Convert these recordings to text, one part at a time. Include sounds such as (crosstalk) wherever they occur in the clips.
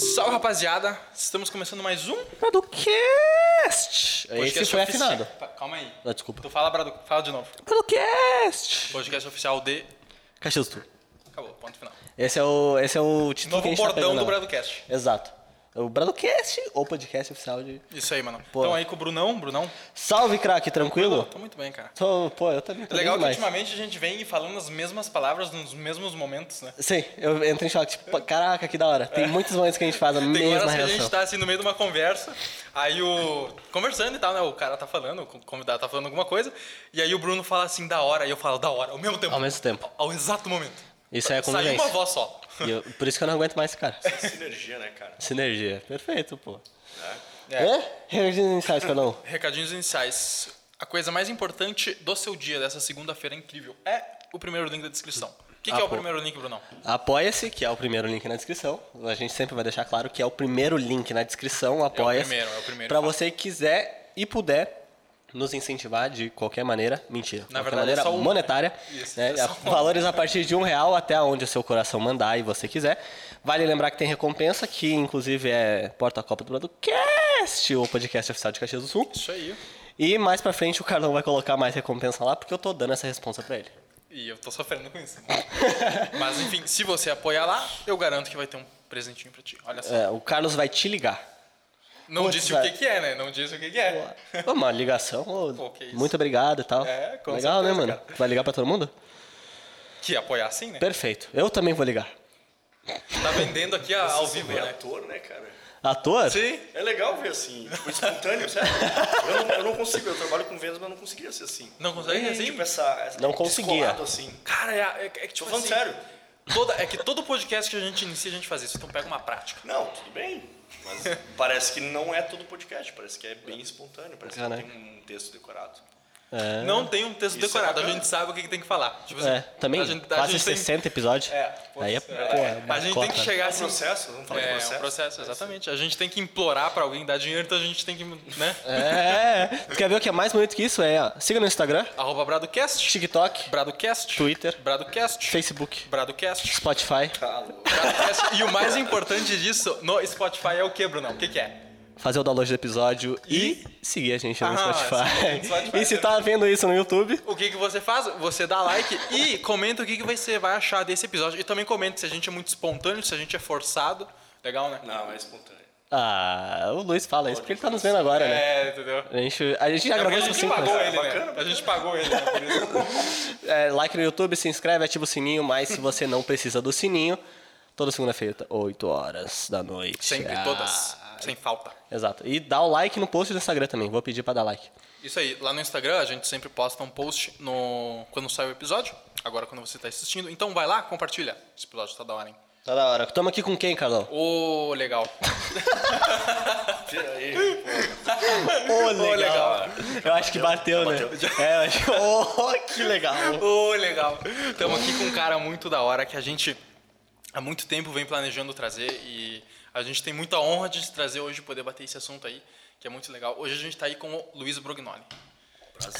Salve rapaziada, estamos começando mais um Bradocast! Esse foi afinado. Calma aí. Ah, desculpa. Tu fala, Brado, fala de novo. Bradocast! Podcast oficial de. Caxias do Sul. Acabou, ponto final. Esse é o, esse é o título que a Novo gente tá bordão pegando do agora. Bradocast. Exato. O Bradocast, ou podcast oficial de... Isso aí, mano. Pô. Então aí com o Brunão, Brunão. Salve, craque, tranquilo? Tô muito bem, cara. Tô, pô, eu também É tô legal bem que demais. ultimamente a gente vem falando as mesmas palavras nos mesmos momentos, né? Sim, eu entrei em choque, tipo, caraca, que da hora. Tem muitos momentos que a gente faz a É. (laughs) Tem mesma horas que a reação. gente tá assim no meio de uma conversa, aí o. Conversando e tal, né? O cara tá falando, o convidado tá falando alguma coisa, e aí o Bruno fala assim, da hora, e eu falo, da hora, ao mesmo tempo. Ao mesmo tempo. Ao exato momento. Isso é Saiu convivência. uma voz só. E eu- por isso que eu não aguento mais esse cara. Sinergia, né, cara? Sinergia. Perfeito, pô. É. É? Redes iniciais, Carlão. Recadinhos iniciais. A coisa mais importante do seu dia, dessa segunda-feira incrível, é o primeiro link da descrição. O que, que é o primeiro link, Brunão? Apoia-se, que é o primeiro link na descrição. A gente sempre vai deixar claro que é o primeiro link na descrição. Apoia-se. primeiro, é o primeiro, Pra fato. você que quiser e puder nos incentivar de qualquer maneira. Mentira. Na qualquer verdade, é maneira só uma, monetária. Isso, né? é (laughs) uma. Valores a partir de um real até onde o seu coração mandar e você quiser. Vale lembrar que tem recompensa, que inclusive é Porta-Copa do Bradocast, o podcast oficial de Caxias do Sul. Isso aí. E mais pra frente o Carlão vai colocar mais recompensa lá, porque eu tô dando essa responsa pra ele. E eu tô sofrendo com isso. (laughs) Mas enfim, se você apoiar lá, eu garanto que vai ter um presentinho pra ti. Olha só. É, o Carlos vai te ligar. Não putz, disse velho. o que, que é, né? Não disse o que, que é. Ô, Uma ligação, ô, Pô, que isso. muito obrigado e tal. É, com Legal, né, certeza, mano? cara. Vai ligar pra todo mundo? Que apoiar sim, né? Perfeito. Eu também vou ligar. Tá vendendo aqui a- ao vivo, é né? ator, né, cara? Ator? Sim. É legal ver assim, tipo, espontâneo, sério. Eu não, eu não consigo, eu trabalho com vendas, mas não conseguia ser assim. Não consegue assim? Tipo, essa, essa Não conseguia. assim. Cara, é, é, é que Tô tipo falando assim, sério. Toda, é que todo podcast que a gente inicia, a gente faz isso. Então pega uma prática. Não, tudo bem. Mas parece que não é todo podcast, parece que é bem espontâneo, parece que Caraca. não tem um texto decorado. É. Não tem um texto Isso é decorado, a bacana. gente sabe o que, que tem que falar. Tipo assim, É, também a gente, a quase gente tem- 60 episódios. É, Aí é, pô, pô, é a gente tem que cota. chegar É um assim. processo, vamos falar de É, processo. um processo, exatamente. A gente tem que implorar pra alguém dar dinheiro, então a gente tem que, né? É, tu quer ver o que é mais bonito que isso? É, ó, siga no Instagram, Arroba Bradocast, TikTok, Bradocast, Twitter, Bradocast, Facebook, Bradocast, Spotify. Tá. E o mais importante disso no Spotify é o que, Brunão? O que, que é? Fazer o download do episódio e, seguir a gente no Ah, Spotify. Spotify. (laughs) E se tá vendo isso no YouTube, O que, que você faz? Você dá like e comenta o que, que você vai achar desse episódio. E também comenta se a gente é muito espontâneo, se a gente é forçado. Legal, né? Não, é espontâneo. ah, o Luiz fala isso porque ele tá nos vendo agora, né? É, entendeu? A gente, a gente já É gravou isso gente cinco pagou ele, né? A gente pagou ele, né? Por isso. (laughs) É, like no YouTube, se inscreve, ativa o sininho, mas se você não precisa do sininho, toda segunda-feira, 8 horas da noite. Sempre, Ah, todas. Sem falta. Exato. E dá o like no post do Instagram também. Vou pedir pra dar like. Isso aí, lá no Instagram a gente sempre posta um post no... quando sai o episódio. Agora quando você tá assistindo. Então vai lá, compartilha. Esse episódio tá da hora, hein? Tá da hora. Tamo aqui com quem, Carlão? Ô, legal. Tira aí, (laughs) pô. Ô, legal. Eu acho que bateu, né? É, eu acho que... Oh, que legal. Ô, legal. Estamos aqui com um cara muito da hora que a gente há muito tempo vem planejando trazer e a gente tem muita honra de trazer hoje poder bater esse assunto aí, que é muito legal. Hoje a gente tá aí com o Luiz Brognoli.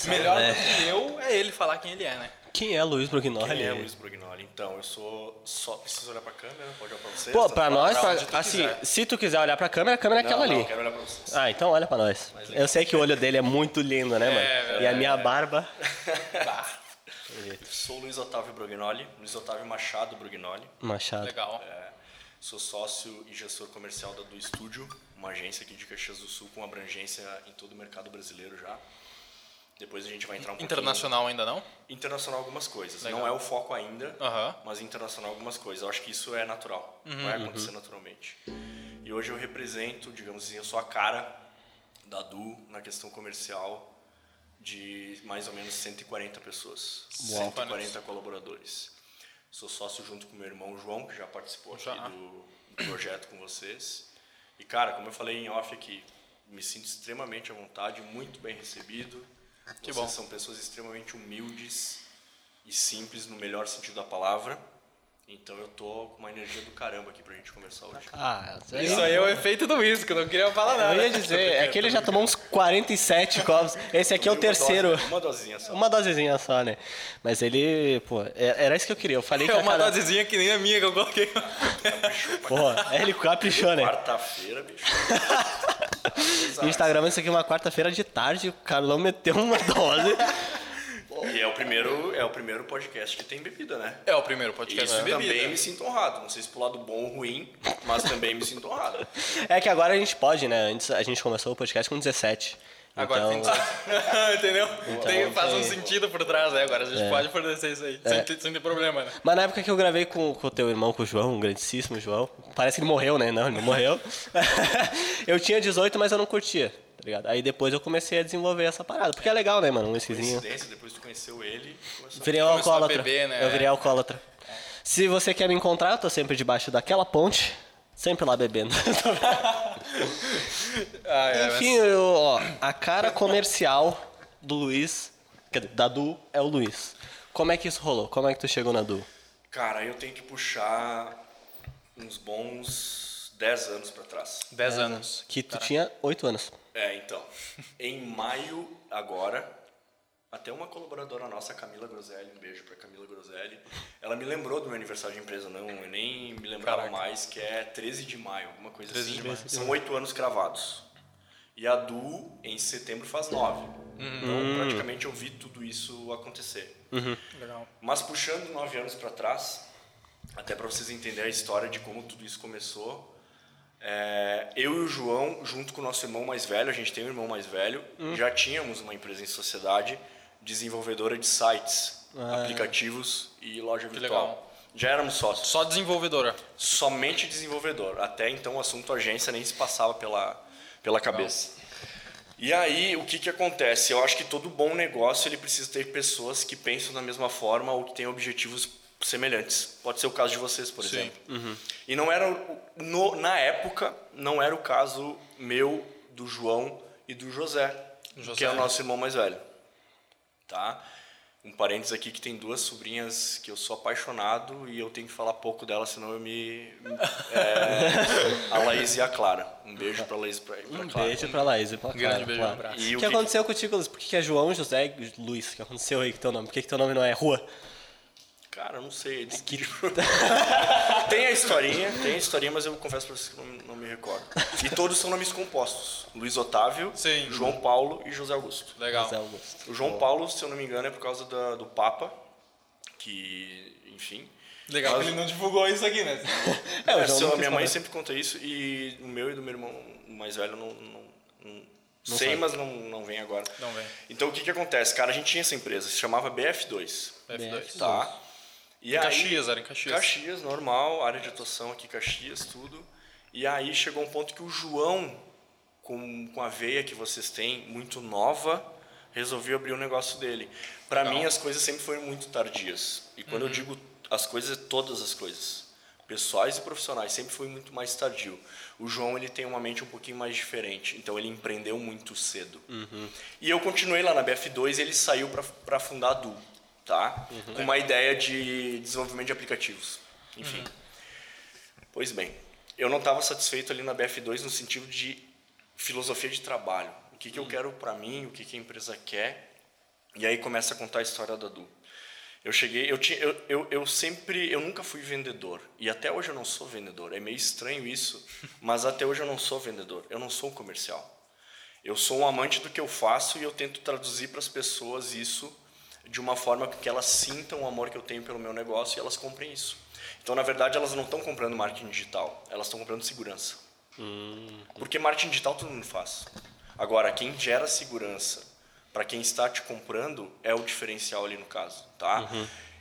Melhor do que eu é ele falar quem ele é, né? Quem é Luiz Brugnoli? Quem é Luiz Brugnoli? Então, eu sou só. Preciso olhar pra câmera? Pode olhar pra vocês? Pô, Tá? pra nós, pra pra- assim, quiser. se tu quiser olhar pra câmera, a câmera é aquela Não, ali. Não, quero olhar pra vocês. Ah, então olha pra nós. Eu sei que o olho dele é muito lindo, né, mano? e a minha barba. (laughs) Bah, Sou o Luiz Otávio Brugnoli, Luiz Otávio Machado Brugnoli. Machado. legal. É, sou sócio e gestor comercial da Do Estúdio, uma agência aqui de Caxias do Sul com abrangência em todo o mercado brasileiro já. Depois a gente vai entrar um pouquinho... Internacional ainda não? Internacional algumas coisas. Legal. Não é o foco ainda, Aham. mas internacional algumas coisas. Eu acho que isso é natural, vai acontecer naturalmente. E hoje eu represento, digamos assim, eu sou a cara da Du na questão comercial de mais ou menos 140 pessoas, Uau. 140 colaboradores. Sou sócio junto com meu irmão João, que já participou aqui Já. do, do projeto com vocês. E cara, como eu falei em off aqui, me sinto extremamente à vontade, muito bem recebido. Que Vocês bom. são pessoas extremamente humildes e simples no melhor sentido da palavra. Então eu tô com uma energia do caramba aqui pra gente conversar hoje. Ah, Isso aí é o efeito do uísque, eu não queria falar nada. Eu ia dizer, é que ele já tomou uns 47 copos. Esse aqui é o terceiro. dose- uma dosinha só. Uma dosezinha só, né? Mas ele, pô, é- era isso que eu queria. Eu falei que É uma cada... dosezinha que nem a minha que eu coloquei. Pô, é, ele caprichou, né? Quarta-feira, bicho. A gente tá gravando isso aqui uma quarta-feira de tarde, o Carlão meteu uma dose. E é o primeiro, é o primeiro podcast que tem bebida, né? É o primeiro podcast Isso bebida. também me sinto honrado. Não sei se pro lado bom ou ruim, mas também me sinto honrado. É que agora a gente pode, né? Antes a gente começou o podcast com 17. Agora então, tem (laughs) Entendeu? tem, faz um sentido por trás, né? Agora a gente pode fornecer isso aí, sem, ter- sem ter problema, né? Mas na época que eu gravei com com o teu irmão, com o João, um grandíssimo João, parece que ele morreu, né? Não, ele não morreu. (laughs) eu tinha 18, mas eu não curtia, tá ligado? Aí depois eu comecei a desenvolver essa parada, porque é legal, né, mano? Um whiskyzinho. Depois tu conheceu ele. Começou... Virei Começou a beber, né? Eu virei alcoólatra. Se você quer me encontrar, eu tô sempre debaixo daquela ponte, sempre lá bebendo. (laughs) Ah, é, Enfim, eu, ó, a cara comercial do Luiz, quer dizer, da Du, é o Luiz. Como é que isso rolou? Como é que tu chegou na Du? Cara, eu tenho que puxar uns bons 10 anos pra trás. 10 anos. Que tu tinha 8 anos. É, então. (laughs) Em maio, agora, até uma colaboradora nossa, Camila Groselli, um beijo pra Camila Groselli, ela me lembrou do meu aniversário de empresa, não, eu nem me lembrava Caraca. mais, que é 13 de maio, alguma coisa 13 assim. de maio. São oito anos cravados. E a Du, em setembro, faz nove. Então, praticamente, eu vi tudo isso acontecer. Legal. Mas puxando nove anos para trás, até para vocês entenderem a história de como tudo isso começou, é, eu e o João, junto com o nosso irmão mais velho, a gente tem um irmão mais velho, já tínhamos uma empresa em sociedade desenvolvedora de sites, aplicativos e loja virtual. legal. Já éramos sócios. Só desenvolvedora. Somente desenvolvedor. Até então o assunto agência nem se passava pela, pela cabeça. E aí, o que, que acontece? Eu acho que todo bom negócio ele precisa ter pessoas que pensam da mesma forma ou que têm objetivos semelhantes. Pode ser o caso de vocês, por Sim. exemplo. E não era no, na época não era o caso meu, do João e do José, José. que é o nosso irmão mais velho. Tá? Um parênteses aqui que tem duas sobrinhas que eu sou apaixonado e eu tenho que falar pouco delas, senão eu me. é, (laughs) a Laís e a Clara. Um beijo pra Laís e pra, pra Um Clara. beijo pra Laís e pra grande Clara, beijo, claro. um abraço. E O o que, que- aconteceu contigo, Luiz? Por que, que é João, José e Luiz? O que aconteceu aí com teu nome? Por que, que teu nome não é Rua? Cara, eu não sei. (laughs) Tem, que... (laughs) tem a historinha, tem a historinha, mas eu confesso pra vocês que não, não me recordo. E todos são nomes compostos: Luiz Otávio, Sim. João Paulo e José Augusto. Legal. José Augusto. O João Paulo, se eu não me engano, é por causa da- do Papa, que, enfim. Legal Mas- que ele não divulgou isso aqui, né? (laughs) É, o É, João seu- minha mãe sempre conta isso e o meu e do meu irmão mais velho não, não, não- Não sei, sabe. mas não, não vem agora. Não vem. Então o que que acontece? Cara, a gente tinha essa empresa, se chamava BF2, F2. tá? E Em Caxias, era em Caxias. Caxias, normal, área de atuação aqui, Caxias, tudo. E aí chegou um ponto que o João, com, com a veia que vocês têm, muito nova, resolveu abrir o negócio dele. Para mim, as coisas sempre foram muito tardias. E quando Uhum. eu digo as coisas, é todas as coisas. Pessoais e profissionais, sempre foi muito mais tardio. O João, ele tem uma mente um pouquinho mais diferente. Então, ele empreendeu muito cedo. E eu continuei lá na BF2 e ele saiu para fundar a Du, tá? Com uma ideia de desenvolvimento de aplicativos. Enfim. Pois bem, eu não estava satisfeito ali na BF2 no sentido de filosofia de trabalho. O que, que eu quero para mim, o que, que a empresa quer. E aí começa a contar a história da Du. Eu cheguei, eu, tinha, eu, eu, eu sempre, eu nunca fui vendedor. E até hoje eu não sou vendedor. É meio estranho isso, (laughs) mas até hoje eu não sou vendedor. Eu não sou um comercial. Eu sou um amante do que eu faço e eu tento traduzir para as pessoas isso de uma forma que elas sintam o amor que eu tenho pelo meu negócio e elas comprem isso. Então, na verdade, elas não estão comprando marketing digital, elas estão comprando segurança. Porque marketing digital todo mundo faz. Agora, quem gera segurança para quem está te comprando é o diferencial ali no caso, tá?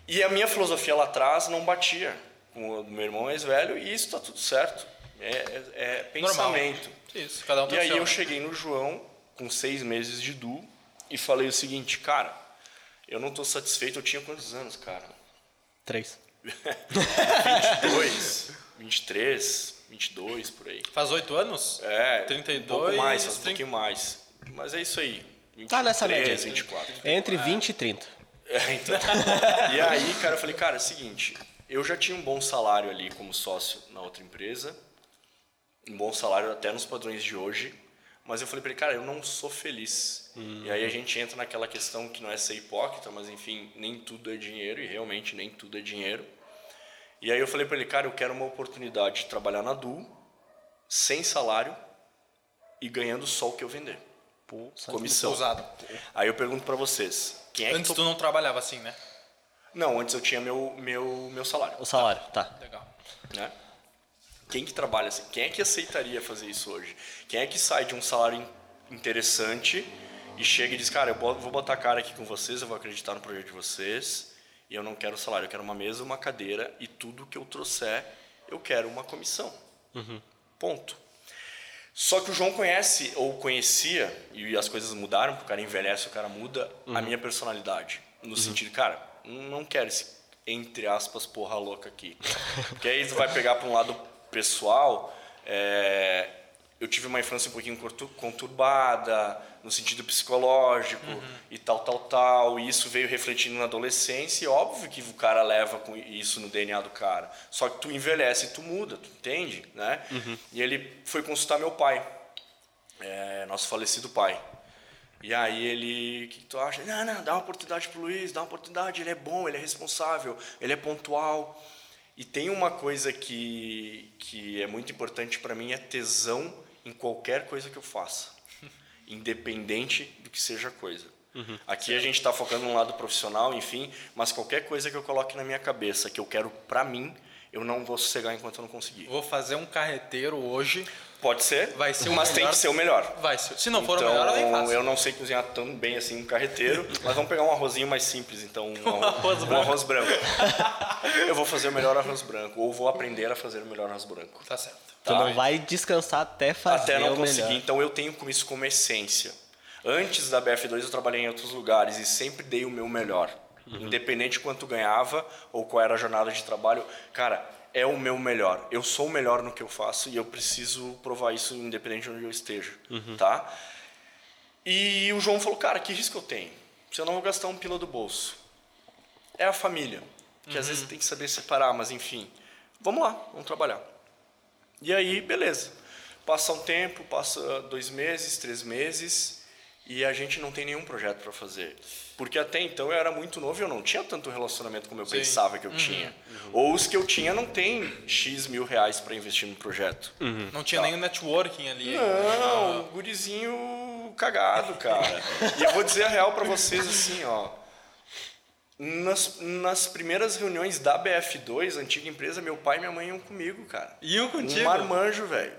E a minha filosofia lá atrás não batia com o meu irmão mais velho e isso está tudo certo. É, é- é pensamento. Isso, cada um E tem aí seu, eu né? cheguei no João com seis meses de Du e falei o seguinte, cara, eu não estou satisfeito. Eu tinha quantos anos, cara? Três. 22, 23, 22 por aí. Faz oito anos? É, 32, um pouco mais, faz um 30. pouquinho mais. Mas é isso aí. 23, Tá nessa média. 24. Entre 20 e 30. É, (laughs) então. E aí, cara, eu falei, cara, é o seguinte, Eu já tinha um bom salário ali como sócio na outra empresa, um bom salário até nos padrões de hoje, mas eu falei para ele, cara, eu não sou feliz. Uhum. E aí a gente entra naquela questão que não é ser hipócrita, mas enfim, nem tudo é dinheiro e realmente nem tudo é dinheiro. E aí eu falei para ele, cara, eu quero uma oportunidade de trabalhar na Du, sem salário e ganhando só o que eu vender. Pô, comissão. Usado. Aí eu pergunto para vocês, quem é Antes tu... tu não trabalhava assim, né? Não, antes eu tinha meu meu meu salário. O salário, tá. Legal. Né? Quem que trabalha assim? Quem é que aceitaria fazer isso hoje? Quem é que sai de um salário interessante e chega e diz, cara, eu vou botar a cara aqui com vocês, eu vou acreditar no projeto de vocês e eu não quero salário, eu quero uma mesa, uma cadeira e tudo que eu trouxer, eu quero uma comissão. Uhum. Ponto. Só que o João conhece, ou conhecia, e as coisas mudaram, porque o cara envelhece, o cara muda, uhum. a minha personalidade. No uhum. sentido, cara, não quero esse, entre aspas, porra louca aqui. (laughs) Porque aí tu vai pegar para um lado pessoal, é, eu tive uma infância um pouquinho conturbada, no sentido psicológico uhum. e tal, tal, tal. E isso veio refletindo na adolescência. E óbvio que o cara leva com isso no DNA do cara. Só que tu envelhece e tu muda, tu entende, né? Uhum. E ele foi consultar meu pai, é, nosso falecido pai. E aí ele, o que, que, tu acha? Não, não, dá uma oportunidade pro Luiz, dá uma oportunidade, ele é bom, ele é responsável, ele é pontual. E tem uma coisa que, que é muito importante para mim, é tesão em qualquer coisa que eu faça (laughs) independente do que seja a coisa. Uhum, Aqui certo. a gente está focando no lado profissional, enfim, mas qualquer coisa que eu coloque na minha cabeça, que eu quero para mim, eu não vou sossegar enquanto eu não conseguir. Vou fazer um carreteiro hoje. Pode ser, vai ser mas tem que ser o melhor. Vai ser. Se não for então, o melhor, eu nem faço. Eu não sei cozinhar tão bem assim um carreteiro, (laughs) mas vamos pegar um arrozinho mais simples, então um, um, arroz, um branco. arroz branco. eu vou fazer o melhor arroz branco, ou vou aprender a fazer o melhor arroz branco. Tá certo. Tu não vai descansar até fazer Até não o conseguir. melhor. Então eu tenho isso como essência. Antes da BF2 eu trabalhei em outros lugares e sempre dei o meu melhor. Uhum. Independente de quanto ganhava ou qual era a jornada de trabalho, cara, é o meu melhor. Eu sou o melhor no que eu faço e eu preciso provar isso independente de onde eu esteja, uhum. tá? E o João falou, cara, que risco eu tenho? Se eu não vou gastar um pila do bolso. É a família, que uhum. às vezes tem que saber separar, mas enfim. Vamos lá, vamos trabalhar. E aí, beleza. Passa um tempo, passa dois meses, três meses, e a gente não tem nenhum projeto para fazer. Porque até então eu era muito novo e eu não tinha tanto relacionamento como eu Sim. pensava que eu uhum. tinha. Uhum. Ou os que eu tinha não tem X mil reais para investir no projeto. Uhum. Não tinha tá. nem networking ali. Não, ah. gurizinho cagado, cara. e eu vou dizer a real para vocês assim, ó. Nas, nas primeiras reuniões da BF2, antiga empresa, meu pai e minha mãe iam comigo, cara. Iam contigo? Um marmanjo, velho.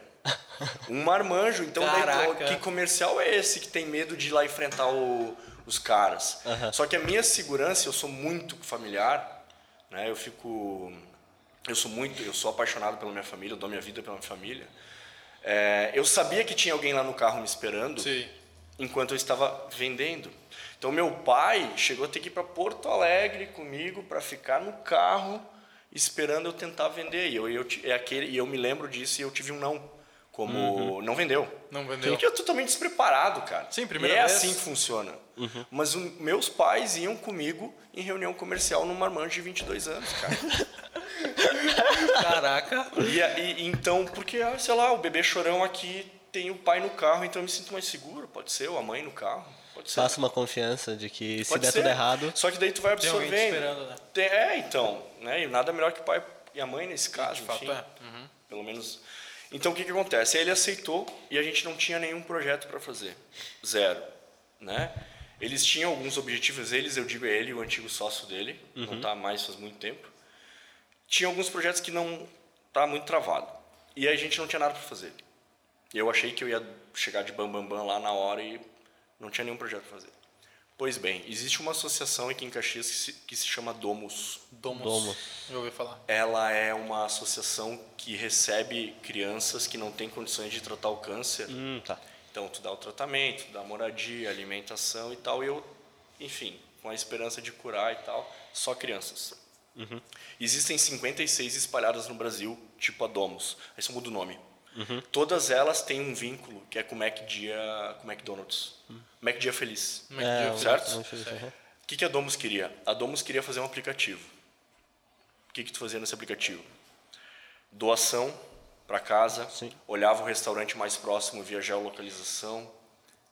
Um marmanjo. Então, daí, que comercial é esse que tem medo de ir lá enfrentar o, os caras? Uhum. Só que a minha segurança, eu sou muito familiar, né? Eu fico... Eu sou muito... Eu sou apaixonado pela minha família, eu dou minha vida pela minha família. É, eu sabia que tinha alguém lá no carro me esperando Sim. enquanto eu estava vendendo. Então meu pai chegou a ter que ir para Porto Alegre comigo para ficar no carro esperando eu tentar vender. E eu, eu, é aquele, e eu me lembro disso e eu tive um não. Como uhum. não vendeu. Não vendeu. Porque eu totalmente despreparado, cara. Sim, primeira e é vez. assim que funciona. Uhum. Mas o, meus pais iam comigo em reunião comercial num marmanjo de 22 anos, cara. (laughs) Caraca. E, e, então, porque, ah, sei lá, o bebê chorão aqui tem o pai no carro, então eu me sinto mais seguro. Pode ser, ou a mãe no carro. Faça uma confiança de que se der tudo errado. Só que daí tu vai absorvendo. Tem esperando, né? É, então. Né? E nada melhor que o pai e a mãe nesse caso. De fato, enfim, é. Uhum. Pelo menos. Então o que, que acontece? Ele aceitou e a gente não tinha nenhum projeto para fazer. Zero. Né? Eles tinham alguns objetivos, eles, eu digo ele, o antigo sócio dele, uhum. não está mais faz muito tempo. Tinha alguns projetos que não tá muito travado. E a gente não tinha nada para fazer. Eu achei que eu ia chegar de bam bam bam lá na hora e não tinha nenhum projeto para fazer. Pois bem, existe uma associação aqui em Caxias que se, que se chama Domus. Domus. Domus. Eu ouvi falar. Ela é uma associação que recebe crianças que não têm condições de tratar o câncer. Hum, tá. Então, tu dá o tratamento, tu dá moradia, alimentação e tal. E eu, enfim, com a esperança de curar e tal, só crianças. Uhum. Existem 56 espalhadas no Brasil, tipo a Domus. Aí só muda o nome. Uhum. Todas elas têm um vínculo que é com o Mac Dia, com o McDonald's. Uhum. Mac Dia Feliz. Mac é, certo? O que, que a Domus queria? A Domus queria fazer um aplicativo. o que, que tu fazia nesse aplicativo? Doação para casa, Sim. olhava o restaurante mais próximo via geolocalização,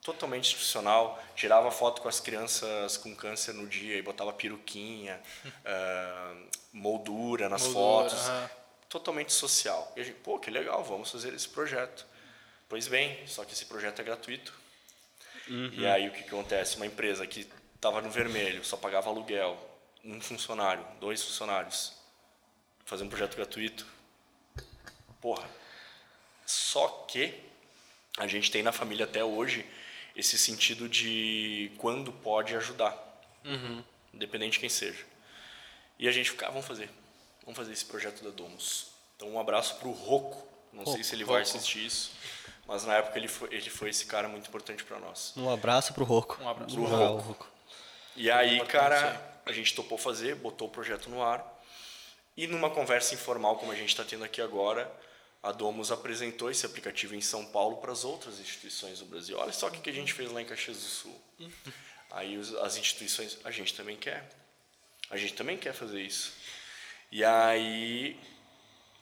totalmente institucional, tirava foto com as crianças com câncer no dia e botava peruquinha, (laughs) ah, moldura nas Moldura, fotos, totalmente social. E a gente, pô, que legal, vamos fazer esse projeto. Pois bem, só que esse projeto é gratuito. E aí o que, que acontece? Uma empresa que estava no vermelho, só pagava aluguel, um funcionário, dois funcionários, fazer um projeto gratuito. Porra. Só que a gente tem na família até hoje esse sentido de quando pode ajudar. Independente de quem seja. E a gente fica, ah, vamos fazer. Vamos fazer esse projeto da Domus. Então um abraço pro Rocco. Não sei se ele vai assistir isso. Mas na época ele foi, ele foi esse cara muito importante para nós. Um abraço pro Roco. Um abraço pro pro Roco. Rocco. E aí, cara, a gente topou fazer, botou o projeto no ar. E numa conversa informal, como a gente está tendo aqui agora, a Domus apresentou esse aplicativo em São Paulo para as outras instituições do Brasil. Olha só o que que a gente fez lá em Caxias do Sul. (laughs) Aí as instituições, a gente também quer. A gente também quer fazer isso. E aí,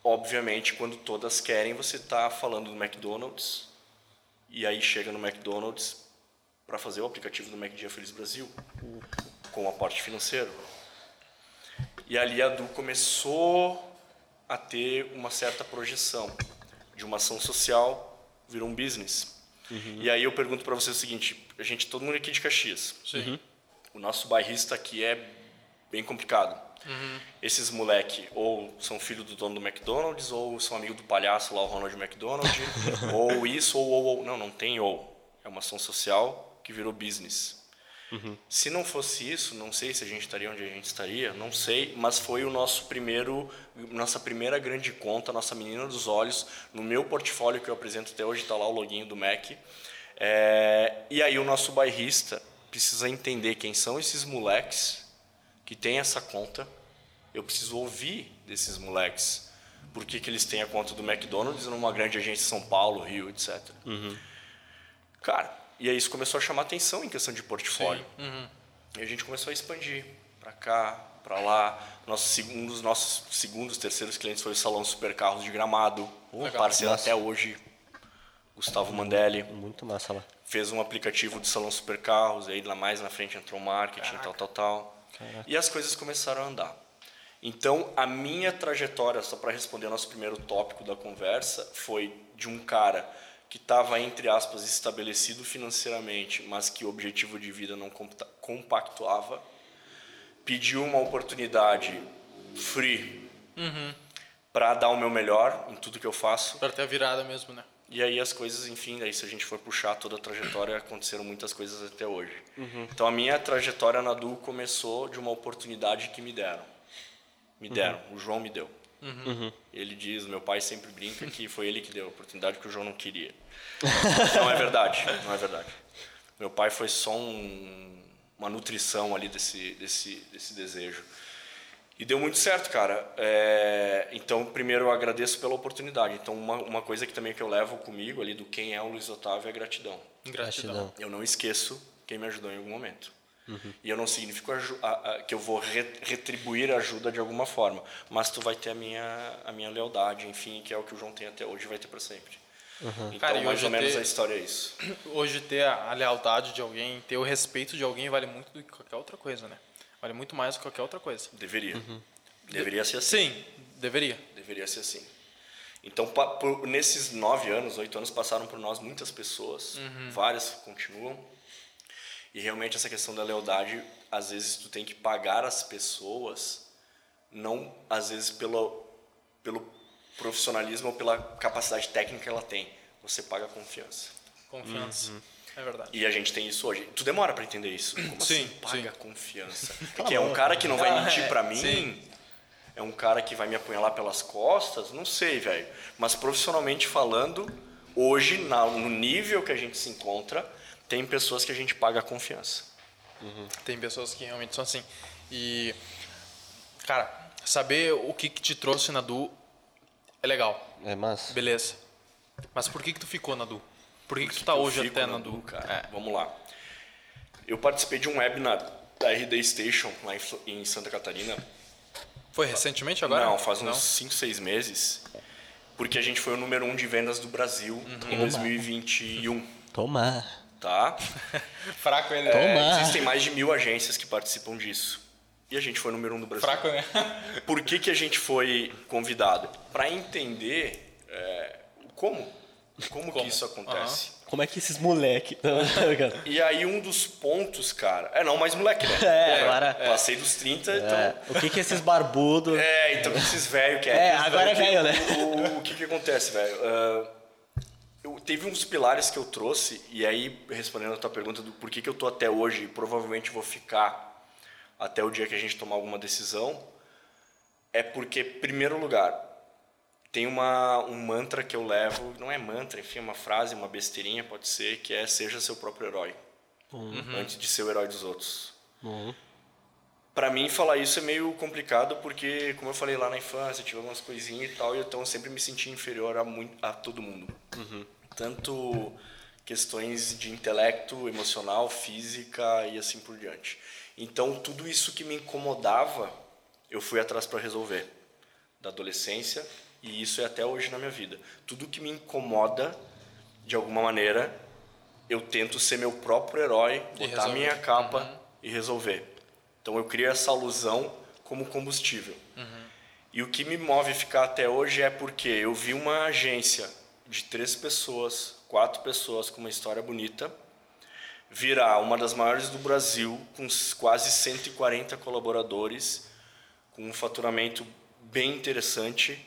obviamente, quando todas querem, você está falando do McDonald's. E aí chega no McDonald's para fazer o aplicativo do Mac Dia Feliz Brasil, com aporte financeiro. E ali a Du começou a ter uma certa projeção de uma ação social virou um business. E aí eu pergunto para você o seguinte, a gente todo mundo aqui de Caxias. Sim. O nosso bairrista aqui é bem complicado. Esses moleque ou são filho do dono do McDonald's ou são amigo do palhaço lá, o Ronald McDonald, (laughs) ou isso ou, ou, ou. Não, não tem ou. É uma ação social que virou business. Se não fosse isso, não sei se a gente estaria onde a gente estaria, não sei, mas foi o nosso primeiro, nossa primeira grande conta, nossa menina dos olhos. No meu portfólio que eu apresento até hoje está lá o login do Mac. É, e aí o nosso bairrista precisa entender quem são esses moleques que têm essa conta. Eu preciso ouvir desses moleques. Por que, que eles têm a conta do McDonald's numa grande agência em São Paulo, Rio, etc. Cara, e aí isso começou a chamar atenção em questão de portfólio. E a gente começou a expandir para cá, para lá. Nosso, um dos nossos segundos, terceiros clientes foi o Salão Supercarros de Gramado. Legal. Parceiro Nossa. até hoje, Gustavo Mandelli. Muito massa lá. Fez um aplicativo de Salão Supercarros, aí lá mais na frente entrou marketing, tal, tal, tal. E as coisas começaram a andar. Então, a minha trajetória, só para responder ao nosso primeiro tópico da conversa, foi de um cara que estava, entre aspas, estabelecido financeiramente, mas que o objetivo de vida não compa- compactuava, pediu uma oportunidade free para dar o meu melhor em tudo que eu faço. Para ter a virada mesmo, né? E aí as coisas, enfim, daí se a gente for puxar toda a trajetória, aconteceram muitas coisas até hoje. Então a minha trajetória na Du começou de uma oportunidade que me deram. Me deram, o João me deu. Ele diz, meu pai sempre brinca que foi ele que deu a oportunidade que o João não queria. não é verdade, não é verdade. Meu pai foi só um- uma nutrição ali desse, desse, desse desejo. E deu muito certo, cara. É, então, primeiro eu agradeço pela oportunidade. Então, uma, uma coisa que também que eu levo comigo ali do quem é o Luiz Otávio é gratidão. Gratidão. Gratidão. Eu não esqueço quem me ajudou em algum momento. E eu não significo aju- a- a- que eu vou re- retribuir a ajuda de alguma forma, mas tu vai ter a minha, a minha lealdade, enfim, que é o que o João tem até hoje e vai ter para sempre. Então, Cara, mais ou menos ter- a história é isso. (clears throat) Hoje ter a, a lealdade de alguém, ter o respeito de alguém vale muito do que qualquer outra coisa, né? Vale muito mais do que qualquer outra coisa. Deveria. Deveria ser assim. Sim, deveria. Deveria ser assim. Então, por- nesses nove anos, oito anos, passaram por nós muitas pessoas, várias continuam. E realmente essa questão da lealdade, às vezes tu tem que pagar as pessoas, não às vezes pelo, pelo profissionalismo ou pela capacidade técnica que ela tem. Você paga a confiança. Confiança. É verdade. E a gente tem isso hoje. Tu demora para entender isso. Como Sim, assim paga sim. confiança? (laughs) É que é um cara que não vai Ah, mentir é, para mim? sim. É um cara que vai me apunhalar pelas costas? Não sei, velho. Mas profissionalmente falando, hoje, na- no nível que a gente se encontra, tem pessoas que a gente paga confiança. Tem pessoas que realmente são assim. E, cara, saber o que, que te trouxe na Du é legal. É massa. Beleza. Mas por que, que tu ficou na Du? Por que, que tu tá Eu hoje fico até na Du? cara. É. Vamos lá. Eu participei de um webinar da RD Station, lá em Santa Catarina, Foi recentemente agora? Não, faz uns 5, 6 meses. Porque a gente foi o número um de vendas do Brasil Uhum. em 2021, Tomar. tá? (laughs) Fraco ele. Toma. É, existem mais de mil agências que participam disso. E a gente foi o número um do Brasil. Fraco, né? Por que, que a gente foi convidado? Para entender é, como, como, Como? que isso acontece. Como é que esses moleque... (laughs) Tá? E aí um dos pontos, cara... É, não mais moleque, né? (laughs) É, agora- Passei dos 30, É, então... o que que esses barbudos... (laughs) É, então esses velhos que é... É, agora é que- velho, né? O, o que que acontece, velho? Ah, eu, teve uns pilares que eu trouxe, e aí, respondendo a tua pergunta do por que, que eu tô até hoje, e provavelmente vou ficar até o dia que a gente tomar alguma decisão, é porque, primeiro lugar, tem uma, um mantra que eu levo, não é mantra, enfim, é uma frase, uma besteirinha, pode ser, que é seja seu próprio herói, antes de ser o herói dos outros. Uhum. Pra mim, falar isso é meio complicado porque, como eu falei lá na infância, tive algumas coisinhas e tal, e então eu sempre me senti inferior a, muito, a todo mundo. Tanto questões de intelecto, emocional, física e assim por diante. Então, tudo isso que me incomodava, eu fui atrás para resolver. Da adolescência, e isso é até hoje na minha vida. Tudo que me incomoda, de alguma maneira, eu tento ser meu próprio herói, E botar resolver. minha capa e resolver. Então eu crio essa alusão como combustível. E o que me move ficar até hoje é porque eu vi uma agência de três pessoas, quatro pessoas com uma história bonita, virar uma das maiores do Brasil, com quase 140 colaboradores, com um faturamento bem interessante,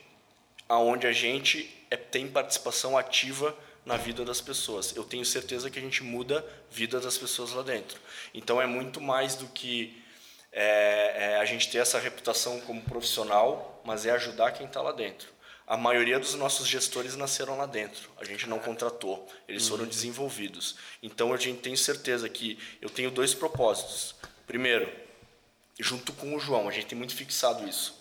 aonde a gente é, tem participação ativa na vida das pessoas. Eu tenho certeza que a gente muda a vida das pessoas lá dentro. Então é muito mais do que é, é, a gente ter essa reputação como profissional, mas é ajudar quem está lá dentro. A maioria dos nossos gestores nasceram lá dentro. A gente não contratou, eles foram desenvolvidos. Então a gente tem certeza que eu tenho dois propósitos. Primeiro, junto com o João, a gente tem muito fixado isso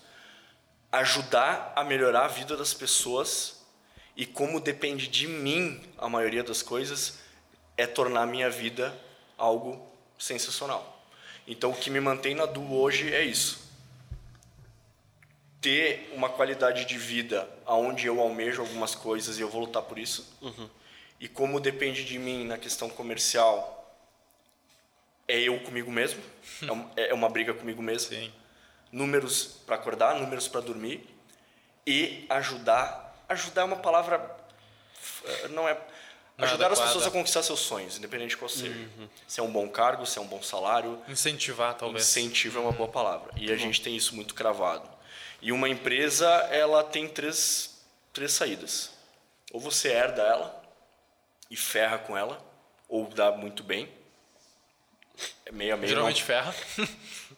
ajudar a melhorar a vida das pessoas e como depende de mim a maioria das coisas é tornar a minha vida algo sensacional. Então o que me mantém na Du hoje é isso. Ter uma qualidade de vida aonde eu almejo algumas coisas e eu vou lutar por isso. E como depende de mim na questão comercial, é eu comigo mesmo. (laughs) É um- É uma briga comigo mesmo Sim. Números para acordar, números para dormir e ajudar. Ajudar é uma palavra eh, não é Não é ajudar as adequada. pessoas a conquistar seus sonhos, independente de qual seja. Se é um bom cargo, se é um bom salário, Incentivar, talvez. incentivo é uma boa palavra. E a gente tem isso muito cravado. E uma empresa, ela tem três três saídas. Ou você herda ela e ferra com ela, ou dá muito bem. É meio a meio. não Geralmente ferra. (laughs)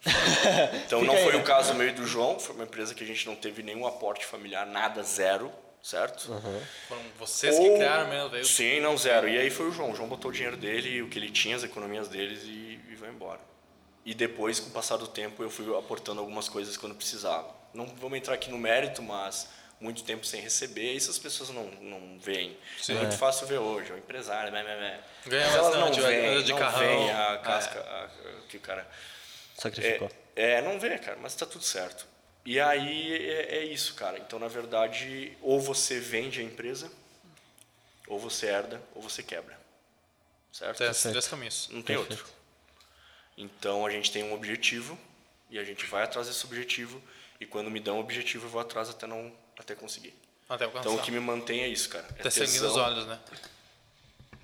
(laughs) então Fica não aí, foi o caso meio do João, foi uma empresa que a gente não teve nenhum aporte familiar, nada, zero, certo? Foram vocês que Ou- criaram mesmo, veio. Sim, não, zero. E aí foi o João. O João botou o dinheiro dele, o que ele tinha, as economias deles e, e vai embora. E depois, com o passar do tempo, eu fui aportando algumas coisas quando precisava. Não vamos entrar aqui no mérito, mas muito tempo sem receber, isso as pessoas não, não veem. Sim. É muito fácil ver hoje, é o empresário, né, né, né. Ganha mas elas não veem, anda de não carrão. veem a É. casca a- a- que o cara... Sacrificou. É, é, não vê, cara, mas tá tudo certo. E aí é, é isso, cara. Então, na verdade, ou você vende a empresa, ou você herda, ou você quebra. Certo? Tem esses três caminhos. Não tem Perfeito. outro. Então, a gente tem um objetivo e a gente vai atrás desse objetivo. E quando me dão um objetivo, eu vou atrás até não até conseguir. Até alcançar. Então, o que me mantém é isso, cara. É sangue tesão. nos olhos, né?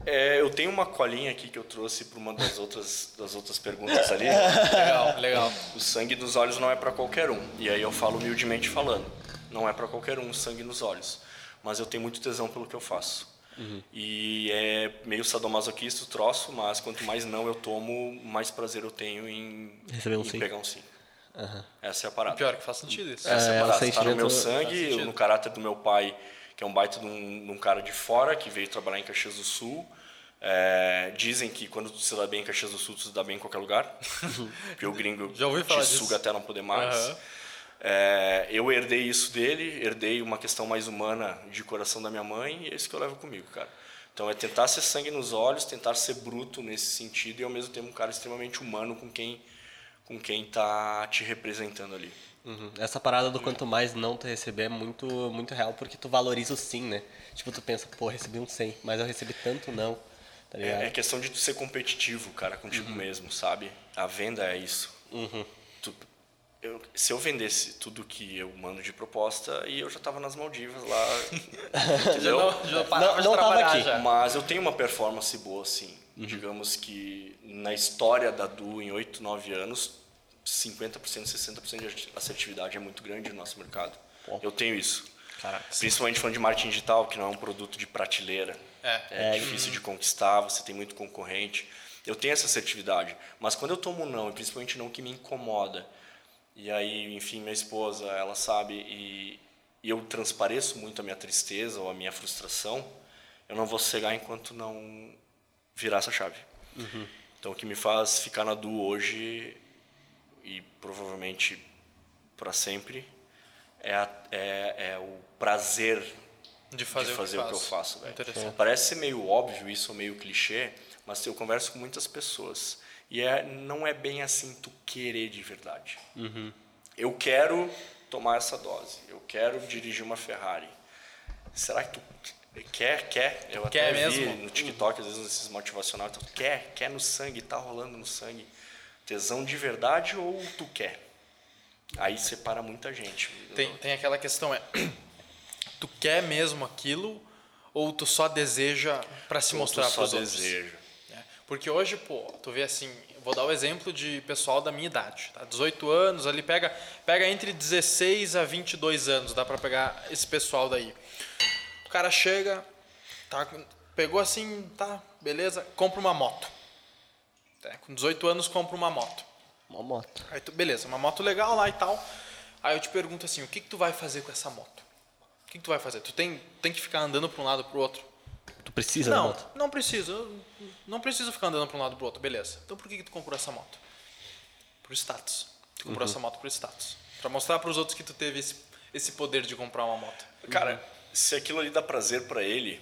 É, eu tenho uma colinha aqui que eu trouxe para uma das outras, das outras perguntas ali. (laughs) Legal, legal. O sangue dos olhos não é para qualquer um. E aí eu falo humildemente falando. Não é para qualquer um o sangue nos olhos. Mas eu tenho muito tesão pelo que eu faço. E é meio sadomasoquista o troço, mas quanto mais não eu tomo, mais prazer eu tenho em, Receber um em sim. pegar um sim. Essa é a parada. Pior que faz sentido isso. Essa é, É, a o parada. Tá no meu sangue, no caráter do meu pai, que é um baita de um, de um cara de fora, que veio trabalhar em Caxias do Sul. É, dizem que quando tu se dá bem em Caxias do Sul, tu se dá bem em qualquer lugar. (laughs) Porque o gringo Já ouvi te falar suga disso. até não poder mais. Aham. É, eu herdei isso dele, herdei uma questão mais humana de coração da minha mãe, e é isso que eu levo comigo, cara. Então é tentar ser sangue nos olhos, tentar ser bruto nesse sentido e ao mesmo tempo um cara extremamente humano com quem com quem tá te representando ali. Uhum. Essa parada do quanto mais não tu receber é muito, muito real, porque tu valoriza o sim, né? Tipo, tu pensa, pô, recebi um 100, mas eu recebi tanto não, tá ligado? É, é questão de tu ser competitivo, cara, contigo mesmo, sabe? A venda é isso. Tu- eu- se eu vendesse tudo que eu mando de proposta, e eu já tava nas Maldivas lá, (laughs) Já entendeu? não, já Não- não tava aqui. já. Mas eu tenho uma performance boa, sim. Digamos que na história da Du, em 8, 9 anos, 50%, 60% de assertividade é muito grande no nosso mercado. Eu tenho isso. Caraca. Principalmente falando de marketing digital, que não é um produto de prateleira. É. É, difícil de conquistar, você tem muito concorrente. Eu tenho essa assertividade. Mas quando eu tomo um não, e principalmente não que me incomoda, e aí, enfim, minha esposa, ela sabe, e, e eu transpareço muito a minha tristeza ou a minha frustração, eu não vou cegar enquanto não virar essa chave. Então, o que me faz ficar na Du hoje, e provavelmente para sempre, é, a- é, é o prazer De fazer, de fazer o, o que, que eu faço. Interessante. Parece ser meio óbvio isso, meio clichê, mas eu converso com muitas pessoas. E é, não é bem assim tu querer de verdade. Eu quero tomar essa dose. Eu quero dirigir uma Ferrari. Será que tu quer? Quer? Eu Quer até vi mesmo? no TikTok, às vezes, nesses motivacionais. Tu quer? Quer no sangue? Tá rolando no sangue. Tesão de verdade ou tu quer? Aí separa muita gente. Tem, tem aquela questão, é... (clears throat) Tu quer mesmo aquilo ou tu só deseja para se Ou mostrar para os outros? deseja. né? Porque hoje, pô, tu vê assim, vou dar o exemplo de pessoal da minha idade, tá? 18 anos, ali pega, pega entre 16 a 22 anos, dá pra pegar esse pessoal daí. O cara chega, tá, pegou assim, tá, beleza, compra uma moto. Tá? Com 18 anos, compra uma moto. Uma moto. Aí tu, beleza, uma moto legal lá e tal. Aí eu te pergunto assim, o que que tu vai fazer com essa moto? O que que tu vai fazer? Tu tem, tem que ficar andando para um lado para o outro? Tu precisa da Não, moto? não precisa. Eu Não preciso ficar andando para um lado para outro, beleza. Então por que, que tu comprou essa moto? Por status. Tu comprou essa moto por status. Para mostrar para os outros que tu teve esse, esse poder de comprar uma moto. Cara, se aquilo ali dá prazer pra ele,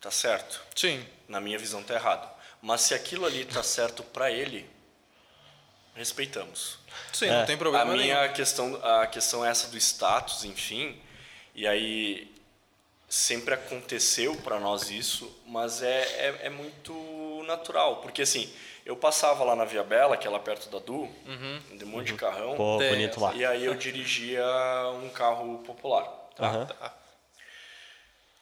tá certo. Sim. Na minha visão tá errado. Mas se aquilo ali tá certo pra ele, respeitamos. Sim, É. não tem problema a nenhum. minha questão, a questão é essa do status, enfim. E aí sempre aconteceu pra nós isso, mas é, é, é muito natural, porque assim, eu passava lá na Via Bela, que é lá perto da Du, de um monte de carrão, Pô, bonito lá. e aí eu dirigia um carro popular. tá? Aham. Tá.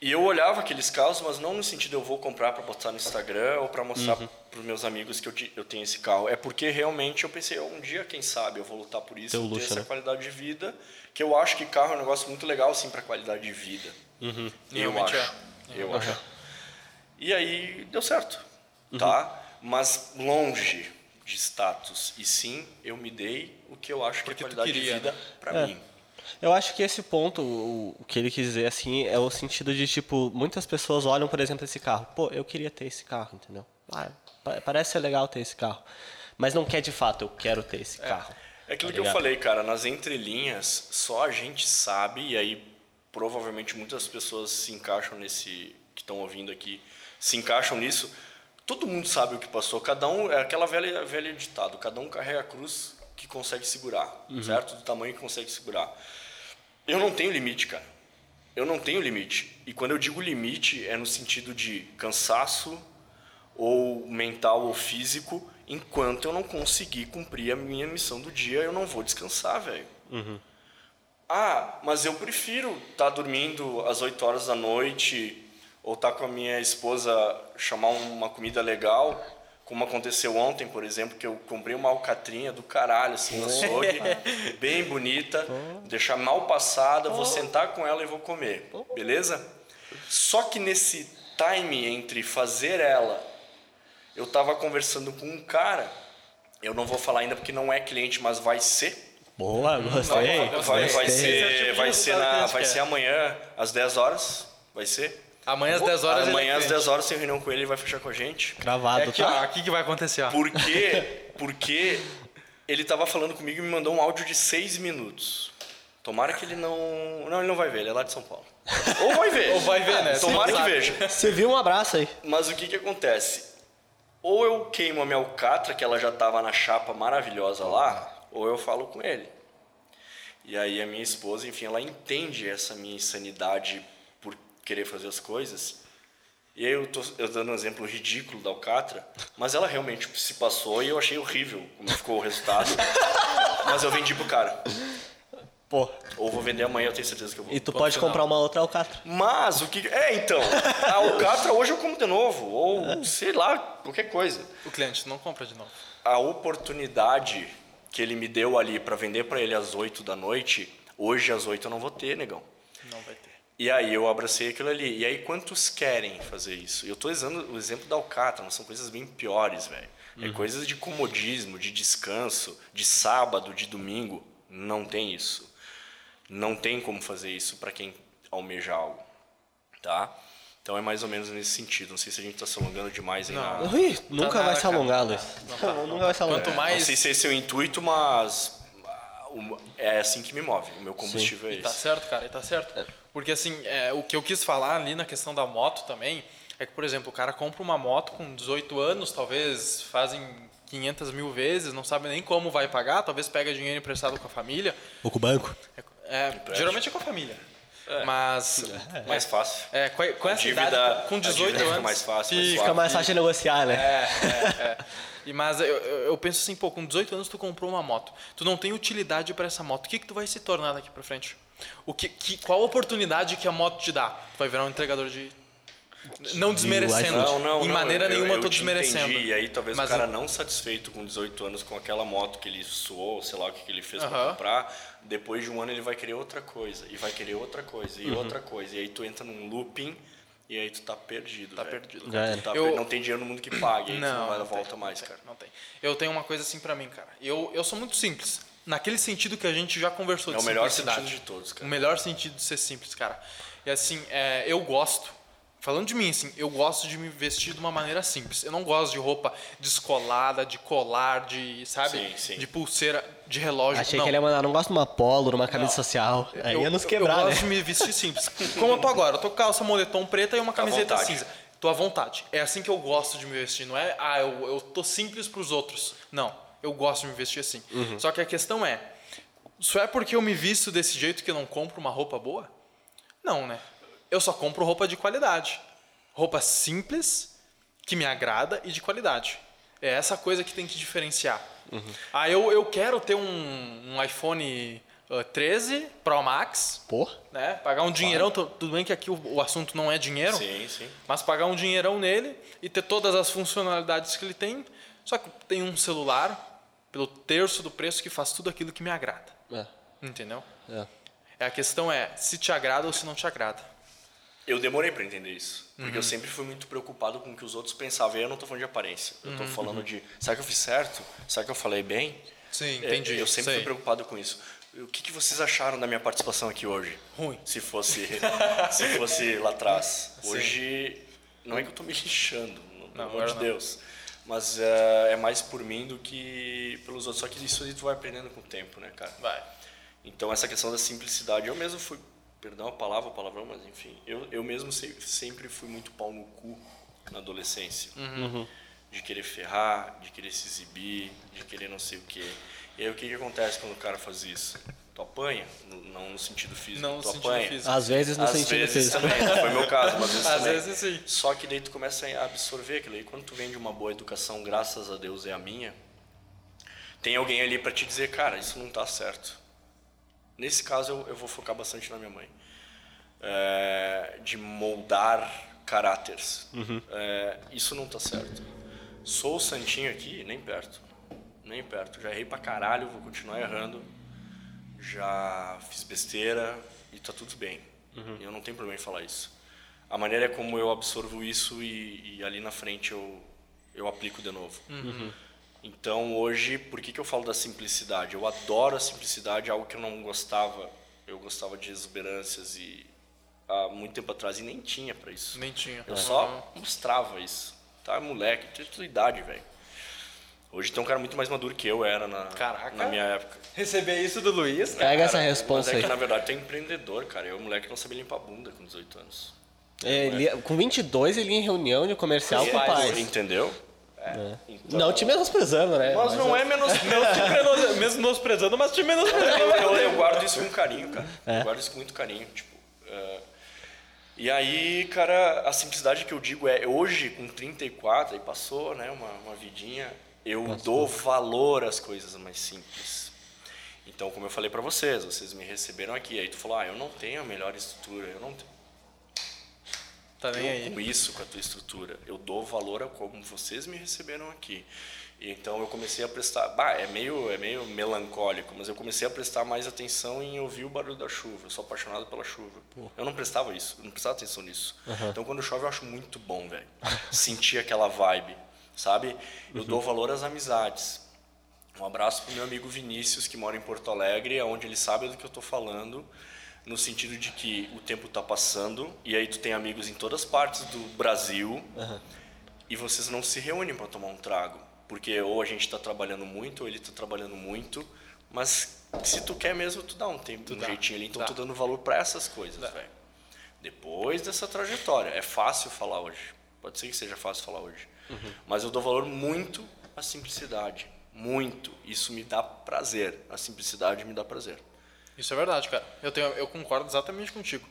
E eu olhava aqueles carros, mas não no sentido eu vou comprar para botar no Instagram ou para mostrar Uhum. para os meus amigos que eu, eu tenho esse carro. É porque realmente eu pensei, um dia, quem sabe, eu vou lutar por isso, Ter o ter luxo, essa né? qualidade de vida, que eu acho que carro é um negócio muito legal, assim, para qualidade de vida. Uhum. Eu Realmente acho. é. Eu acho. E aí deu certo, Uhum. tá? Mas longe de status. E sim, eu me dei o que eu acho que Porque é tu qualidade queria, de vida né? para É. mim. Eu acho que esse ponto, o, que ele quis dizer assim, é o sentido de, tipo, muitas pessoas olham, por exemplo, esse carro. Pô, eu queria ter esse carro, entendeu? Ah, pa- parece ser legal ter esse carro. Mas não quer de fato, eu quero ter esse carro. É aquilo Tá que eu ligado? falei, cara, nas entrelinhas, só a gente sabe, e aí provavelmente muitas pessoas se encaixam nesse, que estão ouvindo aqui, se encaixam nisso. Todo mundo sabe o que passou, cada um, é aquela velha, velha ditado, cada um carrega a cruz que consegue segurar, certo? Do tamanho que consegue segurar. Eu não tenho limite, cara. Eu não tenho limite. E quando eu digo limite, é no sentido de cansaço, ou mental ou físico, enquanto eu não conseguir cumprir a minha missão do dia, eu não vou descansar, velho. Ah, mas eu prefiro estar dormindo às 8 horas da noite ou estar com a minha esposa, chamar uma comida legal, como aconteceu ontem, por exemplo, que eu comprei uma alcatrinha do caralho, assim, no açougue, (laughs) bem bonita, deixar mal passada, vou sentar com ela e vou comer, beleza? Só que nesse time entre fazer ela, eu tava conversando com um cara, eu não vou falar ainda porque não é cliente, mas vai ser, Boa, gostei. Vai, vai, vai é tipo ser, de vai ser, que a na, vai ser amanhã às 10 horas. Vai ser? Amanhã às 10 horas Amanhã às cliente. 10 horas tem reunião com ele, ele vai fechar com a gente. Gravado, É aqui, tá? aqui que vai acontecer, ó. Por quê? Porque ele tava falando comigo e me mandou um áudio de 6 minutos. Tomara que ele não. Não, ele não vai ver, ele é lá de São Paulo. Ou vai ver. Ou vai ver, né? Tomara Sim, que veja. Você viu um abraço aí. Mas o que que acontece? Ou eu queimo a minha alcatra, que ela já tava na chapa maravilhosa lá, ou eu falo com ele. E aí a minha esposa, enfim, ela entende essa minha insanidade querer fazer as coisas. E aí eu tô eu dando um exemplo ridículo da Alcatra, mas ela realmente se passou e eu achei horrível como ficou o resultado. (laughs) mas eu vendi pro cara. Pô. Ou vou vender amanhã, eu tenho certeza que eu vou. E tu pode comprar uma outra Alcatra. Mas o que. É, então. A Alcatra hoje eu como de novo. Ou sei lá, qualquer coisa. O cliente não compra de novo. A oportunidade que ele me deu ali para vender para ele às 8 da noite, hoje às 8 eu não vou ter, negão. Não vai ter. E aí eu abracei aquilo ali. E aí quantos querem fazer isso? Eu tô usando o exemplo da Alcatra, mas são coisas bem piores, velho. É coisas de comodismo, de descanso, de sábado, de domingo. Não tem isso. Não tem como fazer isso para quem almeja algo, tá? Então é mais ou menos nesse sentido. Não sei se a gente tá se alongando demais aí Não. na... Ui, nunca nada, vai se alongar, Luiz. Não tá, não (laughs) Nunca vai se alongar. Quanto Não mais sei se esse é o intuito, mas ah, é assim que me move. O meu combustível é E tá esse. certo, cara, e tá certo. Porque assim, é, o que eu quis falar ali na questão da moto também é que, por exemplo, o cara compra uma moto com 18 anos, talvez fazem 500 mil vezes, não sabe nem como vai pagar, talvez pega dinheiro emprestado com a família. Ou com o banco. É, é, geralmente é com a família. Mas. Mais fácil. É, com, com essa dívida- idade, com a 18 dívida fica anos. mais fácil, mais fica mais fácil de negociar, né? É, é, é. (laughs) E, mas eu, eu eu penso assim, pô, com 18 anos tu comprou uma moto. Tu não tem utilidade para essa moto. O que, que tu vai se tornar daqui para frente? O que, que, qual a oportunidade que a moto te dá? Tu vai virar um entregador de. Não desmerecendo. Não, não, em não, maneira eu, nenhuma eu, tô te desmerecendo. Entendi, e aí talvez Mas o cara eu- não satisfeito com 18 anos com aquela moto que ele suou, sei lá o que, que ele fez pra Aham. comprar, depois de um ano ele vai querer outra coisa, e vai querer outra coisa, Uhum. e outra coisa. E aí tu entra num looping e aí tu tá perdido, Tá velho. perdido. Tu tá Eu- per- Não tem dinheiro no mundo que pague, aí tu não vai dar tem, volta mais, não tem, cara. Não tem. Eu tenho uma coisa assim pra mim, cara. Eu, eu sou muito simples. Naquele sentido que a gente já conversou É de o melhor sentido de todos, cara. O melhor sentido de ser simples, cara. E assim, é, eu gosto. Falando de mim, assim, eu gosto de me vestir de uma maneira simples. Eu não gosto de roupa descolada, de colar, de, sabe? Sim, sim. De pulseira, de relógio. Achei não. que ele ia mandar, não gosto de uma polo, de uma camisa Não. social. Aí eu, ia nos eu- quebrar, eu né? gosto de me vestir simples. Como eu tô agora, eu tô com calça moletom preta e uma camiseta cinza. Tô à vontade. É assim que eu gosto de me vestir. Não é, ah, eu, eu tô simples pros outros. Não, eu gosto de me vestir assim. Uhum. Só que a questão é, só é porque eu me visto desse jeito que eu não compro uma roupa boa? Não, né? Eu só compro roupa de qualidade. Roupa simples, que me agrada e de qualidade. É essa coisa que tem que diferenciar. Ah, eu, eu quero ter um, um iPhone ah, 13 Pro Max, Pô, né? Pagar um dinheirão, tu- tudo bem que aqui o, o assunto não é dinheiro, Sim, sim. mas pagar um dinheirão nele e ter todas as funcionalidades que ele tem, só que tem um celular pelo terço do preço que faz tudo aquilo que me agrada. é, Entendeu? é. É, a questão é se te agrada ou se não te agrada. Eu demorei pra entender isso. Porque Uhum. eu sempre fui muito preocupado com o que os outros pensavam. E eu não tô falando de aparência. Eu Uhum. tô falando de, será que eu fiz certo? Será que eu falei bem? Sim, É, entendi. Eu sempre sei. fui preocupado com isso. O que, que vocês acharam da minha participação aqui hoje? Ruim. Se fosse, (laughs) se fosse lá atrás. Sim. Hoje, não é que eu tô me lixando, pelo Não, amor de não. Mas é, é mais por mim do que pelos outros. Só que isso aí tu vai aprendendo com o tempo, né, cara? Vai. Então, essa questão da simplicidade, eu mesmo fui, perdão a palavra, o palavrão, mas enfim, eu, eu mesmo se- sempre fui muito pau no cu na adolescência. Uhum. De querer ferrar, de querer se exibir, de querer não sei o quê. E aí, o que, que acontece quando o cara faz isso? Tu apanha, não no sentido físico, Não tu sentido apanha. físico. Às vezes no Às sentido vezes físico. também, não foi meu caso, mas às vezes (laughs) Às também. vezes sim. Só que daí tu começa a absorver aquilo aí. Quando tu vem de uma boa educação, graças a Deus é a minha, tem alguém ali pra te dizer, cara, isso não tá certo. Nesse caso eu, eu vou focar bastante na minha mãe. É, de moldar caráteres. É, isso não tá certo. Sou o santinho aqui, nem perto. Nem perto. Já errei pra caralho, vou continuar errando. Já fiz besteira e tá tudo bem. E eu não tenho problema em falar isso. A maneira é como eu absorvo isso e, e ali na frente eu, eu aplico de novo. Então hoje, por que, que eu falo da simplicidade? Eu adoro a simplicidade, algo que eu não gostava. Eu gostava de exuberâncias e há muito tempo atrás e nem tinha pra isso. Nem tinha. Eu só mostrava isso. Tá, moleque, tinha tua idade, velho. Hoje tem um cara muito mais maduro que eu era na, Caraca. na minha época. Receber isso do Luiz, Pega essa resposta Mas é aí. que na verdade é empreendedor, cara. Eu, moleque, não sabia limpar a bunda com 18 anos. É, ele ia- com 22 ele ia em reunião de comercial com o pai. Entendeu? Então- Não te menosprezando, né? Mas não é menos. Não te menosprezando, mas te menosprezando. Eu, eu, eu eu guardo isso com carinho, cara. É. Eu guardo isso com muito carinho, tipo... Uh, e aí, cara, a simplicidade que eu digo é, hoje, com 34, aí passou, né, uma, uma vidinha, eu dou valor às coisas mais simples. Então, como eu falei para vocês, vocês me receberam aqui, aí tu falou, ah, eu não tenho a melhor estrutura, eu não tenho... Tá nem aí. Com isso, com a tua estrutura, eu dou valor a como vocês me receberam aqui. Então eu comecei a prestar, bah, é meio é meio melancólico, mas eu comecei a prestar mais atenção em ouvir o barulho da chuva. Eu sou apaixonado pela chuva. Pô. Eu não prestava isso, eu não prestava atenção nisso. Uhum. Então quando chove eu acho muito bom, velho. Sentir aquela vibe, sabe? Eu uhum. dou valor às amizades. Um abraço pro meu amigo Vinícius que mora em Porto Alegre, onde ele sabe do que eu tô falando no sentido de que o tempo está passando e aí tu tem amigos em todas partes do Brasil uhum. e vocês não se reúnem para tomar um trago porque ou a gente está trabalhando muito, ou ele está trabalhando muito, mas se tu quer mesmo, tu dá um tempo, tu um dá, jeitinho ali, então dá. tu dando valor para essas coisas, velho. Depois dessa trajetória, é fácil falar hoje, pode ser que seja fácil falar hoje, uhum. mas eu dou valor muito à simplicidade, muito. Isso me dá prazer, a simplicidade me dá prazer. Isso é verdade, cara. Eu, tenho, eu concordo exatamente contigo.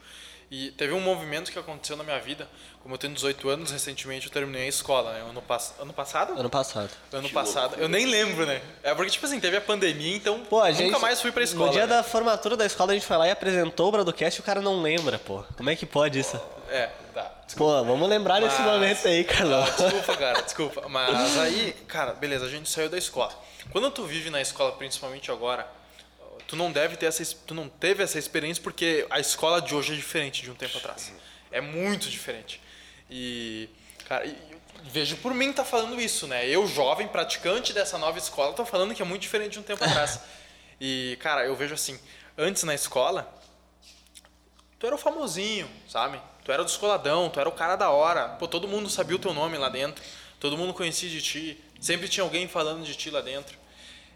E teve um movimento que aconteceu na minha vida. Como eu tenho 18 anos, recentemente eu terminei a escola, né? Ano, pass ano passado? Ano passado. Ano que passado. Louco. Eu nem lembro, né? É porque, tipo assim, teve a pandemia, então pô, nunca gente, mais fui pra escola. No dia né? da formatura da escola, a gente foi lá e apresentou o Bradocast e o cara não lembra, pô. Como é que pode isso? É, tá. Pô, vamos lembrar Mas... desse momento aí, Carlão. Ah, desculpa, cara, desculpa. Mas aí, cara, beleza, a gente saiu da escola. Quando tu vive na escola, principalmente agora, tu não deve ter essa tu não teve essa experiência porque a escola de hoje é diferente de um tempo atrás. É muito diferente. E cara, e, vejo por mim tá falando isso, né? Eu jovem praticante dessa nova escola tô falando que é muito diferente de um tempo atrás. E cara, eu vejo assim, antes na escola tu era o famosinho, sabe? Tu era do escoladão, tu era o cara da hora. Pô, todo mundo sabia o teu nome lá dentro. Todo mundo conhecia de ti. Sempre tinha alguém falando de ti lá dentro.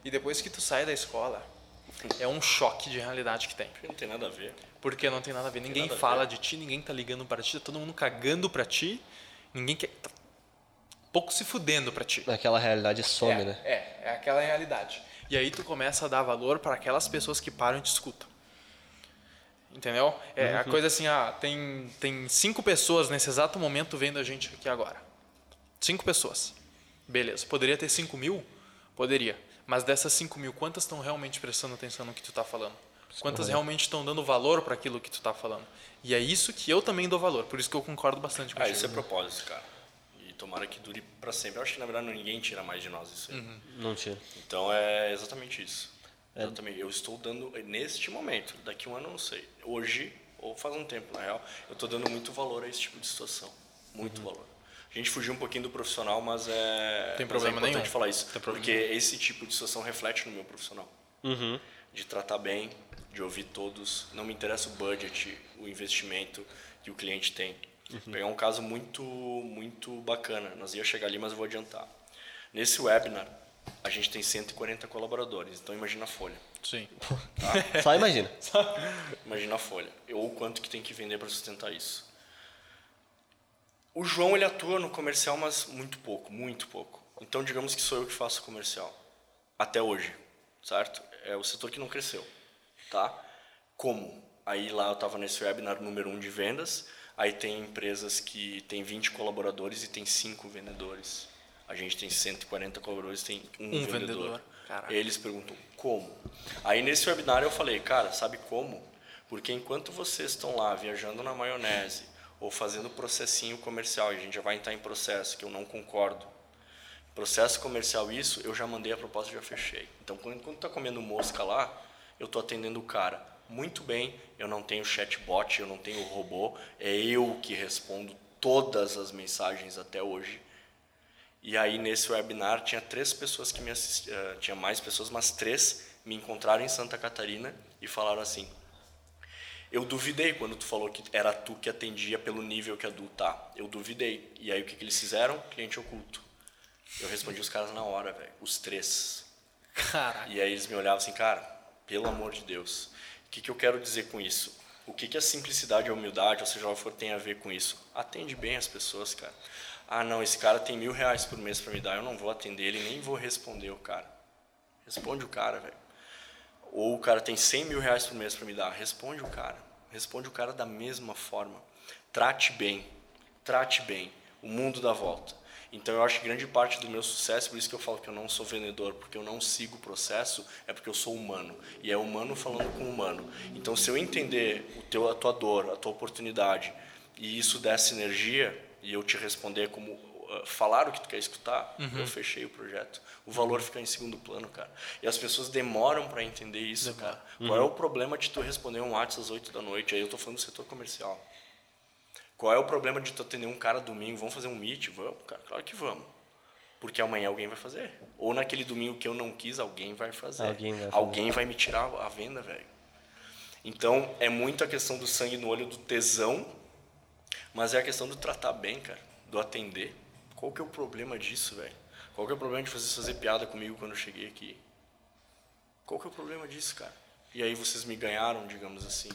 E depois que tu sai da escola, é um choque de realidade que tem. Porque não tem nada a ver. Porque não tem nada a ver. Ninguém fala ver. de ti, ninguém tá ligando para ti, tá todo mundo cagando para ti, ninguém quer. Tá pouco se fudendo para ti. Aquela realidade some, é, né? É, é aquela realidade. E aí tu começa a dar valor para aquelas pessoas que param e te escutam. Entendeu? É uhum. a coisa assim, ah, tem, tem cinco pessoas nesse exato momento vendo a gente aqui agora. Cinco pessoas. Beleza. Poderia ter cinco mil? Poderia. Mas dessas 5 mil, quantas estão realmente prestando atenção no que tu está falando? Quantas realmente estão dando valor para aquilo que tu está falando? E é isso que eu também dou valor. Por isso que eu concordo bastante com Ah, isso é propósito, cara. E tomara que dure para sempre. Eu acho que na verdade ninguém tira mais de nós isso aí. Uhum. Não tira. Então é exatamente isso. É. Exatamente. Eu estou dando neste momento. Daqui um ano eu não sei. Hoje ou faz um tempo na real, eu estou dando muito valor a esse tipo de situação. Muito uhum. valor. A gente fugiu um pouquinho do profissional, mas é, Tem problema mas é importante nenhum. falar isso. Porque esse tipo de situação reflete no meu profissional. Uhum. De tratar bem, de ouvir todos. Não me interessa o budget, o investimento que o cliente tem. Uhum. Pegar um caso muito, muito bacana. Nós ia chegar ali, mas eu vou adiantar. Nesse webinar, a gente tem 140 colaboradores. Então imagina a folha. Sim. Tá? (laughs) Só imagina. (laughs) imagina a folha. Ou o quanto que tem que vender para sustentar isso. O João ele atua no comercial, mas muito pouco, muito pouco. Então digamos que sou eu que faço comercial até hoje, certo? É o setor que não cresceu, tá? Como? Aí lá eu estava nesse webinar número 1 um de vendas, aí tem empresas que tem 20 colaboradores e tem 5 vendedores. A gente tem 140 colaboradores tem um, um vendedor. vendedor. Eles perguntam como. Aí nesse webinar eu falei, cara, sabe como? Porque enquanto vocês estão lá viajando na maionese, ou fazendo processinho comercial, e a gente já vai entrar em processo, que eu não concordo. Processo comercial, isso, eu já mandei a proposta e já fechei. Então, quando, quando tá comendo mosca lá, eu tô atendendo o cara. Muito bem, eu não tenho chatbot, eu não tenho robô, é eu que respondo todas as mensagens até hoje. E aí, nesse webinar, tinha três pessoas que me assistiam, uh, tinha mais pessoas, mas três me encontraram em Santa Catarina e falaram assim, eu duvidei quando tu falou que era tu que atendia pelo nível que a Du tá. Eu duvidei. E aí o que, que eles fizeram? Cliente oculto. Eu respondi os caras na hora, velho. Os três. Caraca. E aí eles me olhavam assim, cara, pelo amor de Deus. O que, que eu quero dizer com isso? O que, que a simplicidade e a humildade, ou seja, for, tem a ver com isso? Atende bem as pessoas, cara. Ah, não, esse cara tem mil reais por mês para me dar, eu não vou atender ele, nem vou responder o cara. Responde o cara, velho Ou o cara tem 100 mil reais por mês para me dar. Responde o cara. Responde o cara da mesma forma. Trate bem. Trate bem. O mundo dá volta. Então eu acho que grande parte do meu sucesso, por isso que eu falo que eu não sou vendedor, porque eu não sigo o processo, é porque eu sou humano. E é humano falando com humano. Então se eu entender o teu, a tua dor, a tua oportunidade, e isso dessa energia, e eu te responder como uh, falar o que tu quer escutar, uhum. eu fechei o projeto. O valor fica em segundo plano, cara. E as pessoas demoram para entender isso, cara. Uhum. Qual é o problema de tu responder um WhatsApp às 8 da noite? Aí eu tô falando do setor comercial. Qual é o problema de tu atender um cara domingo? Vamos fazer um meet? Vamos, cara. Claro que vamos. Porque amanhã alguém vai fazer. Ou naquele domingo que eu não quis, alguém vai fazer. Alguém vai, fazer. Alguém vai me tirar a venda, velho. Então, é muito a questão do sangue no olho, do tesão, mas é a questão do tratar bem, cara. Do atender. Qual que é o problema disso, velho? Qual que é o problema de vocês fazer piada comigo quando eu cheguei aqui? Qual que é o problema disso, cara? E aí vocês me ganharam, digamos assim.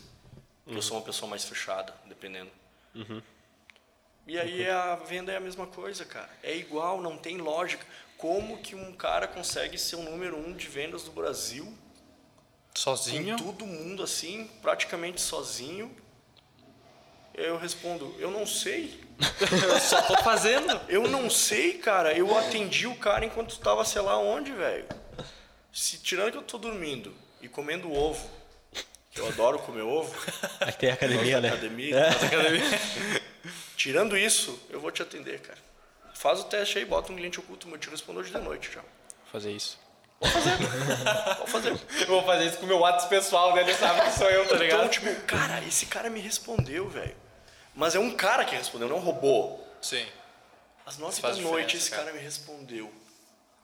Uhum. Eu sou uma pessoa mais fechada, dependendo. Uhum. E aí uhum. a venda é a mesma coisa, cara. É igual, não tem lógica. Como que um cara consegue ser o número um de vendas do Brasil? Sozinho? Com todo mundo assim, praticamente sozinho. Eu respondo, eu não sei. (laughs) eu só tô fazendo. Eu não sei, cara. Eu atendi o cara enquanto estava sei lá onde, velho. Se tirando que eu tô dormindo e comendo ovo, eu adoro comer ovo. (laughs) Aqui tem academia, né? Academia, é. academia. Tirando isso, eu vou te atender, cara. Faz o teste aí, bota um cliente oculto, eu te respondo hoje de noite já. Vou fazer isso. Vou fazer. vou fazer. (laughs) Eu vou fazer isso com o meu WhatsApp pessoal, né? Ele sabe que sou eu, tá ligado? Então, tipo, cara, esse cara me respondeu, velho. Mas é um cara que respondeu, não é um robô. Sim. Às nove da noite, esse cara. cara me respondeu.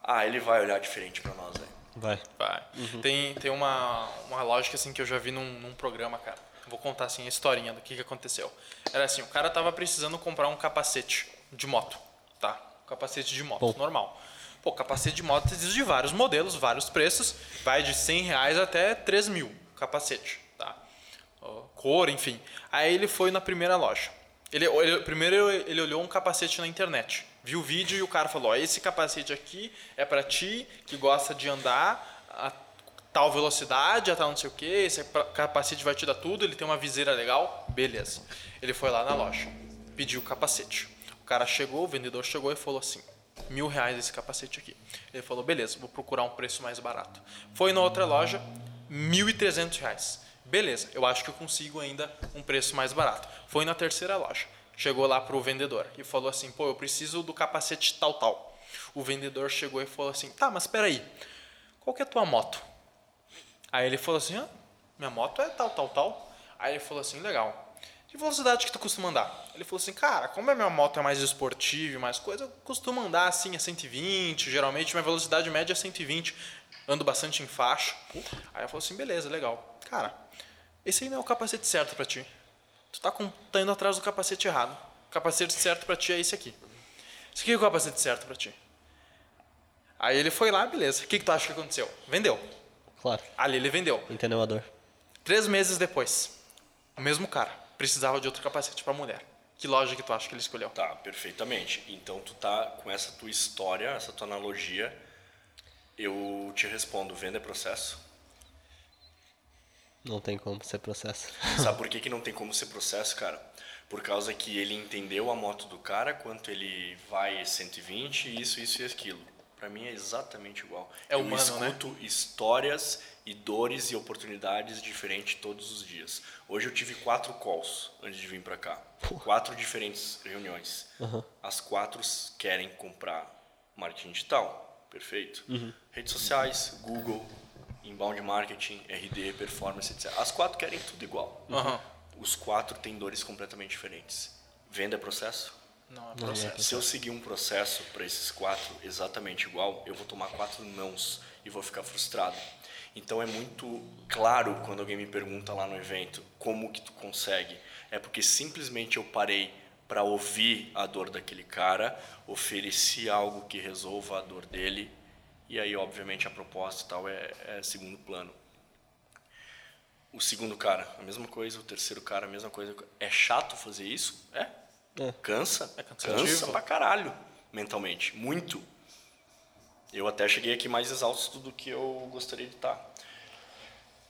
Ah, ele vai olhar diferente pra nós, velho. Vai. Vai. Uhum. Tem, tem uma, uma lógica assim que eu já vi num, num programa, cara. Vou contar assim a historinha do que, que aconteceu. Era assim, o cara tava precisando comprar um capacete de moto, tá? Um capacete de moto, Bom. normal. Pô, capacete de moto existe de vários modelos, vários preços. Vai de 100 reais até 3 mil capacete, tá? Cor, enfim. Aí ele foi na primeira loja. Ele, ele, primeiro ele olhou um capacete na internet viu o vídeo e o cara falou: esse capacete aqui é para ti que gosta de andar a tal velocidade, a tal não sei o que, esse capacete vai te dar tudo, ele tem uma viseira legal, beleza. Ele foi lá na loja, pediu o capacete. O cara chegou, o vendedor chegou e falou assim: mil reais esse capacete aqui. Ele falou: beleza, vou procurar um preço mais barato. Foi na outra loja, mil e trezentos reais. Beleza, eu acho que eu consigo ainda um preço mais barato. Foi na terceira loja chegou lá para o vendedor e falou assim: pô, eu preciso do capacete tal, tal. O vendedor chegou e falou assim: tá, mas espera aí, qual que é a tua moto? Aí ele falou assim: ah, minha moto é tal, tal, tal. Aí ele falou assim: legal. Que velocidade que tu costuma andar? Ele falou assim: cara, como a minha moto é mais esportiva e mais coisa, eu costumo andar assim a 120, geralmente minha velocidade média é 120. Ando bastante em faixa. Aí eu falou assim: beleza, legal. Cara, esse aí não é o capacete certo para ti tu tá, com, tá indo atrás do capacete errado. O capacete certo para ti é esse aqui. Esse aqui é o capacete certo para ti. Aí ele foi lá, beleza. O que, que tu acha que aconteceu? Vendeu. Claro. Ali ele vendeu. Entendeu a dor. Três meses depois, o mesmo cara precisava de outro capacete para mulher. Que loja que tu acha que ele escolheu? Tá, perfeitamente. Então tu tá com essa tua história, essa tua analogia, eu te respondo, venda é processo? Não tem como ser processo. (laughs) Sabe por que, que não tem como ser processo, cara? Por causa que ele entendeu a moto do cara, quanto ele vai 120, isso, isso e aquilo. Para mim é exatamente igual. É humano, Eu né? escuto né? histórias e dores e oportunidades diferentes todos os dias. Hoje eu tive quatro calls antes de vir para cá. Quatro diferentes reuniões. Uhum. As quatro querem comprar marketing digital. Perfeito. Uhum. Redes sociais, Google, inbound marketing, RD, performance, etc. As quatro querem tudo igual. Uhum. Os quatro têm dores completamente diferentes. Venda é processo? Não é processo. Não é Se eu seguir um processo para esses quatro exatamente igual, eu vou tomar quatro nãos e vou ficar frustrado. Então é muito claro quando alguém me pergunta lá no evento como que tu consegue. É porque simplesmente eu parei para ouvir a dor daquele cara, ofereci algo que resolva a dor dele e aí, obviamente, a proposta e tal é, é segundo plano. O segundo cara, a mesma coisa. O terceiro cara, a mesma coisa. É chato fazer isso? É. é. Cansa. É Cansa pra caralho, mentalmente. Muito. Eu até cheguei aqui mais exausto do que eu gostaria de estar.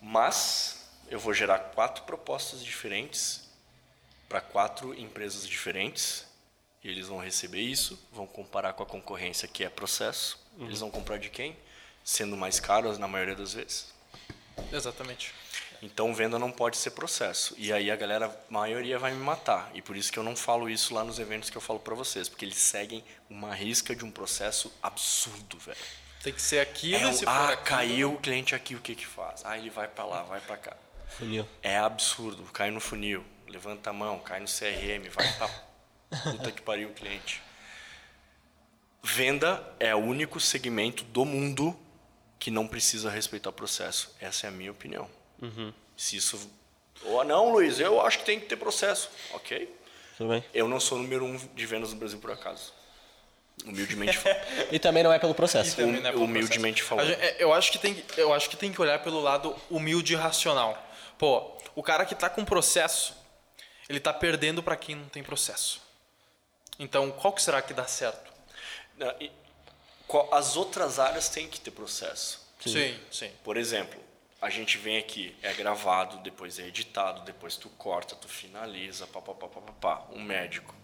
Mas eu vou gerar quatro propostas diferentes para quatro empresas diferentes e eles vão receber isso, vão comparar com a concorrência que é processo. Uhum. Eles vão comprar de quem? Sendo mais caros na maioria das vezes. Exatamente. Então venda não pode ser processo. E aí a galera, a maioria vai me matar. E por isso que eu não falo isso lá nos eventos que eu falo para vocês, porque eles seguem uma risca de um processo absurdo, velho. Tem que ser aquilo É e o, se for ah, aquilo- caiu o cliente aqui, o que que faz? Ah, ele vai para lá, vai para cá. Funil. É absurdo. Cai no funil, levanta a mão, cai no CRM, vai pra puta que pariu o cliente. Venda é o único segmento do mundo que não precisa respeitar o processo. Essa é a minha opinião. Se isso. Ou não, Luiz, eu acho que tem que ter processo. Ok. Tudo bem? Eu não sou o número um de vendas no Brasil por acaso. Humildemente falando. (laughs) E também não é pelo processo. Também não é pelo humildemente processo. falando. É, Eu acho, que tem, que- eu acho que tem que olhar pelo lado humilde e racional. Pô, o cara que tá com processo, ele tá perdendo para quem não tem processo. Então, qual que será que dá certo? As outras áreas têm que ter processo. Sim, sim. Por exemplo, a gente vem aqui, é gravado, depois é editado, depois tu corta, tu finaliza, pá, pá, pá, pá, pá, pá. Um médico,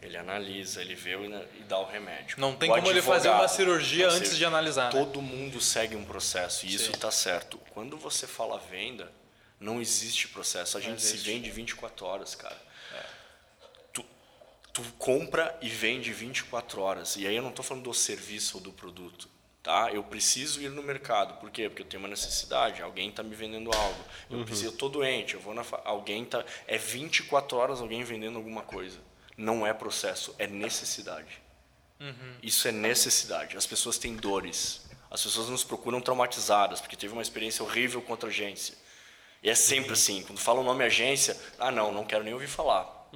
ele analisa, ele vê e e dá o remédio. Não tem O como ele fazer uma cirurgia antes de analisar, né? Todo mundo segue um processo e isso Sim. está certo. Quando você fala venda, não existe processo. A gente se existe. Vende 24 horas, cara. Tu, compra e vende 24 horas. E aí eu não estou falando do serviço ou do produto. Tá? Eu preciso ir no mercado. Por quê? Porque eu tenho uma necessidade. Alguém está me vendendo algo. Eu preciso, eu tô doente. Eu vou na alguém tá é 24 horas alguém vendendo alguma coisa. Não é processo, é necessidade. Isso é necessidade. As pessoas têm dores. As pessoas nos procuram traumatizadas porque teve uma experiência horrível com outra agência. E é sempre assim. Quando fala o nome agência, ah não, não quero nem ouvir falar.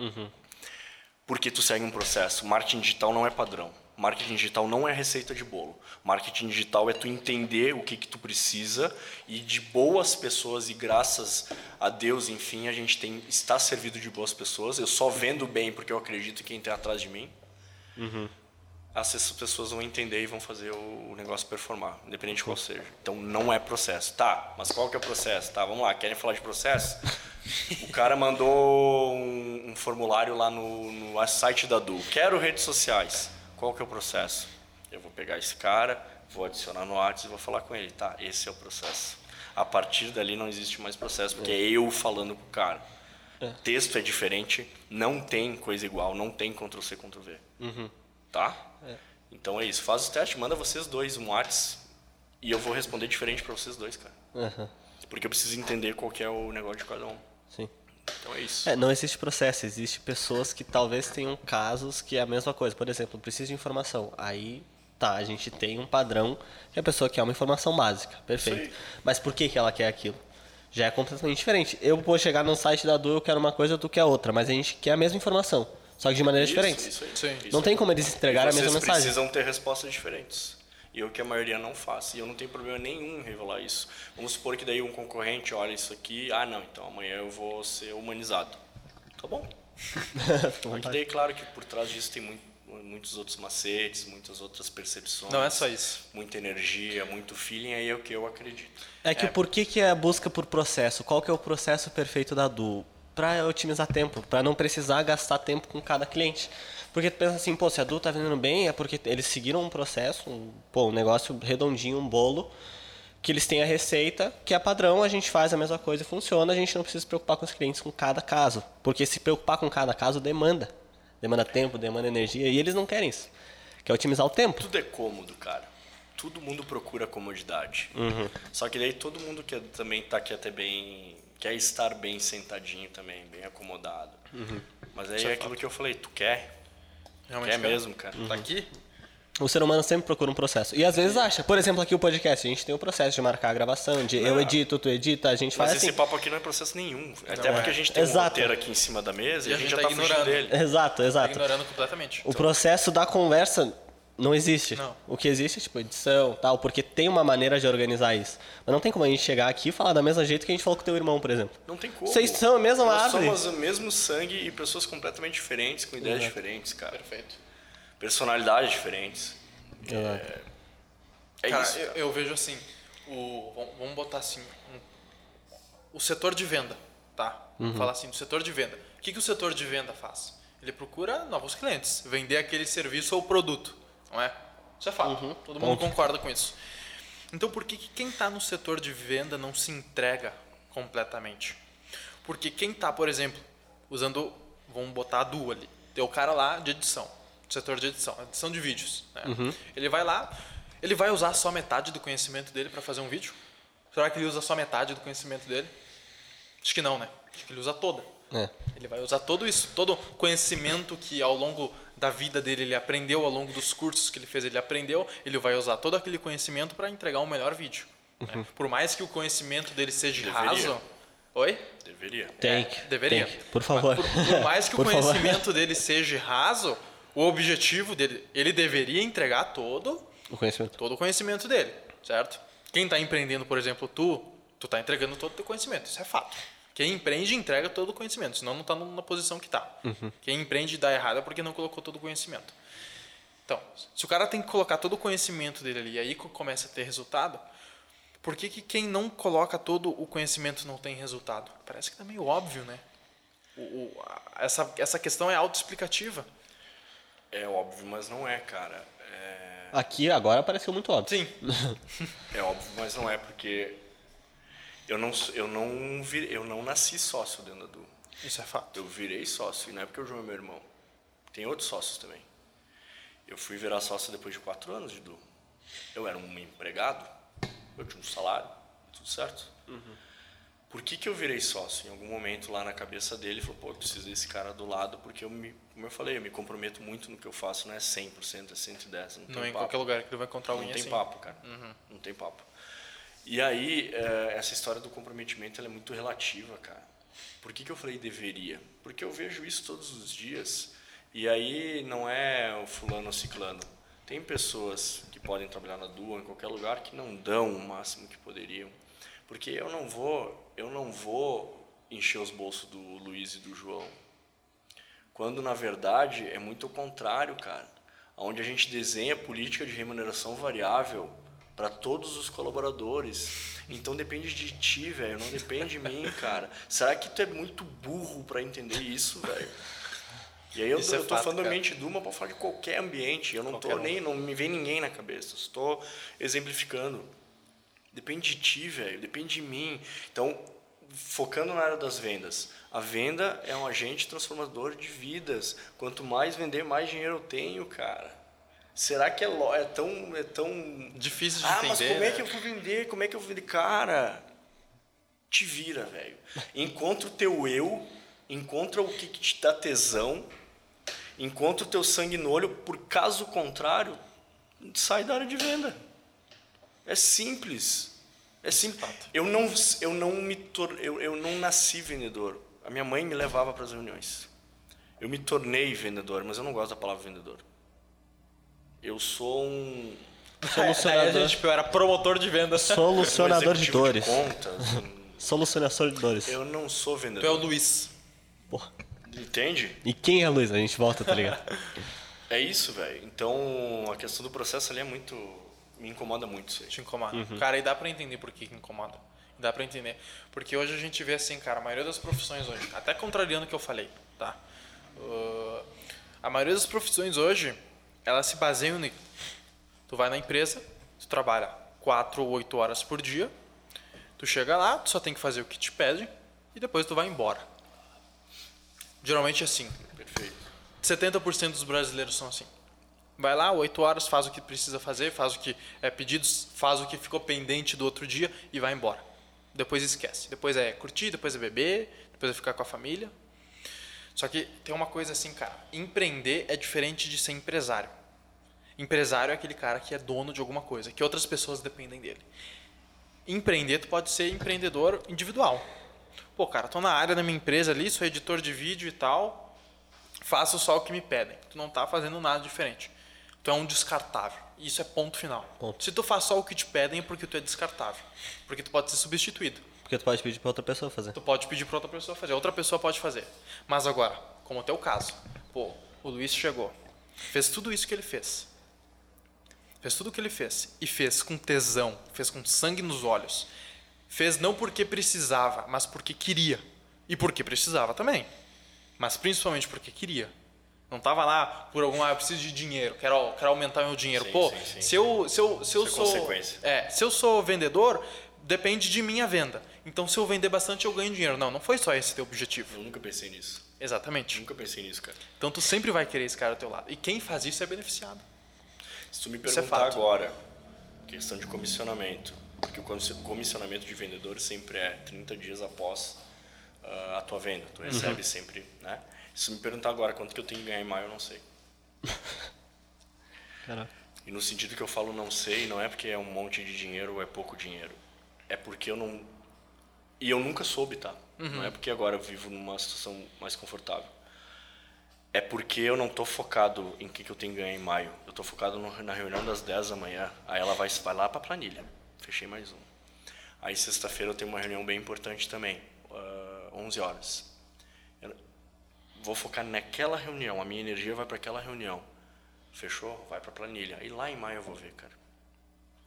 Porque tu segue um processo. Marketing digital não é padrão. Marketing digital não é receita de bolo. Marketing digital é tu entender o que que tu precisa e de boas pessoas e graças a Deus, enfim, a gente tem está servido de boas pessoas. Eu só vendo bem porque eu acredito em quem tem atrás de mim. Essas pessoas vão entender e vão fazer o negócio performar, independente de qual seja. Então não é processo. Tá, mas qual que é o processo? Tá, vamos lá, querem falar de processo? (laughs) O cara mandou um, um formulário lá no, no site da Du. Quero redes sociais. Qual que é o processo? Eu vou pegar esse cara, vou adicionar no WhatsApp e vou falar com ele. Tá, esse é o processo. A partir dali não existe mais processo, porque é eu falando com o cara. Texto é diferente, não tem coisa igual, não tem Ctrl-C, Ctrl-V. Tá? Então é isso. Faz o teste, manda vocês dois um WhatsApp e eu vou responder diferente para vocês dois, cara. Aham. Porque eu preciso entender qual que é o negócio de cada um. Sim. Então é isso. É, não existe processo, existe pessoas que talvez tenham casos que é a mesma coisa. Por exemplo, preciso de informação. Aí, tá, a gente tem um padrão que a pessoa quer uma informação básica. Perfeito. Aí. Mas por que, que ela quer aquilo? Já é completamente diferente. Eu vou chegar no site da Du, eu quero uma coisa, tu quer outra, mas a gente quer a mesma informação, só que de maneiras Isso, diferentes. Isso aí. Sim. Isso Não tem como eles entregarem a Vocês mesma mensagem. precisam ter respostas diferentes. E é o que a maioria não faz. E eu não tenho problema nenhum em revelar isso. Vamos supor que daí um concorrente olha isso aqui, ah não, então amanhã eu vou ser humanizado. Tá bom. (laughs) Só que daí, claro que por trás disso tem muito- muitos outros macetes, muitas outras percepções. Não é só isso. Muita energia, muito feeling, aí é o que eu acredito. É que por que, que é a busca por processo? Qual que é o processo perfeito da Du? Para otimizar tempo, para não precisar gastar tempo com cada cliente. Porque tu pensa assim, pô, se a Du tá vendendo bem, é porque eles seguiram um processo, um, pô, um negócio redondinho, um bolo, que eles têm a receita, que é padrão, a gente faz a mesma coisa e funciona, a gente não precisa se preocupar com os clientes com cada caso. Porque se preocupar com cada caso demanda. Demanda tempo, demanda energia, e eles não querem isso. Quer otimizar o tempo. Tudo é cômodo, cara. Todo mundo procura comodidade. Uhum. Só que daí todo mundo quer também tá quer ter bem, quer estar bem sentadinho também, bem acomodado. Mas aí Isso é é aquilo fato. que eu falei, tu quer? Realmente quer quero. mesmo, cara? Tá aqui? O ser humano sempre procura um processo. E às vezes acha. Por exemplo, aqui o podcast, a gente tem o processo de marcar a gravação, de eu Não. edito, tu edita, a gente faz Mas assim. esse papo aqui não é processo nenhum. Até Não porque é. a gente tem um Exato. roteiro aqui em cima da mesa e, a gente já tá tá fugindo ignorando. dele. Exato, Tá exato. ignorando completamente. O processo da conversa não existe. Não. O que existe é tipo edição tal, porque tem uma maneira de organizar isso. Mas não tem como a gente chegar aqui e falar da mesma jeito que a gente falou com o teu irmão, por exemplo. Não tem como. Vocês são a mesma Nós árvore. somos o mesmo sangue e pessoas completamente diferentes, com ideias Exato. diferentes, cara. Perfeito. Personalidades diferentes. Exato. É Cara, isso. eu, eu vejo assim, o, vamos- botar assim, um o setor de venda, tá? Vamos falar assim, do setor de venda. O que, que o setor de venda faz? Ele procura novos clientes, vender aquele serviço ou produto, não é? Isso é fato. Todo mundo concorda com isso. Então, por que, que quem está no setor de venda não se entrega completamente? Porque quem está, por exemplo, usando, vamos botar a duo ali, tem o cara lá de edição, setor de edição, edição de vídeos. Né? Ele vai lá, ele vai usar só metade do conhecimento dele para fazer um vídeo? Será que ele usa só metade do conhecimento dele? Acho que não, né? Acho que ele usa toda. É. Ele vai usar todo isso, todo conhecimento que ao longo da vida dele ele aprendeu, ao longo dos cursos que ele fez ele aprendeu, ele vai usar todo aquele conhecimento para entregar um melhor vídeo. né? Por mais que o conhecimento dele seja Deveria. raso. Oi? Deveria. Tem que. Deveria. que. Por favor. Por, por mais que o (laughs) Por favor. conhecimento dele seja raso, o objetivo dele, ele deveria entregar todo O conhecimento. todo o conhecimento dele, certo? Quem está empreendendo, por exemplo, tu, tu está entregando todo o teu conhecimento, isso é fato. Quem empreende entrega todo o conhecimento, senão não está na posição que está. Quem empreende e dá errado é porque não colocou todo o conhecimento. Então, se o cara tem que colocar todo o conhecimento dele ali e aí co- começa a ter resultado, por que, que quem não coloca todo o conhecimento não tem resultado? Parece que tá meio óbvio, né? O, o- a- essa, essa questão é autoexplicativa. É óbvio, mas não é, cara. É, Aqui agora pareceu muito óbvio. Sim, (laughs) é óbvio, mas não é, porque eu não, eu não, vir, eu não nasci sócio dentro da Du. isso é fato. Eu virei sócio, e não é porque o João é meu irmão. Tem outros sócios também. Eu fui virar sócio depois de quatro anos de Du. Eu era um empregado, eu tinha um salário, tudo certo. Por que, que eu virei sócio? Em algum momento lá na cabeça dele, ele falou, pô, eu preciso desse cara do lado, porque eu me, como eu falei, eu me comprometo muito no que eu faço, não é 100%, é 110%. Não, tem Não é em papo. qualquer lugar que ele vai encontrar alguém Não tem assim. papo, cara. Não tem papo. E aí, eh, essa história do comprometimento é muito relativa, cara. Por que, que eu falei deveria? Porque eu vejo isso todos os dias. E aí não é o fulano ou ciclano. Tem pessoas que podem trabalhar na Dua, em qualquer lugar, que não dão o máximo que poderiam. Porque eu não vou, eu não vou encher os bolsos do Luiz e do João. Quando na verdade é muito o contrário, cara. Onde a gente desenha política de remuneração variável para todos os colaboradores. Então depende de ti, velho, não depende de mim, (laughs) cara. Será que tu é muito burro para entender isso, velho? E aí eu, Isso é eu tô fato, falando do cara. ambiente Duma para falar de qualquer ambiente. Eu não Qualquer tô nem, não me vem ninguém na cabeça. Estou exemplificando. Depende de ti, velho. Depende de mim. Então, focando na área das vendas. A venda é um agente transformador de vidas. Quanto mais vender, mais dinheiro eu tenho, cara. Será que é, é tão é tão Difícil de Ah, entender. mas como é que né? eu vou vender? Como é que eu vou vender? Cara, te vira, velho. Encontra o teu eu, encontra o que, que te dá tesão, encontra o teu sangue no olho, por caso contrário, sai da área de venda. É simples. É simples. Eu não, eu não me tor eu, eu não nasci vendedor. A minha mãe me levava para as reuniões. Eu me tornei vendedor, mas eu não gosto da palavra vendedor. Eu sou um (laughs) Aí Solucionador, gente, tipo, eu era promotor de vendas. (laughs) solucionador um de dores. contas. um- (laughs) Solucionador de dores. Eu não sou Tu é o vendedor. Luiz. Porra. Entende? E quem é Luiz? A gente volta, tá ligado? É isso, velho. Então, a questão do processo ali é muito... Me incomoda muito isso aí. Te incomoda. Uhum. Cara, e dá pra entender por que que incomoda. Dá pra entender. Porque hoje a gente vê assim, cara, a maioria das profissões hoje, até contrariando o que eu falei, tá? Uh, a maioria das profissões hoje, elas se baseiam em... Tu vai na empresa, tu trabalha 4 ou 8 horas por dia, tu chega lá, tu só tem que fazer o que te pedem e depois tu vai embora. Geralmente é assim. Perfeito. 70% dos brasileiros são assim. Vai lá, 8 horas, faz o que precisa fazer, faz o que é pedido, faz o que ficou pendente do outro dia e vai embora. Depois esquece. Depois é curtir, depois é beber, depois é ficar com a família. Só que tem uma coisa assim, cara. Empreender é diferente de ser empresário. Empresário é aquele cara que é dono de alguma coisa, que outras pessoas dependem dele. Empreender, tu pode ser empreendedor individual. Pô, cara, tô na área da minha empresa ali, sou editor de vídeo e tal, faço só o que me pedem. Tu não tá fazendo nada diferente. Tu é um descartável. Isso é ponto final. Ponto. Se tu faz só o que te pedem é porque tu é descartável. Porque tu pode ser substituído. Porque tu pode pedir pra outra pessoa fazer. Tu pode pedir para outra pessoa fazer, outra pessoa pode fazer. Mas agora, como é o teu caso, pô, o Luiz chegou, fez tudo isso que ele fez. Fez tudo o que ele fez e fez com tesão, fez com sangue nos olhos. fez não porque precisava, mas porque queria. E porque precisava também. Mas principalmente porque queria. Não tava lá por algum, ah, eu preciso de dinheiro, quero, quero aumentar meu dinheiro. Sim, Pô, sim, sim. se eu, se eu, se eu Isso é sou. consequência. É, se eu sou vendedor, depende de minha venda. Então, se eu vender bastante, eu ganho dinheiro. Não, não foi só esse teu objetivo. Eu nunca pensei nisso. Exatamente. Nunca pensei nisso, cara. Então, tu sempre vai querer esse cara ao teu lado. E quem faz isso é beneficiado. Se tu me é perguntar fato. agora, questão de comissionamento, porque o comissi- comissionamento de vendedor sempre é 30 dias após ah, a tua venda. Tu recebe sempre, né? Se tu me perguntar agora quanto que eu tenho que ganhar em maio, eu não sei. (laughs) Caraca. E no sentido que eu falo não sei, não é porque é um monte de dinheiro ou é pouco dinheiro. É porque eu não. E eu nunca soube, tá? Não é porque agora eu vivo numa situação mais confortável. É porque eu não tô focado em que, que eu tenho que ganhar em maio. Eu tô focado no- na reunião das 10 da manhã. Aí ela vai, vai lá pra planilha. Fechei mais um. Aí sexta-feira eu tenho uma reunião bem importante também. ah, 11 horas. Eu vou focar naquela reunião. A minha energia vai para aquela reunião. Fechou? Vai para planilha. E lá em maio eu vou ver, cara.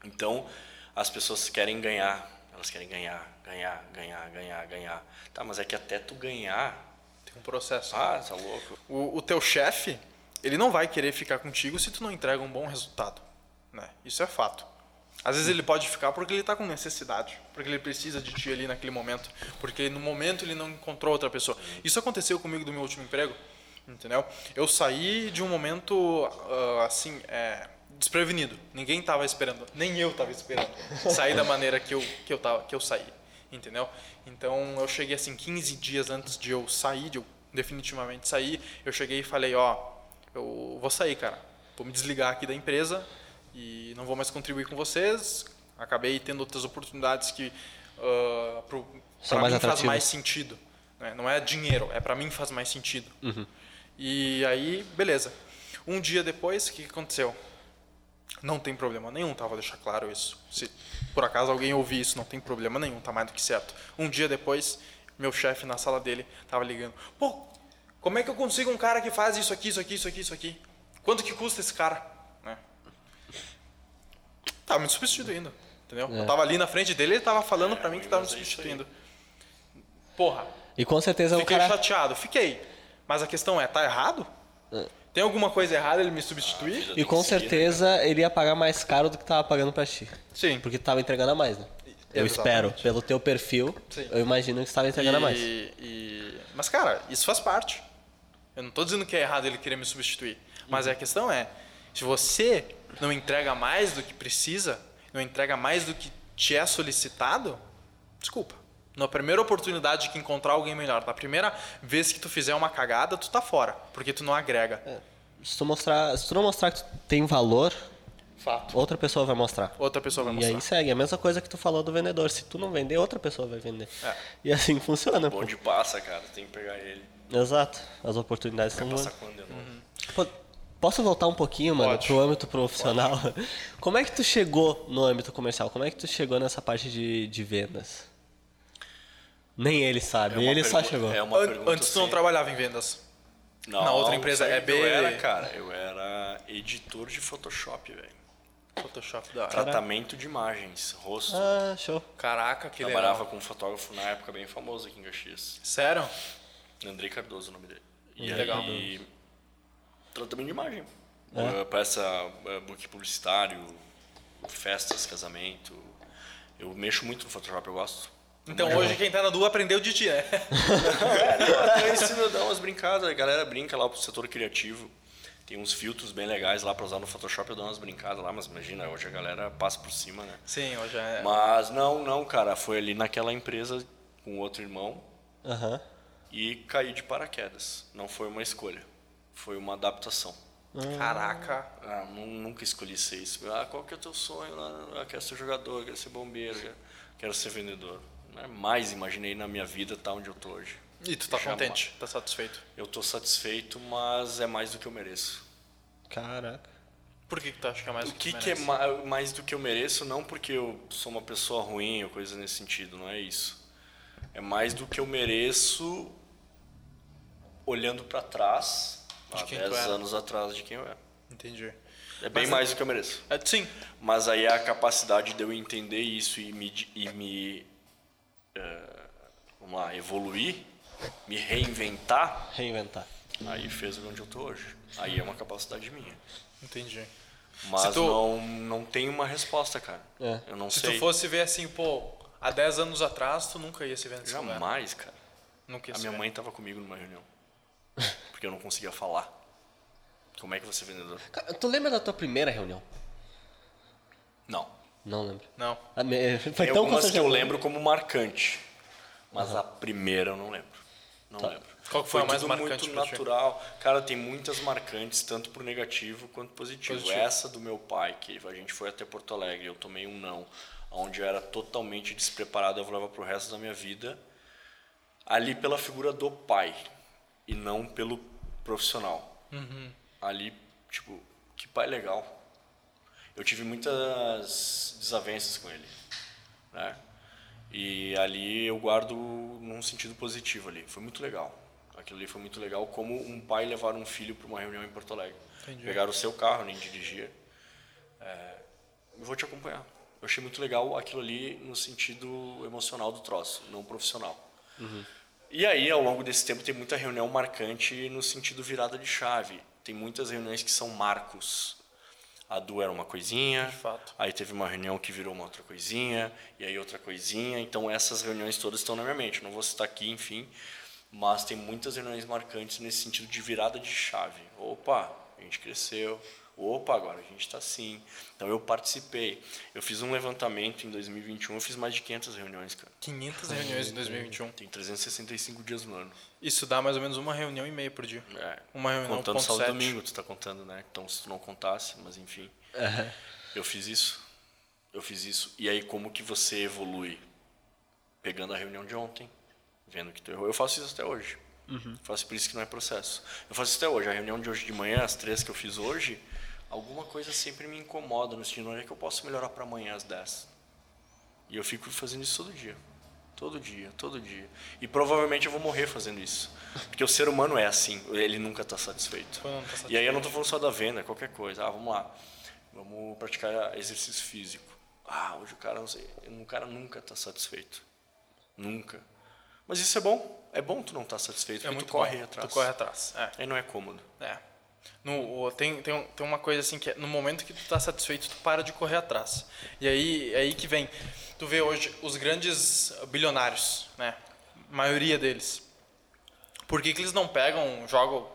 Então, as pessoas querem ganhar. Elas querem ganhar, ganhar, ganhar, ganhar, ganhar. Tá, mas é que até tu ganhar. Tem um processo. Ah, tá louco. O, o teu chefe, ele não vai querer ficar contigo se tu não entrega um bom resultado. Né? Isso é fato. Às vezes ele pode ficar porque ele está com necessidade, porque ele precisa de ti ali naquele momento, porque no momento ele não encontrou outra pessoa. Isso aconteceu comigo do meu último emprego, entendeu? Eu saí de um momento ah, assim, é, desprevenido. Ninguém estava esperando, nem eu estava esperando sair da maneira que eu que eu tava, que eu saí, entendeu? Então eu cheguei assim 15 dias antes de eu sair, de eu definitivamente sair, eu cheguei e falei, ó, eu vou sair, cara. Vou me desligar aqui da empresa e não vou mais contribuir com vocês. Acabei tendo outras oportunidades que uh, pro, São mais mim faz mais sentido. né? Não é dinheiro, é para mim faz mais sentido. E aí, beleza. Um dia depois, o que aconteceu? Não tem problema nenhum, tá? Vou deixar claro isso. Se por acaso alguém ouvir isso, não tem problema nenhum, tá mais do que certo. Um dia depois, meu chefe na sala dele tava ligando. Pô, como é que eu consigo um cara que faz isso aqui, isso aqui, isso aqui, isso aqui? Quanto que custa esse cara? Né? Tava me substituindo, entendeu? Eu tava ali na frente dele, ele tava falando pra mim que tava me é aí. substituindo. Porra, E com certeza o Fiquei cara. chateado, fiquei. Mas a questão é, tá errado? Tem alguma coisa errada ele me substituir? E com né, certeza ele ia pagar mais caro do que tava pagando pra ti. Sim. Porque tava entregando a mais, né? Eu Exatamente. espero. Pelo teu perfil, Sim. eu imagino que você tava entregando a mais. E, e- Mas, cara, isso faz parte. Eu não tô dizendo que é errado ele querer me substituir. Mas a questão é, se você não entrega mais do que precisa, não entrega mais do que te é solicitado, desculpa. Na primeira oportunidade que encontrar alguém melhor, na primeira vez que tu fizer uma cagada, tu tá fora, porque tu não agrega. Se tu, mostrar, se tu não mostrar que tu tem valor, Fato. outra pessoa vai mostrar. Outra pessoa vai E mostrar. aí segue. A mesma coisa que tu falou do vendedor. Se tu não vender, outra pessoa vai vender. É. E assim funciona. pô. Onde passa, cara, tem que pegar ele. Exato. As oportunidades estão voando. quando de novo? Pô, Posso voltar um pouquinho, mano, Pode. pro âmbito profissional? (laughs) Como é que tu chegou no âmbito comercial? Como é que tu chegou nessa parte de, de vendas? Nem ele sabe, É ele só chegou. É uma An- pergunta Antes tu não assim. trabalhava em vendas. Não, Na outra empresa é que Eu B- era, cara, eu era editor de Photoshop, velho. Photoshop da Tratamento de imagens, rosto. Ah, show. Caraca, que Trabalhava legal. com um fotógrafo na época bem famoso aqui em Caxias. Sério? Andrei Cardoso, o nome dele. E Legal. aí, tratamento de imagem. Uh, peça, uh, book publicitário, festas, casamento. Eu mexo muito no Photoshop, eu gosto. Então hoje quem tá na Du aprendeu de ti, né? Eu ensino a dar umas brincadas, a galera brinca lá pro setor criativo. Tem uns filtros bem legais lá pra usar no Photoshop, eu dou umas brincadas lá, mas imagina, hoje a galera passa por cima, né? Sim, hoje é. Mas não, não, cara, foi ali naquela empresa com outro irmão Aham. e caí de paraquedas. Não foi uma escolha, foi uma adaptação. Caraca. Ah, nu- nunca escolhi ser isso. Ah, qual que é o teu sonho? Ah, quero ser jogador, quero ser bombeiro, quero ser vendedor. Jamais imaginei na minha vida estar onde eu tô hoje. E tu tá Jamais. contente? Tá satisfeito? Eu tô satisfeito, mas é mais do que eu mereço. Caraca. Por que, que tu acha que é mais O do que, tu que é ma- mais do que eu mereço, não porque eu sou uma pessoa ruim ou coisa nesse sentido, não é isso. É mais do que eu mereço olhando pra trás, De há quem tu 10 era. anos atrás de quem eu era. Entendi. É bem Mas- mais do que eu mereço. É, sim. Mas aí é a capacidade de eu entender isso e me, e me vamos lá, evoluir, me reinventar, Reinventar. aí fez onde eu tô hoje. Aí é uma capacidade minha. Entendi. Mas Se tu- não, não tem uma resposta, cara. É. Eu não Se sei. tu fosse ver assim, pô, há 10 anos atrás, tu nunca ia se ver nesse lugar. Jamais, cara. Nunca ia A se minha ver. mãe tava comigo numa reunião. (laughs) Porque eu não conseguia falar. Como é que você é vendedor? Cara, Tu lembra da tua primeira reunião? Não. Não lembro. Não. A me- Foi Tem tão algumas que eu lembro como marcante. Mas a primeira eu não lembro. Não Tá. lembro. Qual que foi a mais tudo marcante muito natural. Cara, tem muitas marcantes, tanto pro negativo quanto positivo. Positivo. Essa do meu pai, que a gente foi até Porto Alegre, eu tomei um não, onde eu era totalmente despreparado, eu vou levar pro resto da minha vida, ali pela figura do pai e não pelo profissional. Uhum. Ali, tipo, que pai legal. Eu tive muitas desavenças com ele, né? E ali eu guardo num sentido positivo ali. Foi muito legal. Aquilo ali foi muito legal, como um pai levar um filho para uma reunião em Porto Alegre. Entendi. Pegar o seu carro, nem dirigia. É, eu vou te acompanhar. Eu achei muito legal aquilo ali no sentido emocional do troço, não profissional. E aí, ao longo desse tempo, tem muita reunião marcante no sentido virada de chave. Tem muitas reuniões que são marcos. A Du era uma coisinha, aí teve uma reunião que virou uma outra coisinha, e aí outra coisinha. Então, essas reuniões todas estão na minha mente. Não vou citar aqui, enfim, mas tem muitas reuniões marcantes nesse sentido de virada de chave. Opa, a gente cresceu. Opa, agora a gente está assim. Então, eu participei. Eu fiz um levantamento em 2021, eu fiz mais de 500 reuniões, cara. 500 reuniões em 2021. Tem 365 dias no ano. Isso dá mais ou menos uma reunião e meia por dia. É. Uma reunião Contando e sete. domingo, tu tá contando, né? Então, se tu não contasse, mas enfim. Eu fiz isso. Eu fiz isso. E aí, como que você evolui? Pegando a reunião de ontem, vendo que tu errou. Eu faço isso até hoje. Uhum. Faço por isso que não é processo. Eu faço isso até hoje. A reunião de hoje de manhã, as três que eu fiz hoje, alguma coisa sempre me incomoda no sentido, onde é que eu posso melhorar para amanhã às 10? E eu fico fazendo isso todo dia. Todo dia, todo dia. E provavelmente eu vou morrer fazendo isso. Porque o ser humano é assim, ele nunca está satisfeito. Quando não tá E aí eu não estou falando só da venda, é qualquer coisa. Ah, vamos lá. Vamos praticar exercício físico. Ah, hoje o cara, não sei, o cara nunca está satisfeito. Nunca. Mas isso é bom. É bom tu não estar satisfeito, É porque muito tu corre bom. atrás. Tu corre atrás. É. Aí não é cômodo. É. No, tem, tem, tem uma coisa assim que é, no momento que tu tá satisfeito, tu para de correr atrás. E aí é aí que vem. Tu vê hoje os grandes bilionários, né? A maioria deles. Por que, que eles não pegam, jogam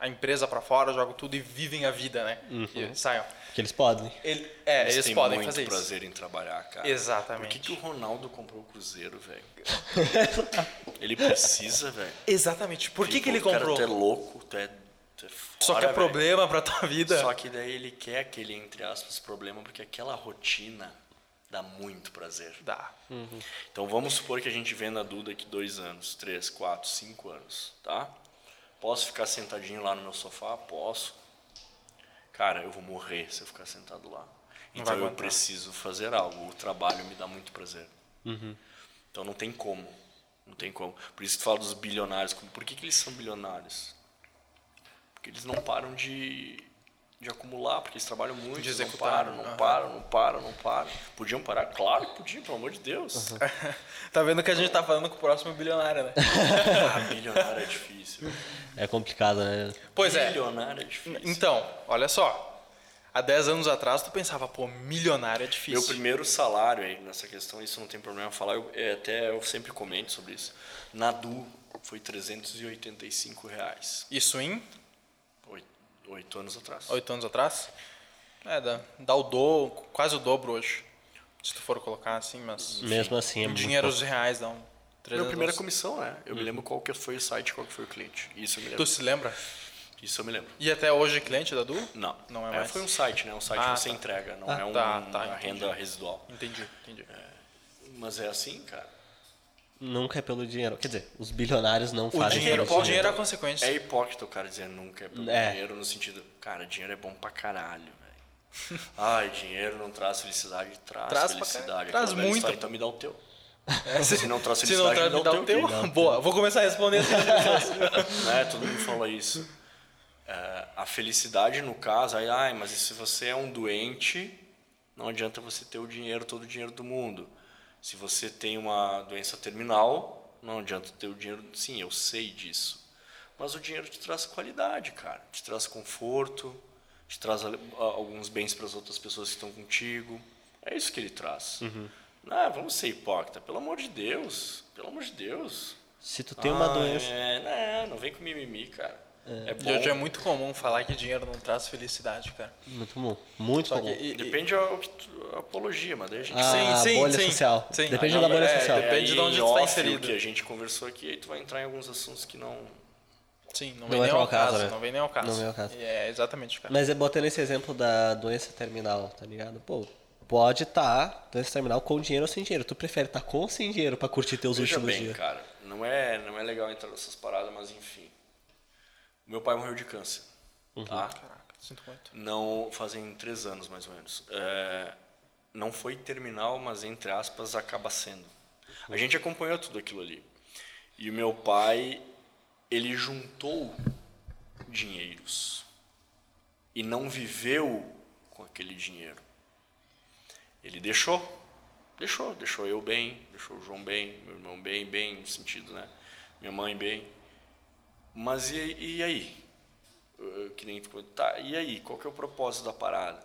a empresa para fora, jogam tudo e vivem a vida, né? E saiam. Que eles podem. Ele, é, eles, têm podem muito fazer isso. prazer em trabalhar, cara. Exatamente. Por que, que o Ronaldo comprou o Cruzeiro, velho? (laughs) ele precisa, velho. Exatamente. Por que, que ele Pô, cara, comprou? tu é louco, tu é, é Só fora, que é velho. problema pra tua vida. Só que daí ele quer aquele, entre aspas, problema, porque aquela rotina dá muito prazer. Dá. Então vamos supor que a gente venda a Duda aqui dois anos, três, quatro, cinco anos, tá? Posso ficar sentadinho lá no meu sofá? Posso. Cara, eu vou morrer se eu ficar sentado lá. Não Então vai eu aguentar. preciso fazer algo. O trabalho me dá muito prazer. Então não tem como. Não tem como. Por isso que tu fala dos bilionários. Como- Por que, que eles são bilionários? Porque eles não param de, de acumular, porque eles trabalham muito, De não executar, param, não aham. param, não param, não param. Podiam parar? Claro que podiam, pelo amor de Deus. (laughs) Tá vendo que a gente tá falando com o próximo bilionário, né? Ah, (laughs) bilionário é difícil. É complicado, né? Pois é. Bilionário é difícil. Então, olha só. Há 10 anos atrás tu pensava, pô, milionário é difícil. Meu primeiro salário aí nessa questão, isso não tem problema falar, eu, é, até eu sempre comento sobre isso. Na Du foi 385 reais. Isso em Oito, oito anos atrás. 8 anos atrás? É, dá, dá o do, quase o dobro hoje. Se tu for colocar assim, mas. Mesmo assim, é muito dinheiro pouco. os reais dá um. Minha 300 primeira comissão, né? Eu me lembro qual que foi o site, qual que foi o cliente. Isso eu me Tu lembro. se lembra? Isso eu me lembro. E até hoje é cliente da Du? Não. Não é mais? Foi um site, né? Um site Ah, que você tá. entrega, não Ah, é um- tá, tá, uma entendi. renda residual. Entendi, entendi. Mas é assim, cara. Nunca é pelo dinheiro. Quer dizer, os bilionários não O fazem dinheiro, pelo o dinheiro é a consequência. É hipócrita o cara dizer nunca é pelo É. dinheiro, no sentido, cara, dinheiro é bom pra caralho, velho. (laughs) Ai, dinheiro não traz felicidade, traz, Traz felicidade. Traz muito. história, então me dá o teu. É, Se (laughs) não traz Se felicidade, não traz, me dá o teu. O Boa, vou começar a responder (laughs) né? Todo mundo fala isso. É, a felicidade, no caso, aí, ai, mas e se você é um doente, não adianta você ter o dinheiro, todo o dinheiro do mundo. Se você tem uma doença terminal, não adianta ter o dinheiro. Sim, eu sei disso. Mas o dinheiro te traz qualidade, cara. Te traz conforto, te traz alguns bens para as outras pessoas que estão contigo. É isso que ele traz. Não, vamos ser hipócrita. Pelo amor de Deus. Pelo amor de Deus. Se tu tem uma Ah, doença. É, não, não vem com mimimi, cara. É, E bom. hoje é muito comum falar que dinheiro não traz felicidade, cara. Muito bom. Muito Só bom. que, e- e- Depende a, a apologia, mas daí a gente Ah, Sim, sim, bolha sim. social. Sim. Depende Ah, da bolha é, social. depende de onde tá off, inserido. Que a gente conversou aqui, aí tu vai entrar em alguns assuntos que não. Sim, não, Não vem nem ao caso, caso, né? não vem nem ao caso. Não vem ao caso. É, exatamente, cara. Mas é botando esse exemplo da doença terminal, tá ligado? Pô, pode estar doença terminal com dinheiro ou sem dinheiro. Tu prefere estar com ou sem dinheiro pra curtir teus Veja últimos bem, dias? cara, não é, não é legal entrar nessas paradas, mas enfim. Meu pai morreu de câncer. Uhum. Tá? Caraca, sinto muito. Não fazem três anos mais ou menos. É, não foi terminal, mas entre aspas acaba sendo. A gente acompanhou tudo aquilo ali. E o meu pai, ele juntou dinheiros e não viveu com aquele dinheiro. Ele deixou, deixou, deixou eu bem, deixou o João bem, meu irmão bem, bem no sentido, né? Minha mãe bem. Mas e, e aí? Que nem tu- tá, e aí, qual que é o propósito da parada?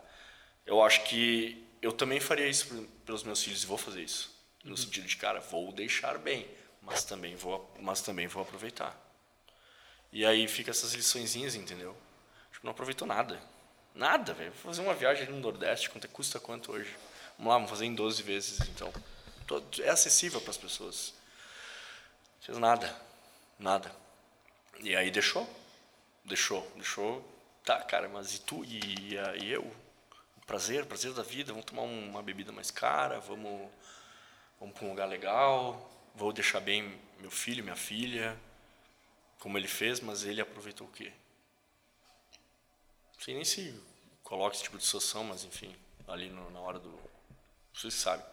Eu acho que eu também faria isso pelos meus filhos e vou fazer isso. No sentido de, cara, vou deixar bem, mas também vou, mas também vou aproveitar. E aí fica essas liçõezinhas, entendeu? Tipo, não aproveitou nada. Nada, velho. Vou fazer uma viagem ali no Nordeste, quanto é- custa quanto hoje? Vamos lá, vamos fazer em 12 vezes, então. É acessível para as pessoas. Fez nada. Nada. E aí deixou. Deixou, deixou. Tá, cara, mas e tu? E, e eu? Prazer, prazer da vida. Vamos tomar um- uma bebida mais cara, vamos, vamos para um lugar legal. Vou deixar bem meu filho, minha filha, como ele fez, mas ele aproveitou o quê? Não sei nem se coloca esse tipo de situação, mas enfim, ali no- na hora do. Vocês sabem.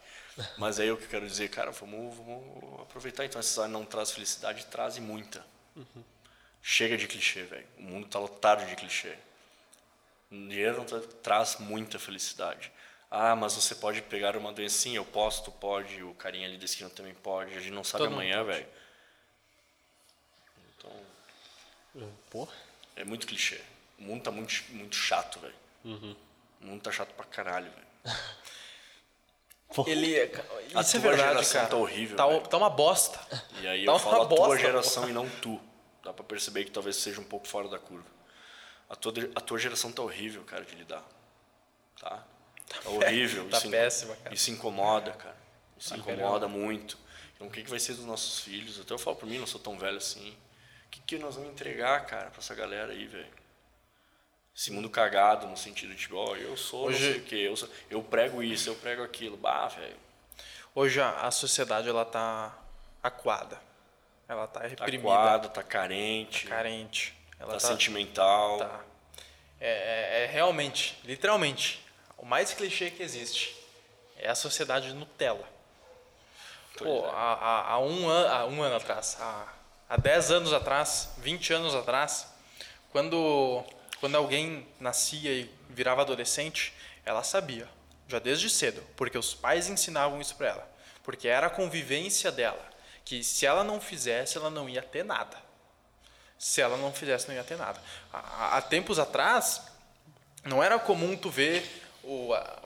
Mas aí o que eu quero dizer, cara, vamos, vamos aproveitar. Então, essa não traz felicidade, traz muita. Chega de clichê, velho. O mundo tá lotado de clichê. Dinheiro não tra- traz muita felicidade. Ah, mas você pode pegar uma doença. Sim, eu posso, tu pode, o carinha ali da esquina também pode. A gente não sabe Todo amanhã, velho. Então, Porra. é muito clichê. O mundo tá muito, muito chato, velho. Uhum. O mundo tá chato pra caralho, velho. (laughs) Ele, A isso é tua verdade, geração cara. tá horrível, Tá, tá uma bosta. E aí Tá eu uma falo a tua bosta, geração porra. e não tu. Dá pra perceber que talvez seja um pouco fora da curva. A tua, a tua geração tá horrível, cara, de lidar. Tá? Tá (laughs) horrível. Tá isso péssima, cara. Isso incomoda, cara. Isso Ah, incomoda muito. Então o que, que vai ser dos nossos filhos? Até eu falo por mim, não sou tão velho assim. O que, que nós vamos entregar, cara, pra essa galera aí, velho? Esse mundo cagado, no sentido de, ó, eu sou Hoje- não sei o quê, eu, sou- eu prego isso, eu prego aquilo. Bah, velho. Hoje a, a sociedade ela tá acuada. Ela tá Tá reprimida, coado, tá carente, carente. Ela tá, tá, sentimental. tá. É, é- é realmente, literalmente, o mais clichê que existe é a sociedade Nutella. Pô, é. há, há- há um ano, há um ano atrás, há, há 10 anos atrás, 20 anos atrás, quando, quando alguém nascia e virava adolescente, ela sabia, já desde cedo, porque os pais ensinavam isso para ela, porque era a convivência dela, que se ela não fizesse, ela não ia ter nada. Se ela não fizesse, não ia ter nada. Há, tempos atrás, não era comum tu ver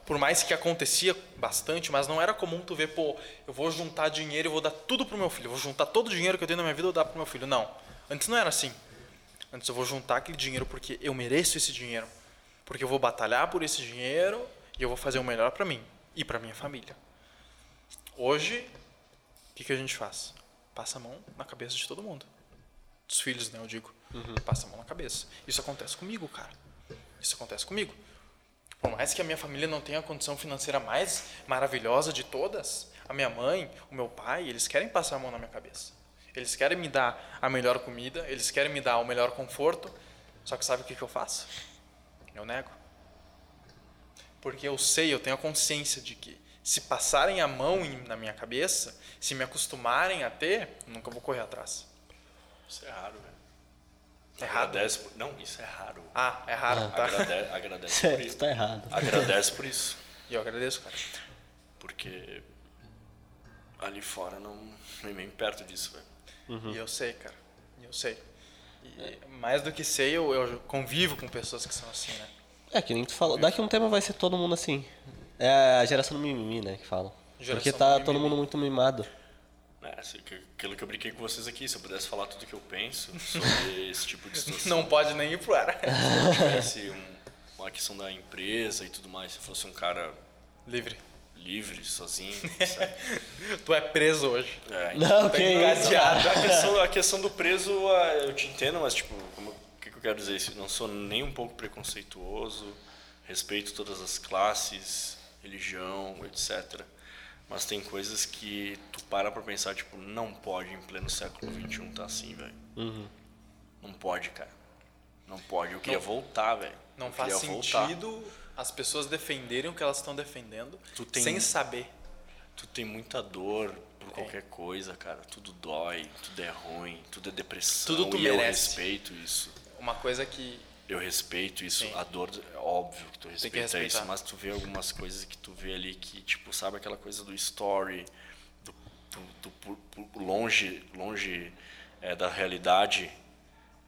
por mais que acontecia bastante, mas não era comum tu ver, pô, eu vou juntar dinheiro e vou dar tudo pro meu filho, vou juntar todo o dinheiro que eu tenho na minha vida e vou dar pro meu filho. Não. Antes não era assim. Antes eu vou juntar aquele dinheiro porque eu mereço esse dinheiro, porque eu vou batalhar por esse dinheiro e eu vou fazer o melhor para mim e para minha família. Hoje, que, que a gente faz? Passa a mão na cabeça de todo mundo. Dos filhos, né, eu digo. Passa a mão na cabeça. Isso acontece comigo, cara. Isso acontece comigo. Por mais que a minha família não tenha a condição financeira mais maravilhosa de todas, a minha mãe, o meu pai, eles querem passar a mão na minha cabeça. Eles querem me dar a melhor comida, eles querem me dar o melhor conforto. Só que sabe o que, que eu faço? Eu nego. Porque eu sei, eu tenho a consciência de que se passarem a mão em- na minha cabeça, se me acostumarem a ter, nunca vou correr atrás. Isso é raro, velho. É errado? Agradece por... Não, isso é raro. Ah, é raro, tá? Agrade... (laughs) Agradece por Isso isso. tá errado. Agradece por isso. E eu agradeço, cara. Porque ali fora não nem perto disso, velho. E eu sei, cara. E eu sei. E mais do que sei, eu, eu convivo com pessoas que são assim, né? É, que nem tu falou. Daqui a um tempo vai ser todo mundo assim. É a geração do mimimi, né, que falam. Geração Porque tá mimimi. todo mundo muito mimado. É, assim, que- aquilo que eu brinquei com vocês aqui, se eu pudesse falar tudo que eu penso sobre (laughs) esse tipo de situação. Não pode nem ir pro ar. Se eu tivesse um- uma questão da empresa e tudo mais, se eu fosse um cara Livre. livre, sozinho, (laughs) sabe? Tu é preso hoje. É, Não, Tá que isso. encadeado. A questão, a questão do preso, eu te entendo, mas tipo, como, o que, que eu quero dizer? Não sou nem um pouco preconceituoso, respeito todas as classes, religião, etc. Mas tem coisas que tu para pra pensar, tipo, não pode em pleno século XXI tá assim, velho. Uhum. Não pode, cara. Não pode. Eu queria voltar, velho. Não Eu faz queria voltar. sentido as pessoas defenderem o que elas estão defendendo Tu tem- sem saber. Tu tem muita dor por qualquer coisa, cara. Tudo dói, tudo é ruim, tudo é depressão. Tudo tu e eu merece. respeito isso. Uma coisa que Eu respeito isso. Sim. A dor, é óbvio que tu que respeita respeitar. isso, mas tu vê algumas coisas que tu vê ali que, tipo, sabe aquela coisa do story, do, do- do longe, longe é, da realidade,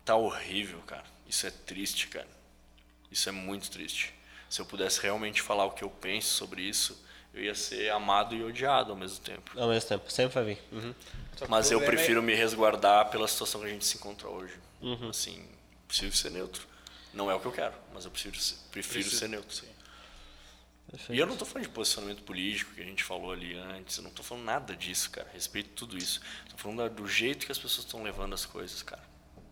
tá horrível, cara. Isso é triste, cara. Isso é muito triste. Se eu pudesse realmente falar o que eu penso sobre isso, eu ia ser amado e odiado ao mesmo tempo. Ao mesmo tempo, sempre vai vir. Uhum. Que Mas eu é- prefiro me resguardar pela situação que a gente se encontra hoje. Assim, preciso ser neutro. Não é o que eu quero, mas eu prefiro ser, prefiro Preciso- ser neutro. sim. E eu não tô falando de posicionamento político que a gente falou ali antes, eu não tô falando nada disso, cara. Respeito tudo isso. Tô falando do jeito que as pessoas estão levando as coisas, cara.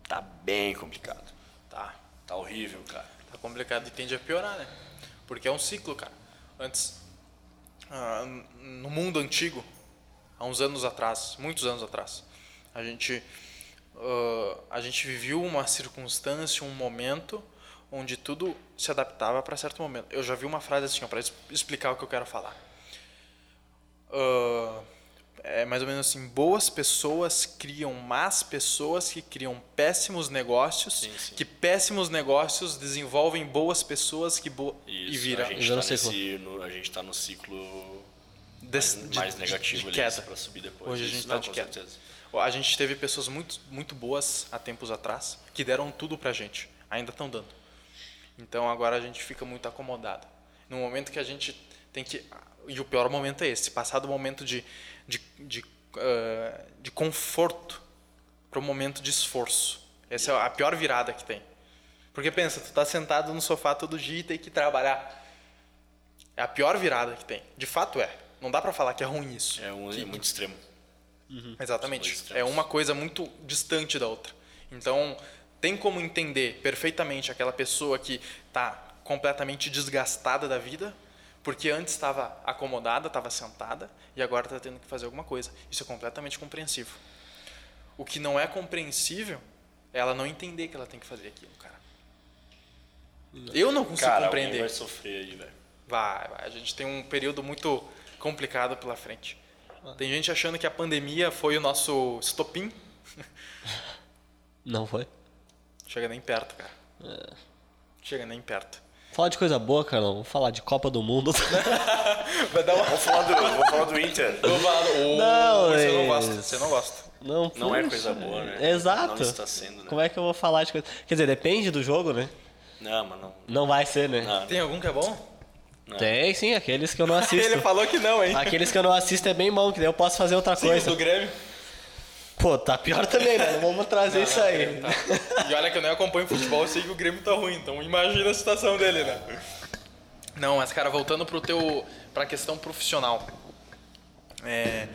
Tá bem complicado. Tá. Tá horrível, cara. Tá complicado e tende a piorar, né? Porque é um ciclo, cara. Antes, ah, no mundo antigo, há uns anos atrás, muitos anos atrás, a gente, ah, a gente viveu uma circunstância, um momento onde tudo se adaptava para certo momento. Eu já vi uma frase assim, para explicar o que eu quero falar. Ah, é mais ou menos assim: boas pessoas criam más pessoas que criam péssimos negócios, Sim, sim. que péssimos negócios desenvolvem boas pessoas que bo e Isso, vira a gente, tá um nesse, no, a gente tá no ciclo des- mais, de- mais de- negativo de ali queda. para subir depois. Hoje a gente tá não, de com queda. certeza. A gente teve pessoas muito, muito boas há tempos atrás que deram tudo pra gente. Ainda estão dando. Então agora a gente fica muito acomodado. No momento que a gente tem que. E o pior momento é esse passar do momento de, de, de, ah, de conforto para o momento de esforço. Essa é a pior virada que tem. Porque pensa, tu tá sentado no sofá todo dia e tem que trabalhar. É a pior virada que tem. De fato é. Não dá pra falar que é ruim isso. É, um, é muito extremo. Exatamente. Dois extremos. É uma coisa muito distante da outra. Então, tem como entender perfeitamente aquela pessoa que está completamente desgastada da vida, porque antes estava acomodada, estava sentada, e agora está tendo que fazer alguma coisa. Isso é completamente compreensível. O que não é compreensível é ela não entender que ela tem que fazer aquilo, cara. Eu não consigo Cara, compreender. vai sofrer aí, velho. Vai, vai. A gente tem um período muito complicado pela frente. Tem gente achando que a pandemia foi o nosso estopim. Não foi? Chega nem perto, cara. Chega nem perto. Fala de coisa boa, Carlão. Vamos falar de Copa do Mundo. (laughs) Vai dar uma. Vamos falar do, vamos falar do Inter. Não, você não é- gosta. Você não gosta. Não, Não é coisa boa, né? Exato. Não está sendo, né? Como é que eu vou falar de coisa... Quer dizer, depende do jogo, né? Não, mas não. Não vai ser, né? não, Tem algum que é bom? Tem sim, aqueles que eu não (laughs) assisto. Ele falou que não, hein? Aqueles que eu não assisto é bem bom, que daí eu posso fazer outra Sim, coisa. do Grêmio. Pô, tá pior também, mano. Vamos trazer isso aí. E olha que eu nem acompanho futebol, eu sei que o Grêmio tá ruim, então imagina a situação dele, né? Não, mas cara, voltando pro teu pra questão profissional. É,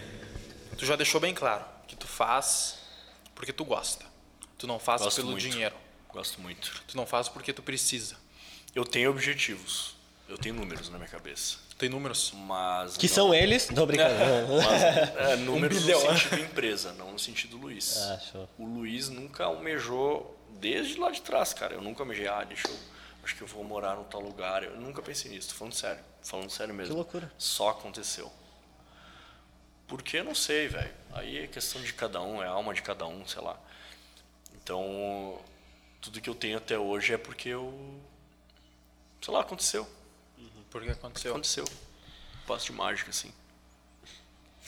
tu já deixou bem claro que tu faz porque tu gosta. Tu não faz Gosto pelo muito. dinheiro. Gosto muito. Tu não faz porque tu precisa. Eu tenho objetivos. Eu tenho números na minha cabeça. Tu tem números. Mas. Que não- são eles? Não, brincadeira. (laughs) Mas, é, números bilhão. no sentido empresa, não no sentido Luiz. Ah, show. O Luiz nunca almejou desde lá de trás, cara. Eu nunca almejei, ah, deixa eu. Acho que eu vou morar num tal lugar. Eu nunca pensei nisso, tô falando sério. Falando sério mesmo. Que loucura. Só aconteceu. Por que? Eu não sei, velho. Aí é questão de cada um, é a alma de cada um, sei lá. Então, tudo que eu tenho até hoje é porque eu. Sei lá, aconteceu. Porque aconteceu. Aconteceu. Passo de mágica, assim.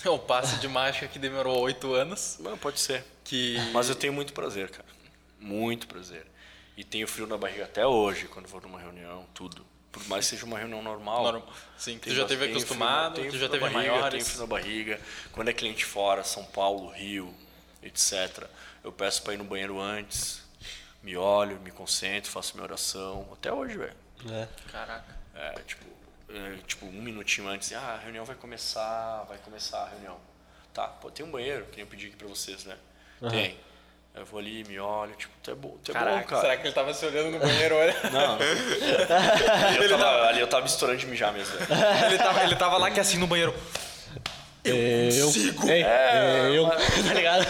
É o passe de mágica que demorou oito anos. Não, pode ser. Que... Mas eu tenho muito prazer, cara. Muito prazer. E tenho frio na barriga até hoje, quando vou numa reunião, tudo. Por mais que seja uma reunião normal. Normal. Sim, tu já teve acostumado, frio- tu já teve na barriga, Tenho maiores. frio na barriga. Quando é cliente fora, São Paulo, Rio, etc. Eu peço pra ir no banheiro antes, me olho, me concentro, faço minha oração. Até hoje, velho. É. Caraca. É, tipo, é, tipo, um minutinho antes, ah, a reunião vai começar, vai começar a reunião. Tá, pô, tem um banheiro, que nem eu pedi aqui pra vocês, né? Tem. Eu vou ali, me olho, tipo, tu é bom, tu é Caraca, bom, cara. será que ele tava se olhando no banheiro, olha? (laughs) Não. ali, (laughs) eu tava, ali eu tava estourando de mijar mesmo. ele, tava, ele tava lá que assim no banheiro. Eu consigo. Ei, É, eu. (laughs) Tá ligado?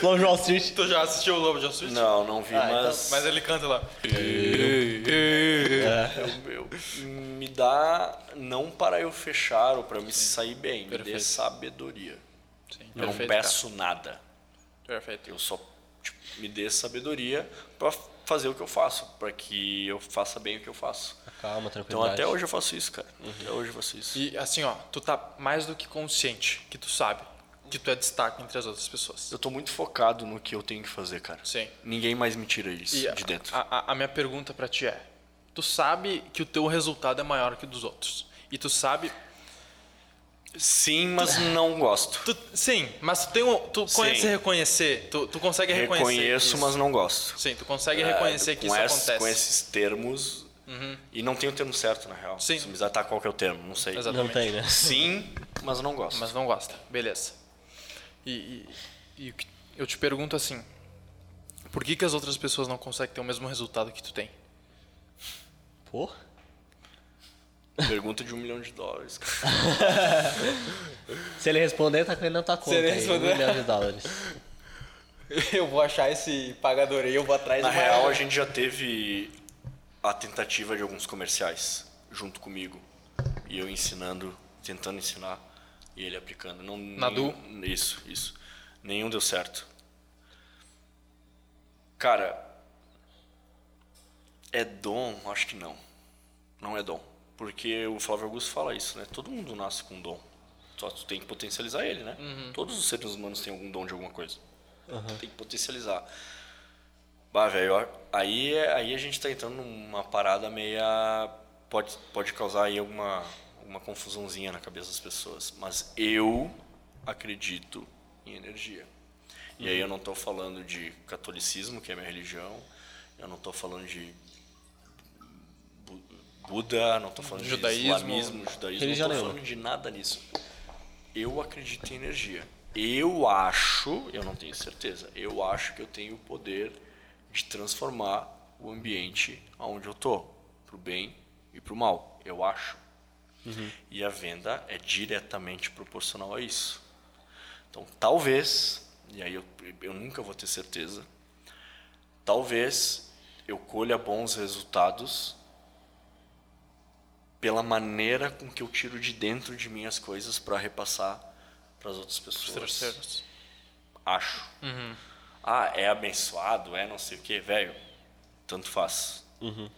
Flow Wall Street. Tu já assistiu o Lobo de Wall Street? Não, não vi, Ah, então- mas, Mas ele canta lá. eu, eu- me dá não para eu fechar ou para me sair bem, me dê Perfeito. sabedoria. Sim, Eu não perfeito, peço nada. cara. Perfeito. Eu só tipo, me dê sabedoria para fazer o que eu faço, para que eu faça bem o que eu faço. Calma, Então tranquilidade. até hoje eu faço isso, cara. Até hoje eu faço isso. E assim, ó, tu tá mais do que consciente que tu sabe que tu é destaque entre as outras pessoas. Eu tô muito focado no que eu tenho que fazer, cara. Sim. Ninguém mais me tira isso E de dentro. A, a- a minha pergunta pra ti é: tu sabe que o teu resultado é maior que o dos outros? E tu sabe. Sim, mas não gosto. tu- sim, mas tu, tem um, tu Sim. conhece reconhecer, tu, tu consegue reconhecer. Reconheço, isso. mas não gosto. Sim, tu consegue É, reconhecer que com isso ess- acontece. Uhum. Com esses termos. E não tem o termo certo, na real. Sim. Se me exatar qual que é o termo, não sei. Exato. Não tem, né? Sim, mas não gosto. Mas não gosta. Beleza. E, e- e eu te pergunto assim: por que, que as outras pessoas não conseguem ter o mesmo resultado que tu tem? Pô. Pergunta de um milhão de dólares. (laughs) Se ele responder, tá caindo na tua conta. ele aí, responder- Um milhão de dólares. (laughs) Eu vou achar esse pagador aí, eu vou atrás Na real, maior. a gente já teve a tentativa de alguns comerciais junto comigo. E eu ensinando, tentando ensinar e ele aplicando. Não, Na nenhum- Isso, isso. Nenhum deu certo. Cara, é dom? Acho que não. Não é dom. Porque o Flávio Augusto fala isso, né? Todo mundo nasce com dom. Só tu tem que potencializar ele, né? Todos os seres humanos têm algum dom de alguma coisa. Tem que potencializar. Bah, velho, aí, é- aí a gente tá entrando numa parada meia. Pode, pode causar aí alguma, alguma confusãozinha na cabeça das pessoas. Mas eu acredito em energia. E aí eu não tô falando de catolicismo, que é a minha religião. Eu não tô falando de Buda, não tô falando Judaísmo. de islamismo, judaísmo, não nenhuma. falando de nada nisso. Eu acredito em energia. Eu acho, eu não tenho certeza, eu acho que eu tenho o poder de transformar o ambiente onde eu tô, pro bem e pro mal. Eu acho. E a venda é diretamente proporcional a isso. Então, talvez, e aí eu, eu nunca vou ter certeza, talvez eu colha bons resultados pela maneira com que eu tiro de dentro de mim as coisas para repassar para as outras pessoas. Terceiros. Acho. Ah, é abençoado, é não sei o que, velho. Tanto faz.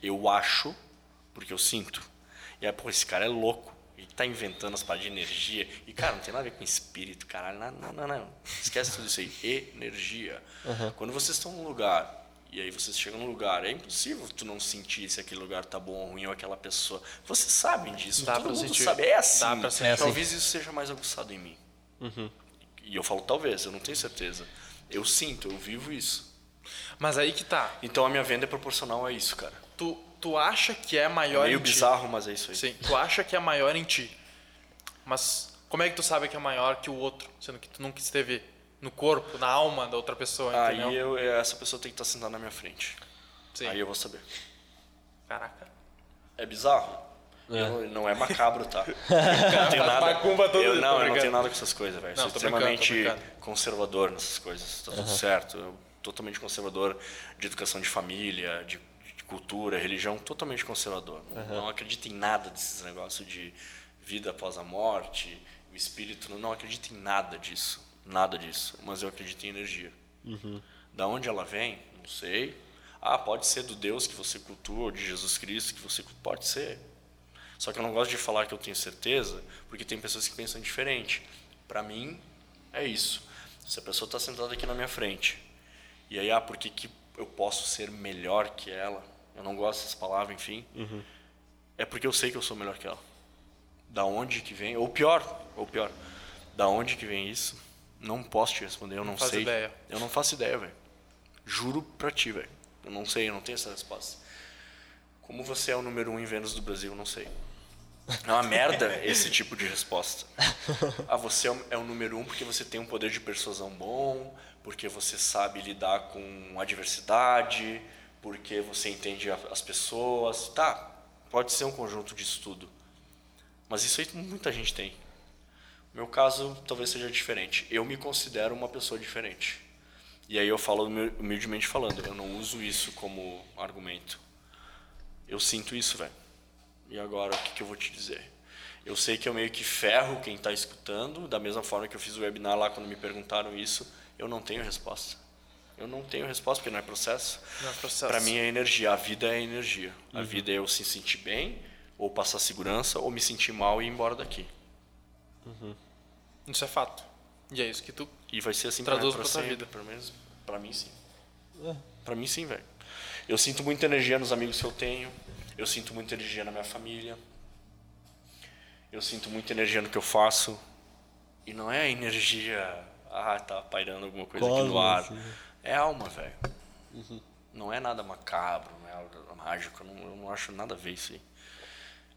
Eu acho, porque eu sinto. E aí, pô, esse cara é louco. Ele tá inventando as paradas de energia. E, cara, não tem nada a ver com espírito, caralho. Não, não, não. não. Esquece tudo isso aí. Energia. Quando vocês estão num lugar e aí vocês chegam num lugar, é impossível tu não sentir se aquele lugar tá bom ou ruim ou aquela pessoa. Vocês sabem disso. Dá Todo mundo sentir. sabe. É assim. Dá pra sentir. É. Talvez isso seja mais aguçado em mim. E eu falo talvez, eu não tenho certeza. Eu sinto, eu vivo isso. Mas aí que tá. Então a minha venda é proporcional a isso, cara. Tu, tu acha que é É maior meio em ti. bizarro, mas é isso aí. Sim, tu acha que é maior em ti. Mas como é que tu sabe que é maior que o outro? Sendo que tu nunca esteve no corpo, na alma da outra pessoa, entendeu? Aí eu, essa pessoa tem que estar sentada na minha frente. Sim. Aí eu vou saber. Caraca. É bizarro? Eu- não é macabro, tá? (laughs) Eu não tenho faz nada. eu, não, eu não tenho nada com essas coisas, velho. Sou brincando, extremamente brincando. conservador nessas coisas. Tá tudo certo. Eu, totalmente conservador de educação de família, de, de cultura, religião, totalmente conservador. Não, não acredito em nada desses negócios de vida após a morte, o espírito. Não, não acredito em nada disso. Nada disso. Mas eu acredito em energia. Da onde ela vem? Não sei. Ah, pode ser do Deus que você cultua, ou de Jesus Cristo que você cultua. Pode ser. Só que eu não gosto de falar que eu tenho certeza, porque tem pessoas que pensam diferente. Para mim, é isso. Se a pessoa está sentada aqui na minha frente, e aí, ah, por que, que eu posso ser melhor que ela? Eu não gosto dessas palavras, enfim. Uhum. É porque eu sei que eu sou melhor que ela. Da onde que vem? Ou pior, ou pior, da onde que vem isso? Não posso te responder, eu não, Não sei. ideia. Eu não faço ideia, velho. Juro pra ti, velho. Eu não sei, eu não tenho essa resposta. Como você é o número um em vendas do Brasil, eu não sei. É uma merda (laughs) esse tipo de resposta. Ah, você é o- é o número um porque você tem um poder de persuasão bom, porque você sabe lidar com adversidade, porque você entende as pessoas. Tá, pode ser um conjunto disso tudo. Mas isso aí muita gente tem. Meu caso talvez seja diferente. Eu me considero uma pessoa diferente. E aí eu falo humil- humildemente falando, eu não uso isso como argumento. Eu sinto isso, velho. E agora, o que, que eu vou te dizer? Eu sei que eu meio que ferro quem está escutando, da mesma forma que eu fiz o webinar lá quando me perguntaram isso, eu não tenho resposta. Eu não tenho resposta porque não é processo. Não é processo. Para mim é energia, a vida é energia. A vida é eu se sentir bem, ou passar segurança, ou me sentir mal e ir embora daqui. Isso é fato. E é isso que tu. E vai ser assim Traduz pra, pra tua vida. Pelo menos pra mim sim. É. Pra mim sim, velho. Eu sinto muita energia nos amigos que eu tenho. Eu sinto muita energia na minha família. Eu sinto muita energia no que eu faço. E não é energia. Ah, tá pairando alguma coisa aqui no ar. assim. É alma, velho. Não é nada macabro, não é nada mágico. Eu não, eu não acho nada a ver isso aí.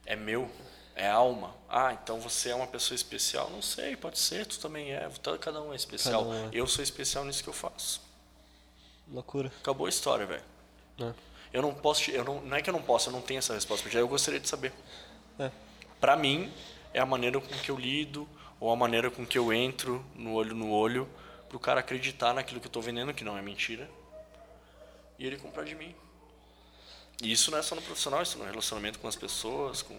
É meu. É alma. Ah, então você é uma pessoa especial? Não sei, pode ser, tu também é. Todo- Cada um é especial. Um é. Eu sou especial nisso que eu faço. Loucura. Acabou a história, velho. É. Eu não posso, eu não, não é que eu não posso, eu não tenho essa resposta, porque eu gostaria de saber. É. Pra mim, é a maneira com que eu lido, ou a maneira com que eu entro no olho no olho, pro cara acreditar naquilo que eu tô vendendo, que não é mentira, e ele comprar de mim. E isso não é só no profissional, isso no relacionamento com as pessoas, com...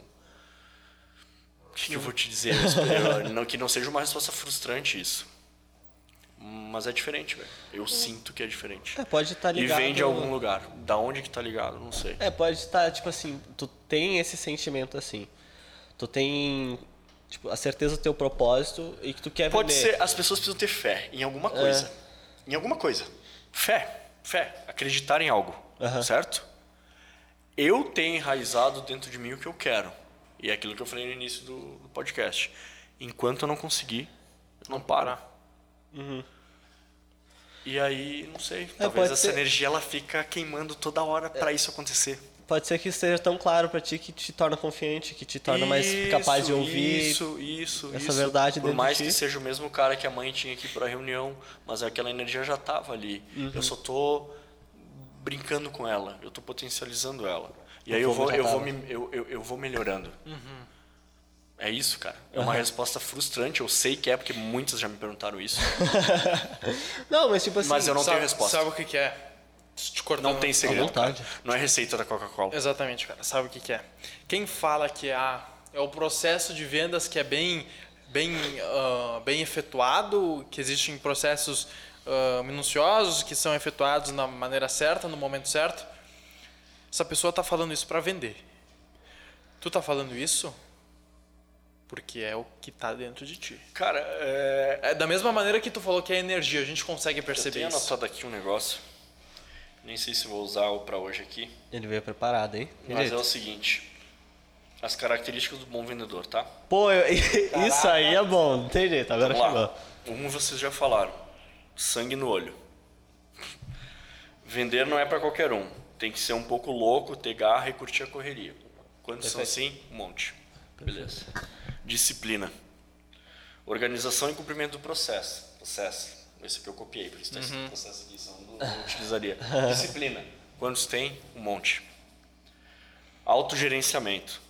O que, que eu vou te dizer? (laughs) Não, que não seja uma resposta frustrante isso. Mas é diferente, velho. Eu sinto que é diferente. É, pode estar E ligado. vem de algum lugar. Da onde que tá ligado? Não sei. É, pode estar, tipo assim, tu tem esse sentimento assim. Tu tem, tipo, a certeza do teu propósito e que tu quer Pode vender. ser, as pessoas precisam ter fé em alguma coisa. Em alguma coisa. Fé. Fé. Acreditar em algo. Certo? Eu tenho enraizado dentro de mim o que eu quero. E é aquilo que eu falei no início do, do podcast. Enquanto eu não conseguir, eu não paro. E aí, não sei. Talvez Uhum. É, pode essa ser- energia ela fica queimando toda hora pra isso acontecer. Pode ser que esteja tão claro pra ti que te torna confiante, que te torna mais capaz de ouvir. Isso, isso, essa isso. verdade Por mais que seja o mesmo cara que a mãe tinha aqui pra reunião, mas aquela energia já tava ali. Uhum. Eu só tô brincando com ela, eu tô potencializando ela. E aí eu vou, eu vou, me, eu, eu, eu vou melhorando. Uhum. É isso, cara. É uma resposta frustrante. Eu sei que é, porque muitas já me perguntaram isso. (laughs) Não, mas tipo assim. Mas eu não sabe, tenho resposta. Sabe o que, que é? Te cortando. Não tem segredo. Não é receita da Coca-Cola. Exatamente, cara. Sabe o que, que é? Quem fala que ah, é o processo de vendas que é bem, bem, ah, bem efetuado, que existem processos ah, minuciosos que são efetuados na maneira certa, no momento certo, essa pessoa está falando isso para vender. Tu tá falando isso porque é o que tá dentro de ti. Cara, é... É da mesma maneira que tu falou que é energia, a gente consegue eu perceber tenho isso. anotado aqui um negócio. Nem sei se vou usar o pra hoje aqui. Ele veio preparado, hein? Mas é jeito. o seguinte. As características do bom vendedor, tá? Pô, eu- (laughs) isso aí é bom, não tem jeito, agora Vamos chegou. lá. Um vocês já falaram. Sangue no olho. Vender não é pra qualquer um. Tem que ser um pouco louco, ter garra e curtir a correria. Quantos são assim? Um monte. Beleza. Disciplina. Organização e cumprimento do processo. Processo. Esse aqui eu copiei, por isso está escrito processo aqui, senão não, não utilizaria. (laughs) Disciplina. Quantos tem? Um monte. Autogerenciamento.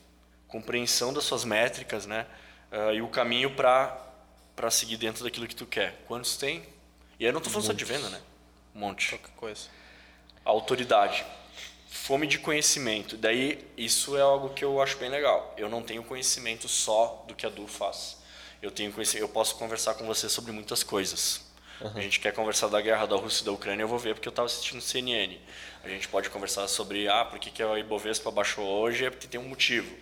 Compreensão das suas métricas, né? Ah, e o caminho para para seguir dentro daquilo que tu quer. Quantos tem? E aí eu não estou falando só de venda, né? Um monte. Qualquer coisa. Autoridade. Fome de conhecimento. Daí, isso é algo que eu acho bem legal. Eu não tenho conhecimento só do que a Du faz. Eu tenho conhecimento, eu posso conversar com você sobre muitas coisas. A gente quer conversar da guerra da Rússia e da Ucrânia, eu vou ver porque eu estava assistindo CNN. A gente pode conversar sobre, ah, por que, que a Ibovespa baixou hoje? É porque tem um motivo.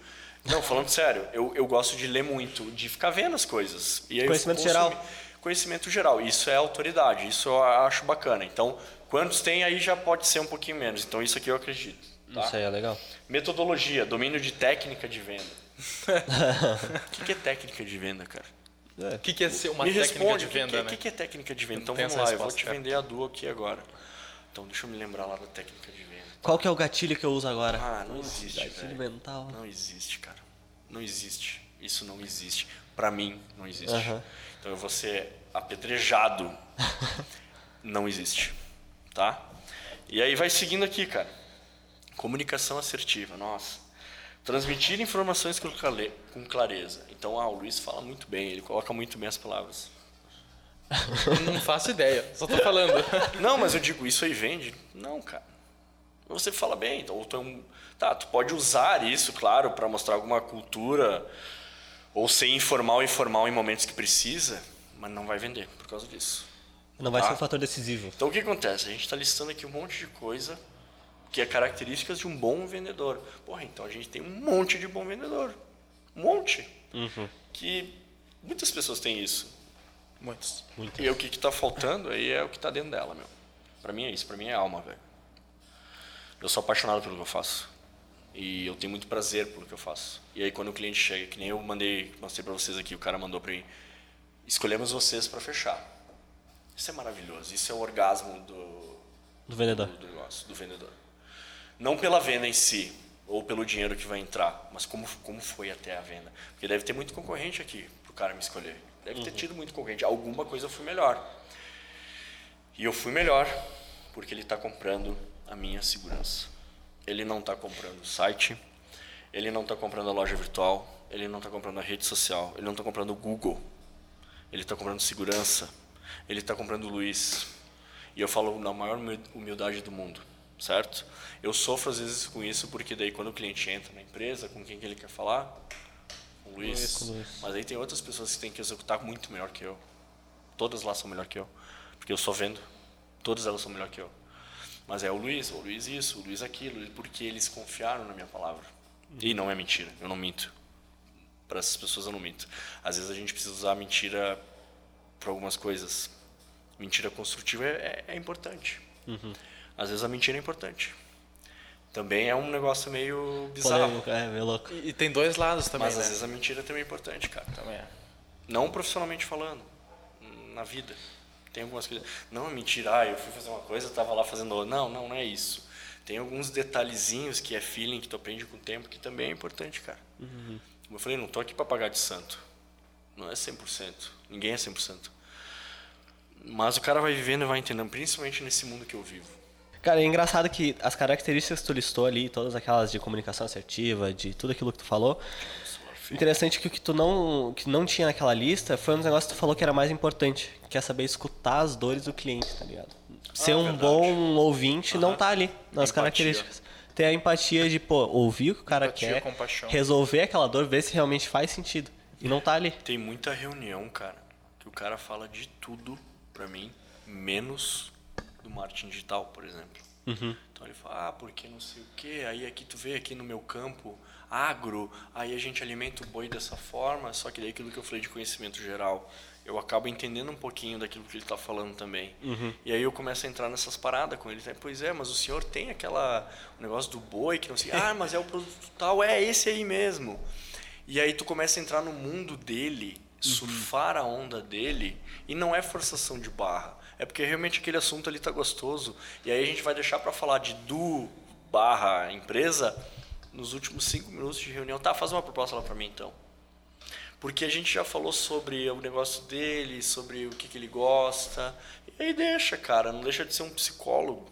Não, falando (laughs) sério, eu, eu gosto de ler muito, de ficar vendo as coisas. E aí Conhecimento geral. Conhecimento geral, isso é autoridade, isso eu acho bacana. Então, quantos tem aí já pode ser um pouquinho menos. Então, isso aqui eu acredito. Tá? Isso aí é legal. Metodologia, domínio de técnica de venda. (laughs) o que, que é técnica de venda, cara? O que, que é ser uma Me técnica responde, de o que, venda, que, é- né? o que, que é técnica de venda? Então vamos lá, eu vou te cara. vender a duo aqui agora. Então deixa eu me lembrar lá da técnica de venda. Qual que é o gatilho que eu uso agora? Ah, não existe, Gatilho velho. mental. Não existe, cara. Não existe. Isso não existe. Pra mim, não existe. Aham. Então eu vou ser apedrejado. (laughs) não existe. Tá? E aí vai seguindo aqui, cara. Comunicação assertiva. Nossa. Transmitir informações com clare- com clareza. Então, ah, o Luiz fala muito bem, ele coloca muito bem as palavras. (laughs) Não faço ideia, só tô falando. (laughs) Não, mas eu digo, isso aí vende? Não, cara. Você fala bem, então, ou tu é um- tá, tu pode usar isso, claro, para mostrar alguma cultura ou ser informal e formal em momentos que precisa, mas não vai vender por causa disso. Não vai Tá. ser um fator decisivo. Então o que acontece? A gente está listando aqui um monte de coisa que é características de um bom vendedor. Porra, então a gente tem um monte de bom vendedor. Um monte. Que muitas pessoas têm isso. Muitos. E o que está faltando aí é o que está dentro dela, meu. Pra mim é isso, pra mim é alma, velho. Eu sou apaixonado pelo que eu faço. E eu tenho muito prazer pelo que eu faço. E aí quando o cliente chega, que nem eu mandei, mostrei pra vocês aqui, o cara mandou pra mim, escolhemos vocês pra fechar. Isso é maravilhoso, isso é o orgasmo do, Do vendedor. do, do negócio, do vendedor. Não pela venda em si, ou pelo dinheiro que vai entrar, mas como, como foi até a venda. Porque deve ter muito concorrente aqui pro cara me escolher. Deve ter tido muito concorrente. Alguma coisa eu fui melhor. E eu fui melhor porque ele está comprando a minha segurança. Ele não está comprando o site, ele não está comprando a loja virtual, ele não está comprando a rede social, ele não está comprando o Google, ele está comprando segurança, ele está comprando o Luiz. E eu falo na maior humil- humildade do mundo, certo? Eu sofro às vezes com isso porque daí quando o cliente entra na empresa, com quem que ele quer falar? Com o Luiz. O Luiz. Mas aí tem outras pessoas que têm que executar muito melhor que eu. Todas lá são melhor que eu. Porque eu só vendo. Todas elas são melhor que eu. Mas é o Luiz, o Luiz isso, o Luiz aquilo, porque eles confiaram na minha palavra. E não é mentira, eu não minto. Para essas pessoas eu não minto. Às vezes a gente precisa usar a mentira para algumas coisas. Mentira construtiva é, é- é importante. Às vezes a mentira é importante. Também é um negócio meio bizarro. Polêmico, é, meio louco. E, e tem dois lados também, Mas né? às vezes a mentira também é importante, cara. Também é. Não profissionalmente falando, na vida. Tem algumas coisas. Não, é mentira, ah, eu fui fazer uma coisa, tava lá fazendo outra. Não, não, não é isso. Tem alguns detalhezinhos que é feeling que tu aprende com o tempo que também é importante, cara. Como eu falei, não tô aqui para pagar de santo. Não é 100%. Ninguém é 100%. Mas o cara vai vivendo e vai entendendo, principalmente nesse mundo que eu vivo. Cara, é engraçado que as características que tu listou ali, todas aquelas de comunicação assertiva, de tudo aquilo que tu falou, interessante que o que tu não, que não tinha naquela lista foi um dos negócios que tu falou que era mais importante, que é saber escutar as dores do cliente, tá ligado? Ser um verdade. bom ouvinte não tá ali nas Empatia. características. Ter a empatia de, pô, ouvir o que o cara Empatia, quer, compaixão. resolver aquela dor, ver se realmente faz sentido. E não tá ali. Tem muita reunião, cara, que o cara fala de tudo pra mim, menos do marketing digital, por exemplo. Então ele fala, ah, porque não sei o quê, aí aqui tu vê aqui no meu campo, agro, aí a gente alimenta o boi dessa forma, só que daí aquilo que eu falei de conhecimento geral, eu acabo entendendo um pouquinho daquilo que ele está falando também. E aí eu começo a entrar nessas paradas com ele. né? Pois é, mas o senhor tem aquela o negócio do boi que não sei, ah, mas é o produto tal, é esse aí mesmo. E aí tu começa a entrar no mundo dele, surfar a onda dele, e não é forçação de barra. É porque realmente aquele assunto ali tá gostoso. E aí a gente vai deixar para falar de do barra empresa nos últimos cinco minutos de reunião. Tá, faz uma proposta lá para mim então. Porque a gente já falou sobre o negócio dele, sobre o que, que ele gosta. E aí deixa, cara, não deixa de ser um psicólogo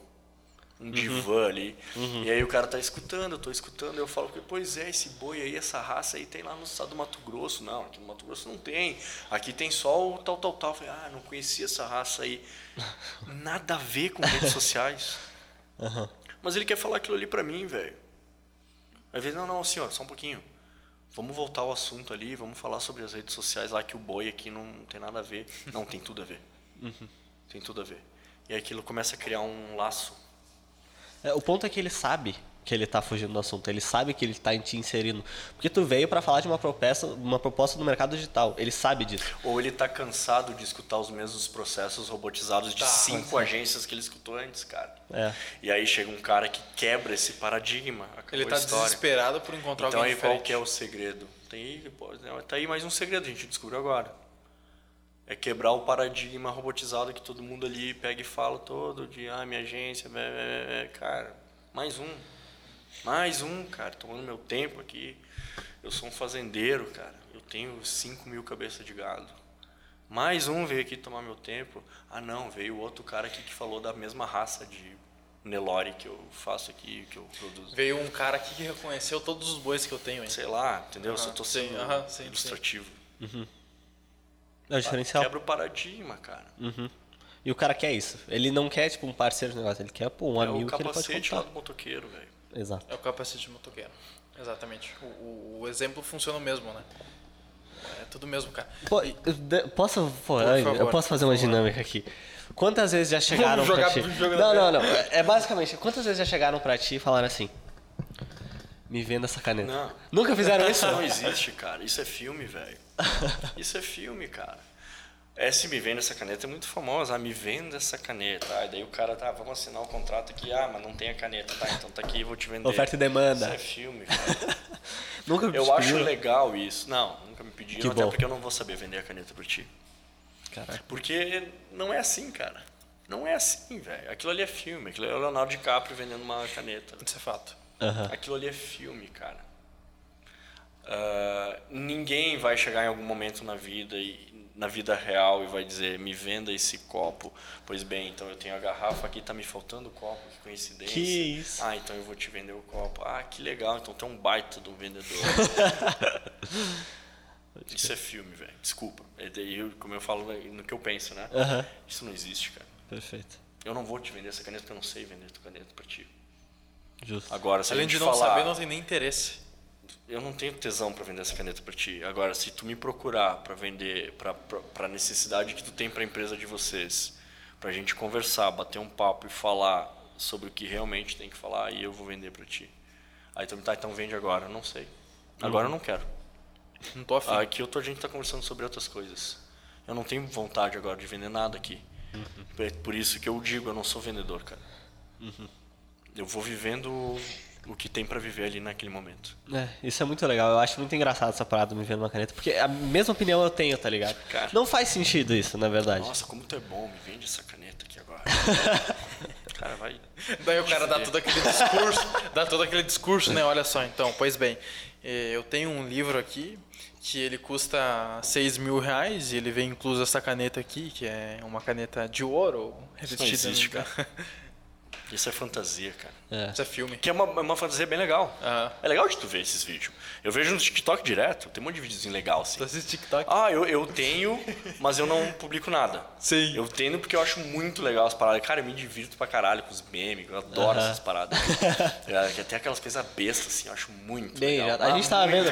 um divã ali. E aí o cara tá escutando, eu tô escutando, eu falo, pois é, esse boi aí, essa raça aí tem lá no estado do Mato Grosso. Não, aqui no Mato Grosso não tem. Aqui tem só o tal, tal, tal. Eu falei, ah, não conhecia essa raça aí. (laughs) Nada a ver com redes sociais. Mas ele quer falar aquilo ali pra mim, velho. Aí vez, não, não, senhor, só um pouquinho. Vamos voltar ao assunto ali, vamos falar sobre as redes sociais lá, que o boi aqui não tem nada a ver. Não, tem tudo a ver. Tem tudo a ver. E aí aquilo começa a criar um laço É, o ponto é que ele sabe que ele tá fugindo do assunto. Ele sabe que ele tá te inserindo. Porque tu veio para falar de uma proposta, uma proposta do mercado digital. Ele sabe disso. Ou ele tá cansado de escutar os mesmos processos robotizados de Tá, cinco agências que ele escutou antes, cara. É. E aí chega um cara que quebra esse paradigma. Ele tá história. desesperado por encontrar Então alguém aí qual diferente. que é o segredo? Tem né, tá aí mais um segredo, a gente descobriu agora. É quebrar o paradigma robotizado que todo mundo ali pega e fala todo dia, ah, minha agência, blá, blá, blá, cara, mais um. Mais um, cara, tomando meu tempo aqui. Eu sou um fazendeiro, cara. Eu tenho 5 mil cabeças de gado. Mais um veio aqui tomar meu tempo. Ah, não, veio outro cara aqui que falou da mesma raça de Nelore que eu faço aqui, que eu produzo. Veio um cara aqui que reconheceu todos os bois que eu tenho, hein? Sei lá, entendeu? Se eu tô sim, sendo aham, sim, sim. ilustrativo. É o diferencial. Quebra o paradigma, cara. Uhum. E o cara quer isso. Ele não quer, tipo, um parceiro de negócio. Ele quer, pô, um é o amigo que ele pode capacete lá contar. do motoqueiro, velho. Exato. É o capacete de motoqueiro. Exatamente. O, o- o exemplo funciona mesmo, né? É tudo mesmo, cara. Pô, posso, pô, eu posso fazer uma dinâmica aqui. Quantas vezes já chegaram (laughs) Vamos pra jogar ti? jogo Não, não, não. É basicamente, quantas vezes já chegaram pra ti e falaram assim: Me venda essa caneta. Não. Nunca fizeram isso? Isso não existe, cara. Isso é filme, velho. (laughs) Isso é filme, cara. Essa me venda essa caneta é muito famosa. Ah, me venda essa caneta. Ah, daí o cara, tá, vamos assinar o contrato aqui. Ah, mas não tem a caneta. Tá, então tá aqui, vou te vender. Oferta e demanda. Isso é filme, cara. (laughs) Nunca Eu te acho legal isso. Não, nunca me pediram, Que até bom. porque eu não vou saber vender a caneta por ti. Caralho. Porque não é assim, cara. Não é assim, velho. Aquilo ali é filme. Aquilo é o Leonardo DiCaprio vendendo uma caneta. Isso é fato. Aham. Aquilo ali é filme, cara. Ah, ninguém vai chegar em algum momento na vida e na vida real e vai dizer me venda esse copo. Pois bem, então eu tenho a garrafa aqui, tá me faltando o copo, que coincidência. Que isso. Ah, então eu vou te vender o copo. Ah, que legal, então tem um baita de um vendedor. (laughs) Isso é filme, velho. Desculpa. É daí eu- como eu falo no que eu penso, né? Aham. Isso não existe, cara. Perfeito. Eu não vou te vender essa caneta porque eu não sei vender tua caneta pra ti. Justo. Agora, se a Além gente de não falar, saber, não tem nem interesse. Eu não tenho tesão para vender essa caneta para ti. Agora, se tu me procurar para vender para a necessidade que tu tem para a empresa de vocês, para a gente conversar, bater um papo e falar sobre o que realmente tem que falar, aí eu vou vender para ti. Aí tu me tá, então vende agora. Não sei. Agora eu não quero. Não tô afim. Aqui eu tô, a gente tá conversando sobre outras coisas. Eu não tenho vontade agora de vender nada aqui. É por isso que eu digo, eu não sou vendedor, cara. Eu vou vivendo o que tem para viver ali naquele momento. É, isso é muito legal. Eu acho muito engraçado essa parada me vendo uma caneta. Porque a mesma opinião eu tenho, tá ligado? Cara. Não faz sentido isso, na verdade. Nossa, como tu é bom, me vende essa caneta aqui agora. (laughs) cara, vai. Daí o cara dá todo aquele discurso, dá todo aquele discurso, né? Olha só, então, pois bem, eh, eu tenho um livro aqui que ele custa 6 mil reais e ele vem incluso essa caneta aqui, que é uma caneta de ouro Isso não revestida. existe, cara. (laughs) Isso é fantasia, cara. É. Isso é filme. Que é uma, é uma fantasia bem legal. Aham. É legal de tu ver esses vídeos. Eu vejo no TikTok direto, tem um monte de videozinho legal, assim. Tu assiste TikTok? Ah, eu, eu tenho, mas eu não publico nada. Sim. Eu tenho porque eu acho muito legal as paradas. Cara, eu me divirto pra caralho com os memes, eu adoro Aham. essas paradas. (laughs) é, que até aquelas coisas bestas, assim, eu acho muito Bem, legal. já- a Ah, gente tava vendo.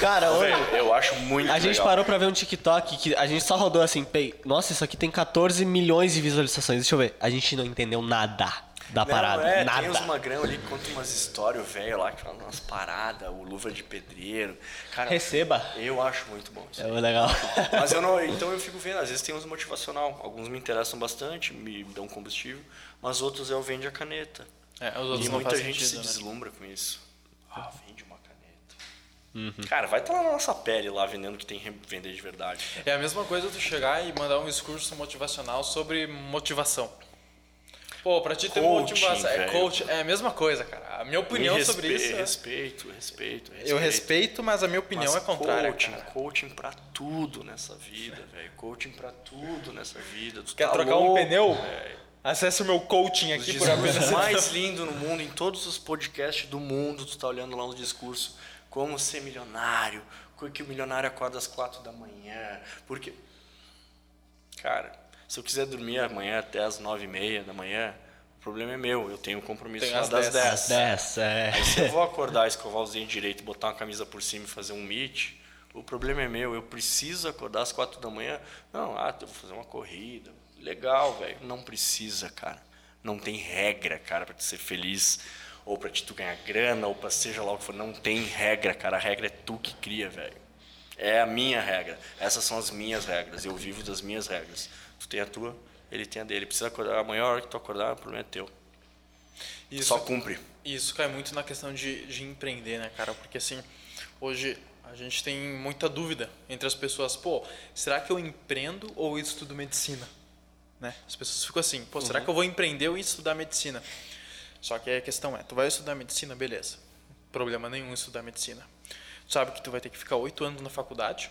Cara, hoje, eu acho muito a gente legal. parou pra ver um TikTok que a gente só rodou assim, pei, nossa, isso aqui tem 14 milhões de visualizações. Deixa eu ver. A gente não entendeu nada da Não, parada. é, nada. tem uns magrão ali que contam umas histórias velho lá, que falam umas paradas, o luva de pedreiro. Cara, Receba. eu acho muito bom isso. É legal. Mas eu não, então eu fico vendo, às vezes tem uns motivacional, alguns me interessam bastante, me dão combustível, mas outros é o vende a caneta. É, os outros E muita gente se sentido, né? deslumbra com isso. Ah, vende uma caneta. Cara, vai estar lá na nossa pele lá vendendo que tem que vender de verdade. É a mesma coisa tu chegar e mandar um discurso motivacional sobre motivação. Pô, pra ti ter Coaching, motivação. É coach, é a mesma coisa, cara. A minha opinião Me sobre respe- isso. é- Respeito, respeito, respeito. Eu respeito, mas a minha opinião Mas é contrária, coaching, cara. coaching pra tudo nessa vida, velho. Coaching pra tudo nessa vida. Tu Quer tá trocar um louco, pneu? velho. Acesse o meu coaching Os aqui por apenas mais lindo no mundo, em todos os podcasts do mundo, tu tá olhando lá uns discursos, como ser milionário, que o milionário acorda às quatro da manhã, porque... Cara, se eu quiser dormir amanhã até às nove e meia da manhã, o problema é meu, eu tenho um compromisso Tem às das dez. dez. Às 10, é. Aí se eu vou (laughs) acordar, escovar os dentes direito, botar uma camisa por cima e fazer um meet, o problema é meu. Eu preciso acordar às quatro da manhã. Não, ah, eu vou fazer uma corrida. Legal, velho. Não precisa, cara. Não tem regra, cara, para ser feliz. ou pra te tu ganhar grana, ou pra seja lá o que for. Não tem regra, cara. A regra é tu que cria, velho. É a minha regra. Essas são as minhas regras. Eu vivo das minhas regras. Tu tem a tua, ele tem a dele. Precisa acordar. Amanhã, a hora que tu acordar, o problema é teu. Isso, Só cumpre. Isso cai muito na questão de, de empreender, né, cara? Porque assim, hoje a gente tem muita dúvida entre as pessoas. Pô, será que eu empreendo ou estudo medicina? Né? As pessoas ficam assim, pô, será que eu vou empreender ou estudar medicina? Só que a questão é, tu vai estudar medicina, beleza. Problema nenhum estudar medicina. Tu sabe que tu vai ter que ficar oito anos na faculdade,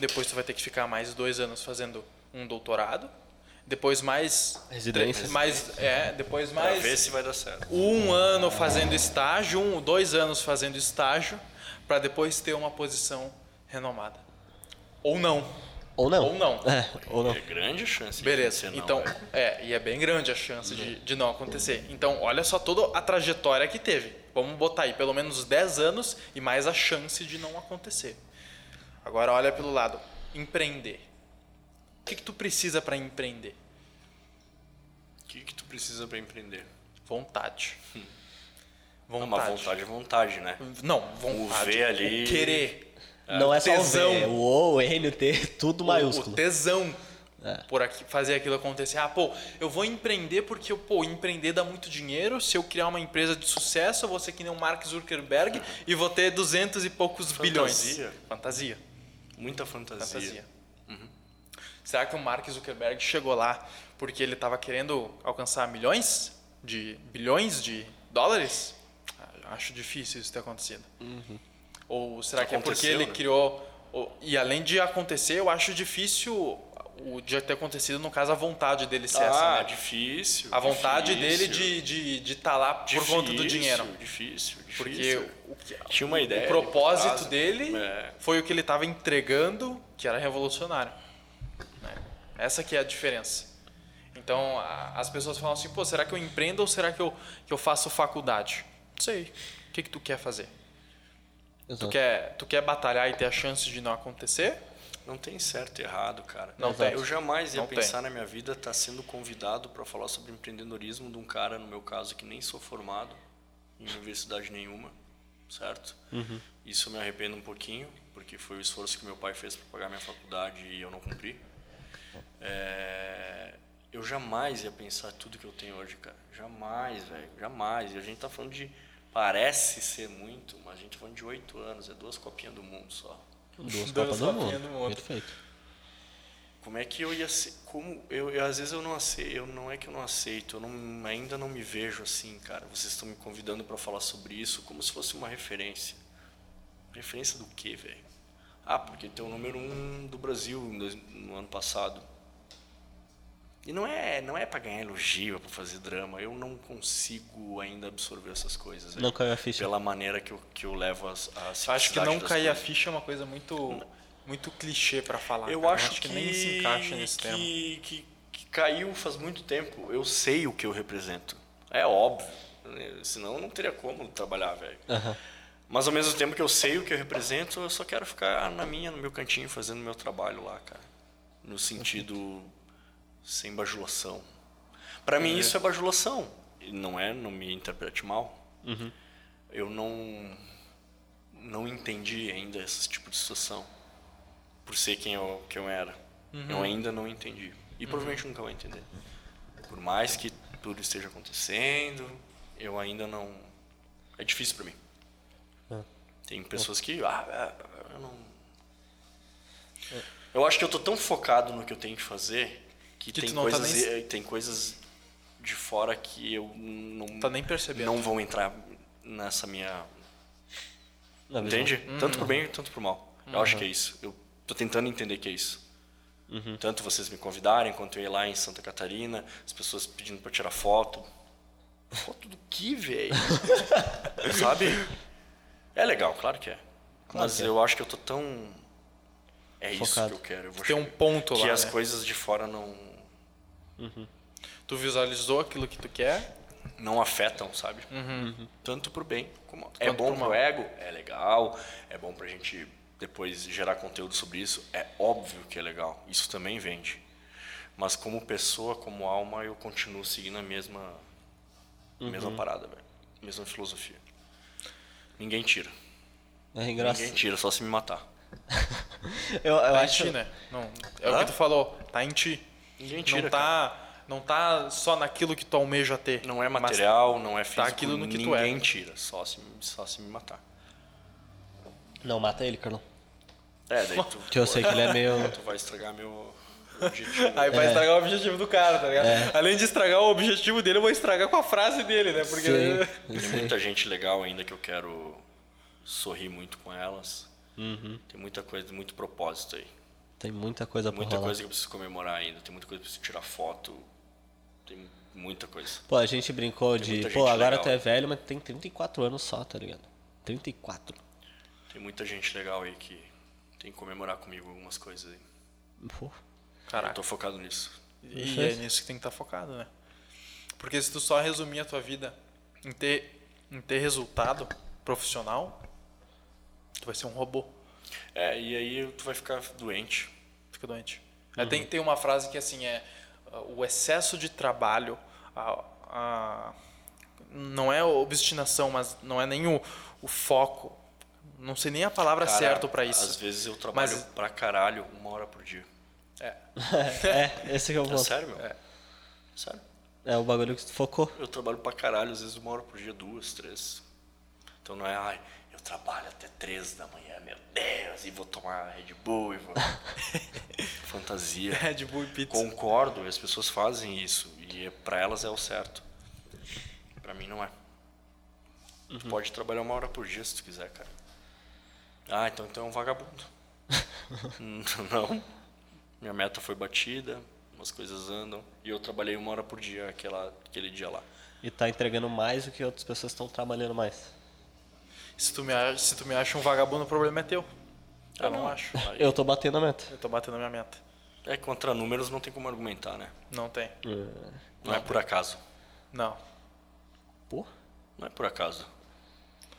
depois tu vai ter que ficar mais dois anos fazendo um doutorado, depois mais Residência. mais é, depois Pra mais ver se vai dar certo. um ano fazendo estágio, um, dois anos fazendo estágio, para depois ter uma posição renomada. Ou não. Ou não. Ou não. É, ou não. É grande a chance de Beleza. acontecer, não, Então, velho. é, e é bem grande a chance de, de não acontecer. Então, olha só toda a trajetória que teve. Vamos botar aí pelo menos 10 anos e mais a chance de não acontecer. Agora, olha pelo lado, empreender. O que, que tu precisa para empreender? O que, que tu precisa pra empreender? Vontade. Não, mas vontade é vontade, né? Não, vontade. ver ali- O querer. Não é só o tesão. V, o O, o N, o T, tudo O- maiúsculo. O tesão É. por aqui, fazer aquilo acontecer. Ah, pô, eu vou empreender porque, pô, empreender dá muito dinheiro. Se eu criar uma empresa de sucesso, eu vou ser que nem o Mark Zuckerberg (laughs) e vou ter duzentos e poucos bilhões. Fantasia. Fantasia. Muita fantasia. Fantasia. Será que o Mark Zuckerberg chegou lá porque ele estava querendo alcançar milhões de bilhões de dólares? Ah, Acho difícil isso ter acontecido. Ou será que é porque Aconteceu, ele né? criou ou- e além de acontecer, eu acho difícil o de ter acontecido no caso a vontade dele ser Ah, essa, né? difícil. A vontade difícil, dele de de de estar lá por conta do difícil, dinheiro. Difícil, difícil. Porque o, Tinha uma ideia o propósito dele É. foi o que ele estava entregando, que era revolucionário. Essa que é a diferença. Então, a- as pessoas falam assim, pô, será que eu empreendo ou será que eu, que eu faço faculdade? Não sei. O que, que tu quer fazer? Tu quer, tu quer batalhar e ter a chance de não acontecer? Não tem certo e errado, cara. Não tem. Eu jamais ia Não pensar tem. na minha vida estar sendo convidado para falar sobre empreendedorismo de um cara, no meu caso, que nem sou formado em universidade nenhuma, certo? Uhum. Isso eu me arrependo um pouquinho, porque foi o esforço que meu pai fez para pagar minha faculdade e eu não cumpri. É, Eu jamais ia pensar tudo que eu tenho hoje, cara. Jamais, velho. Jamais. E a gente tá falando de. Parece ser muito, mas a gente tá falando de oito anos, é duas copinhas do mundo só. Duas Duas Copas do copinhas Mundo. do mundo. Perfeito. Como é que eu ia ser? Como eu, eu às vezes eu não aceito, eu não é que eu não aceito, eu não, ainda não me vejo assim, cara. Vocês estão me convidando para falar sobre isso como se fosse uma referência. Referência do quê, velho? Ah, porque tem o número um do Brasil no ano passado. E não é, não é para ganhar elogio, é para fazer drama. Eu não consigo ainda absorver essas coisas. Não caiu a ficha. Pela maneira que eu, que eu levo as, a Acho que não cair a ficha é uma coisa muito, muito clichê para falar. Eu cara. acho, que, que, nem se encaixa nesse que, termo. Que, que caiu faz muito tempo. Eu sei o que eu represento. É óbvio. Senão não teria como trabalhar, velho. Aham. Mas ao mesmo tempo que eu sei o que eu represento, eu só quero ficar na minha, no meu cantinho, fazendo meu trabalho lá, cara. No sentido sem bajulação. Pra mim isso é bajulação. Não é, não me interprete mal. Eu não não entendi ainda esse tipo de situação. Por ser quem eu, que eu era. Eu ainda não entendi. E provavelmente nunca vou entender. Por mais que tudo esteja acontecendo, eu ainda não. É difícil pra mim. Tem pessoas que. Ah, ah, eu não. Eu acho que eu tô tão focado no que eu tenho que fazer que, Que tem, tá coisas, nem- eh, tem coisas de fora que eu não. Tá nem percebendo. Não vão entrar nessa minha. Na. Entende? Uhum. Tanto pro bem quanto pro mal. Eu acho que é isso. Eu tô tentando entender que é isso. Uhum. Tanto vocês me convidarem, quanto eu ir lá em Santa Catarina, as pessoas pedindo pra tirar foto. Foto do que, velho? (laughs) Sabe? É legal, claro que é. Claro Mas que é. eu acho que eu tô tão. É isso Focado. que eu quero. Eu vou Tem um ponto que lá, as né? coisas de fora não, Tu visualizou aquilo que tu quer, não afetam, sabe? Tanto pro bem como é Quanto bom pro pro, ego, é legal, é bom pra gente depois gerar conteúdo sobre isso, é óbvio que é legal. Isso também vende. Mas como pessoa, como alma, eu continuo seguindo a mesma mesma parada, velho. mesma filosofia. Ninguém tira. É engraçado. Ninguém tira, só se me matar. (laughs) Eu, eu Tá em acho. ti, né? Não, é o Hã? que tu falou, tá em ti. Ninguém tira, não tá, não tá só naquilo que tu almeja ter. Não é material, não é físico, aquilo no que tu é. ninguém tira, só se, só se me matar. Não, mata ele, Carlão. É, daí tu, Que eu sei que ele é (laughs) meio. tu vai estragar meu objetivo. Aí vai É. estragar o objetivo do cara, tá ligado? Além de estragar o objetivo dele, eu vou estragar com a frase dele, né? Porque. Sim, Tem muita gente legal ainda que eu quero sorrir muito com elas. Uhum. Tem muita coisa, muito propósito aí. Tem muita coisa pra Muita rolar. coisa que eu preciso comemorar ainda. Tem muita coisa que eu preciso tirar foto. Tem muita coisa. Pô, a gente brincou Tem de. Pô, agora legal. tu é velho, mas tem 34 anos só, tá ligado? 34. Tem muita gente legal aí que tem que comemorar comigo algumas coisas aí. Pô. Eu Caraca. tô focado nisso. E é nisso que tem que estar focado, né? Porque se tu só resumir a tua vida em ter, em ter resultado profissional, tu vai ser um robô. É, e aí tu vai ficar doente. Fica doente. É, tem, tem uma frase que assim é o excesso de trabalho, a, a- não é obstinação, mas não é nem o, o foco. Não sei nem a palavra Cara, certa pra isso. Às vezes eu trabalho Mas- pra caralho uma hora por dia. É. É, esse que é o É ponto. sério, meu? É. Sério. É o bagulho que tu focou. Eu trabalho pra caralho, às vezes uma hora por dia, duas, três. Então não é, ai, eu trabalho até três da manhã, meu Deus, e vou tomar Red Bull e vou. (laughs) Fantasia. Red Bull e pizza. Concordo, as pessoas fazem isso e é- pra elas é o certo. Pra mim não é. Tu pode trabalhar uma hora por dia se tu quiser, cara. Ah, então então é um vagabundo. (laughs) (laughs) não. Minha meta foi batida, umas coisas andam e eu trabalhei uma hora por dia aquela, aquele dia lá. E tá entregando mais do que outras pessoas estão trabalhando mais. Se tu, me acha, se tu me acha um vagabundo, o problema é teu. Eu Ah, não não. acho. (laughs) Aí- Eu tô batendo a meta. Eu tô batendo a minha meta. É contra números não tem como argumentar, né? Não tem. Não é por acaso. Não. Pô. Não é por acaso.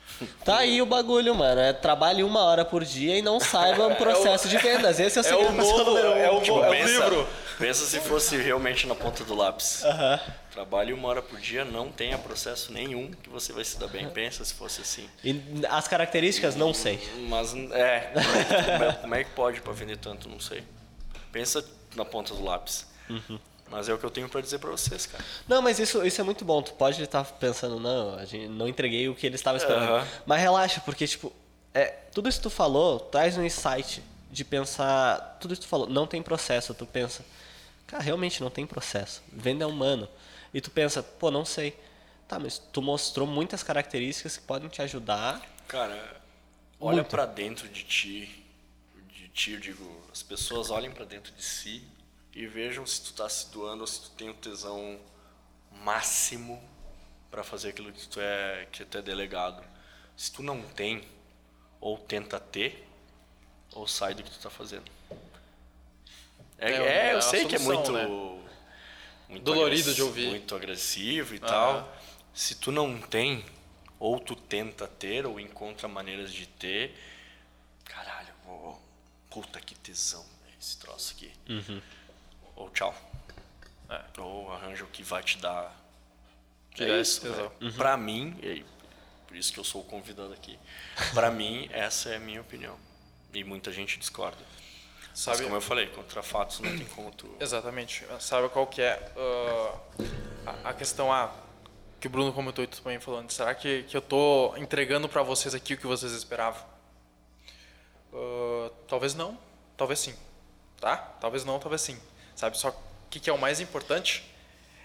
(laughs) Tá aí o bagulho, mano. É trabalhe uma hora por dia e não saiba (laughs) o processo de vendas. Esse é o (laughs) segredo pra ser número um. é o, Tipo, é o pensa, livro. pensa se fosse realmente na ponta do lápis. Trabalhe uma hora por dia, não tenha processo nenhum que você vai se dar bem. Pensa se fosse assim. E as características, não sei. Mas, é, como é como é- como é que pode pra vender tanto? Não sei. Pensa na ponta do lápis. Uhum. Mas é o que eu tenho pra dizer pra vocês, cara. Não, mas isso, isso é muito bom. Tu pode estar pensando, não, a gente não entreguei o que ele estava esperando. Aham. Mas relaxa, porque, tipo, é, tudo isso que tu falou traz um insight de pensar. Tudo isso que tu falou, não tem processo. Tu pensa, cara, realmente não tem processo. Venda é humano. E tu pensa, pô, não sei. Tá, mas tu mostrou muitas características que podem te ajudar. Cara, olha pra dentro de ti. De ti, eu digo, as pessoas olhem pra dentro de si e vejam se tu tá se doando ou se tu tem o tesão máximo pra fazer aquilo que tu é que tu é delegado. Se tu não tem, ou tenta ter, ou sai do que tu tá fazendo. É, É, é, é eu a sei que é solução, muito, né? muito Dolorido de ouvir. muito agressivo e Aham. tal. Se tu não tem, ou tu tenta ter, ou encontra maneiras de ter, caralho, vou, puta que tesão esse troço aqui. Ou tchau. É. Ou arranja o que vai te dar. Te é isso, tesão. velho. Pra mim, e por isso que eu sou o convidado aqui. Pra (laughs) mim, essa é a minha opinião. E muita gente discorda. Mas Sabe, como eu falei, contra fatos não tem como tu. Exatamente. Sabe qual que é ah, a, a questão A que o Bruno comentou e tu também falando? Será que, que eu tô entregando para vocês aqui o que vocês esperavam? Ah, talvez não, talvez sim. Tá? Talvez não, talvez sim. Sabe só o que, que é o mais importante?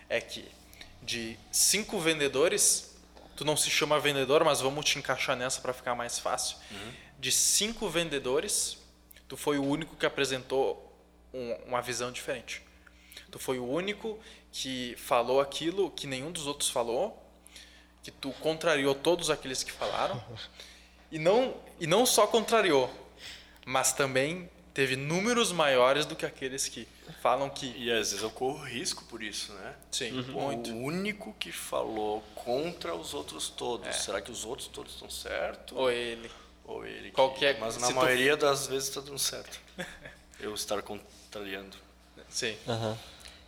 É que de cinco vendedores, tu não se chama vendedor, mas vamos te encaixar nessa para ficar mais fácil. De cinco vendedores, tu foi o único que apresentou um- uma visão diferente. Tu foi o único que falou aquilo que nenhum dos outros falou, que tu contrariou todos aqueles que falaram, (laughs) e não, e não só contrariou, mas também teve números maiores do que aqueles que falam que. E às vezes eu corro risco por isso, né? Sim, Pô, muito. O único que falou contra os outros todos. É. Será que os outros todos estão certos? Ou ele. Ou ele? que- Qualquer- Mas se na tu- maioria das vezes está dando certo. (laughs) Eu estar contrariando. Sim. Aham.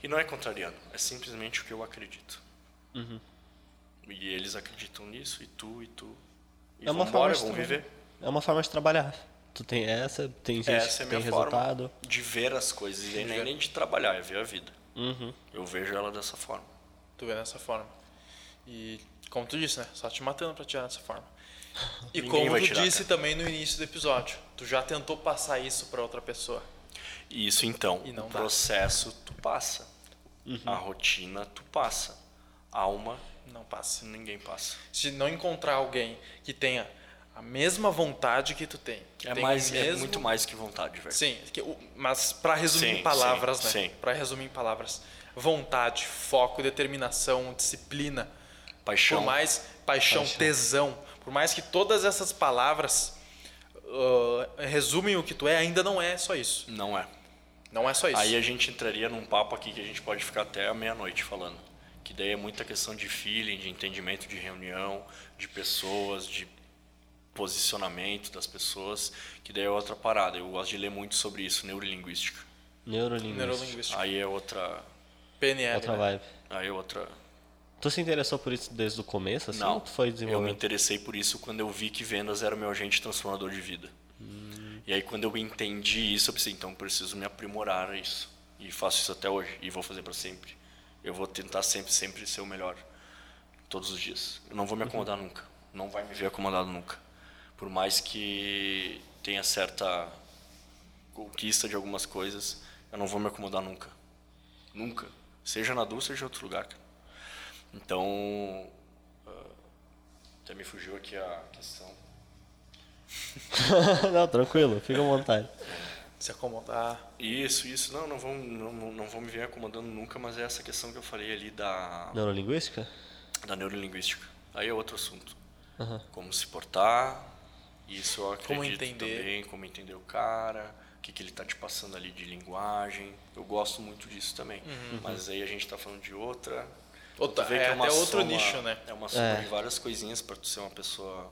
E não é contrariando, é simplesmente o que eu acredito. Uhum. E eles acreditam nisso, e tu, e tu. E É uma vambora, forma de viver. É uma forma de trabalhar. Tu tem essa, tem gente Essa é que a tem minha resultado. forma de ver as coisas. E nem, nem de trabalhar, é ver a vida. Uhum. Eu vejo ela dessa forma. Tu vê dessa forma. E, como tu disse, né? Só te matando pra tirar dessa forma. (laughs) E Ninguém como tu tirar, disse também no início do episódio, tu já tentou passar isso pra outra pessoa. E isso então, E não o dá. processo tu passa. A rotina tu passa. A alma Não passa. ninguém passa. Se não encontrar alguém que tenha a mesma vontade que tu tem. É, tenha mais, é mesmo... muito mais que vontade, velho. Sim, mas para resumir Sim, em palavras, sim, né? sim. Para resumir em palavras, vontade, foco, determinação, disciplina, Paixão. por mais paixão, Paixão. tesão, por mais que todas essas palavras ah, resumem o que tu é, ainda não é só isso. Não é. Não é só isso. Aí a gente entraria num papo aqui que a gente pode ficar até a meia-noite falando. Que daí é muita questão de feeling, de entendimento de reunião, de pessoas, de posicionamento das pessoas, que daí é outra parada. Eu gosto de ler muito sobre isso, neurolinguística. Neurolinguística. Neurolinguística. Aí é outra. PNL. Outra né? vibe. Aí é outra. Tu se interessou por isso desde o começo, assim? Não. foi Eu me desenvolvendo? interessei por isso quando eu vi que vendas era o meu agente transformador de vida. E aí quando eu entendi isso, eu pensei, então preciso me aprimorar a isso. E faço isso até hoje e vou fazer para sempre. Eu vou tentar sempre, sempre ser o melhor. Todos os dias. Eu não vou me acomodar nunca. Não vai me ver acomodado nunca. Por mais que tenha certa conquista de algumas coisas, eu não vou me acomodar nunca. Nunca. Seja na Du, seja em outro lugar. cara. Então, ah, até me fugiu aqui a questão. (laughs) não, tranquilo, fica à vontade. Se acomodar. Isso, isso. Não, não vão, não, não vão me vir acomodando nunca, mas é essa questão que eu falei ali da, Neurolinguística? da neurolinguística. Aí é outro assunto. Aham. Como se portar, isso eu acredito Como entender. também, como entender o cara, o que, que ele está te passando ali de linguagem. Eu gosto muito disso também. Mas aí a gente está falando de outra. Uhum. Outra- é uma até outro soma- nicho, né? É uma soma É. de várias coisinhas para tu ser uma pessoa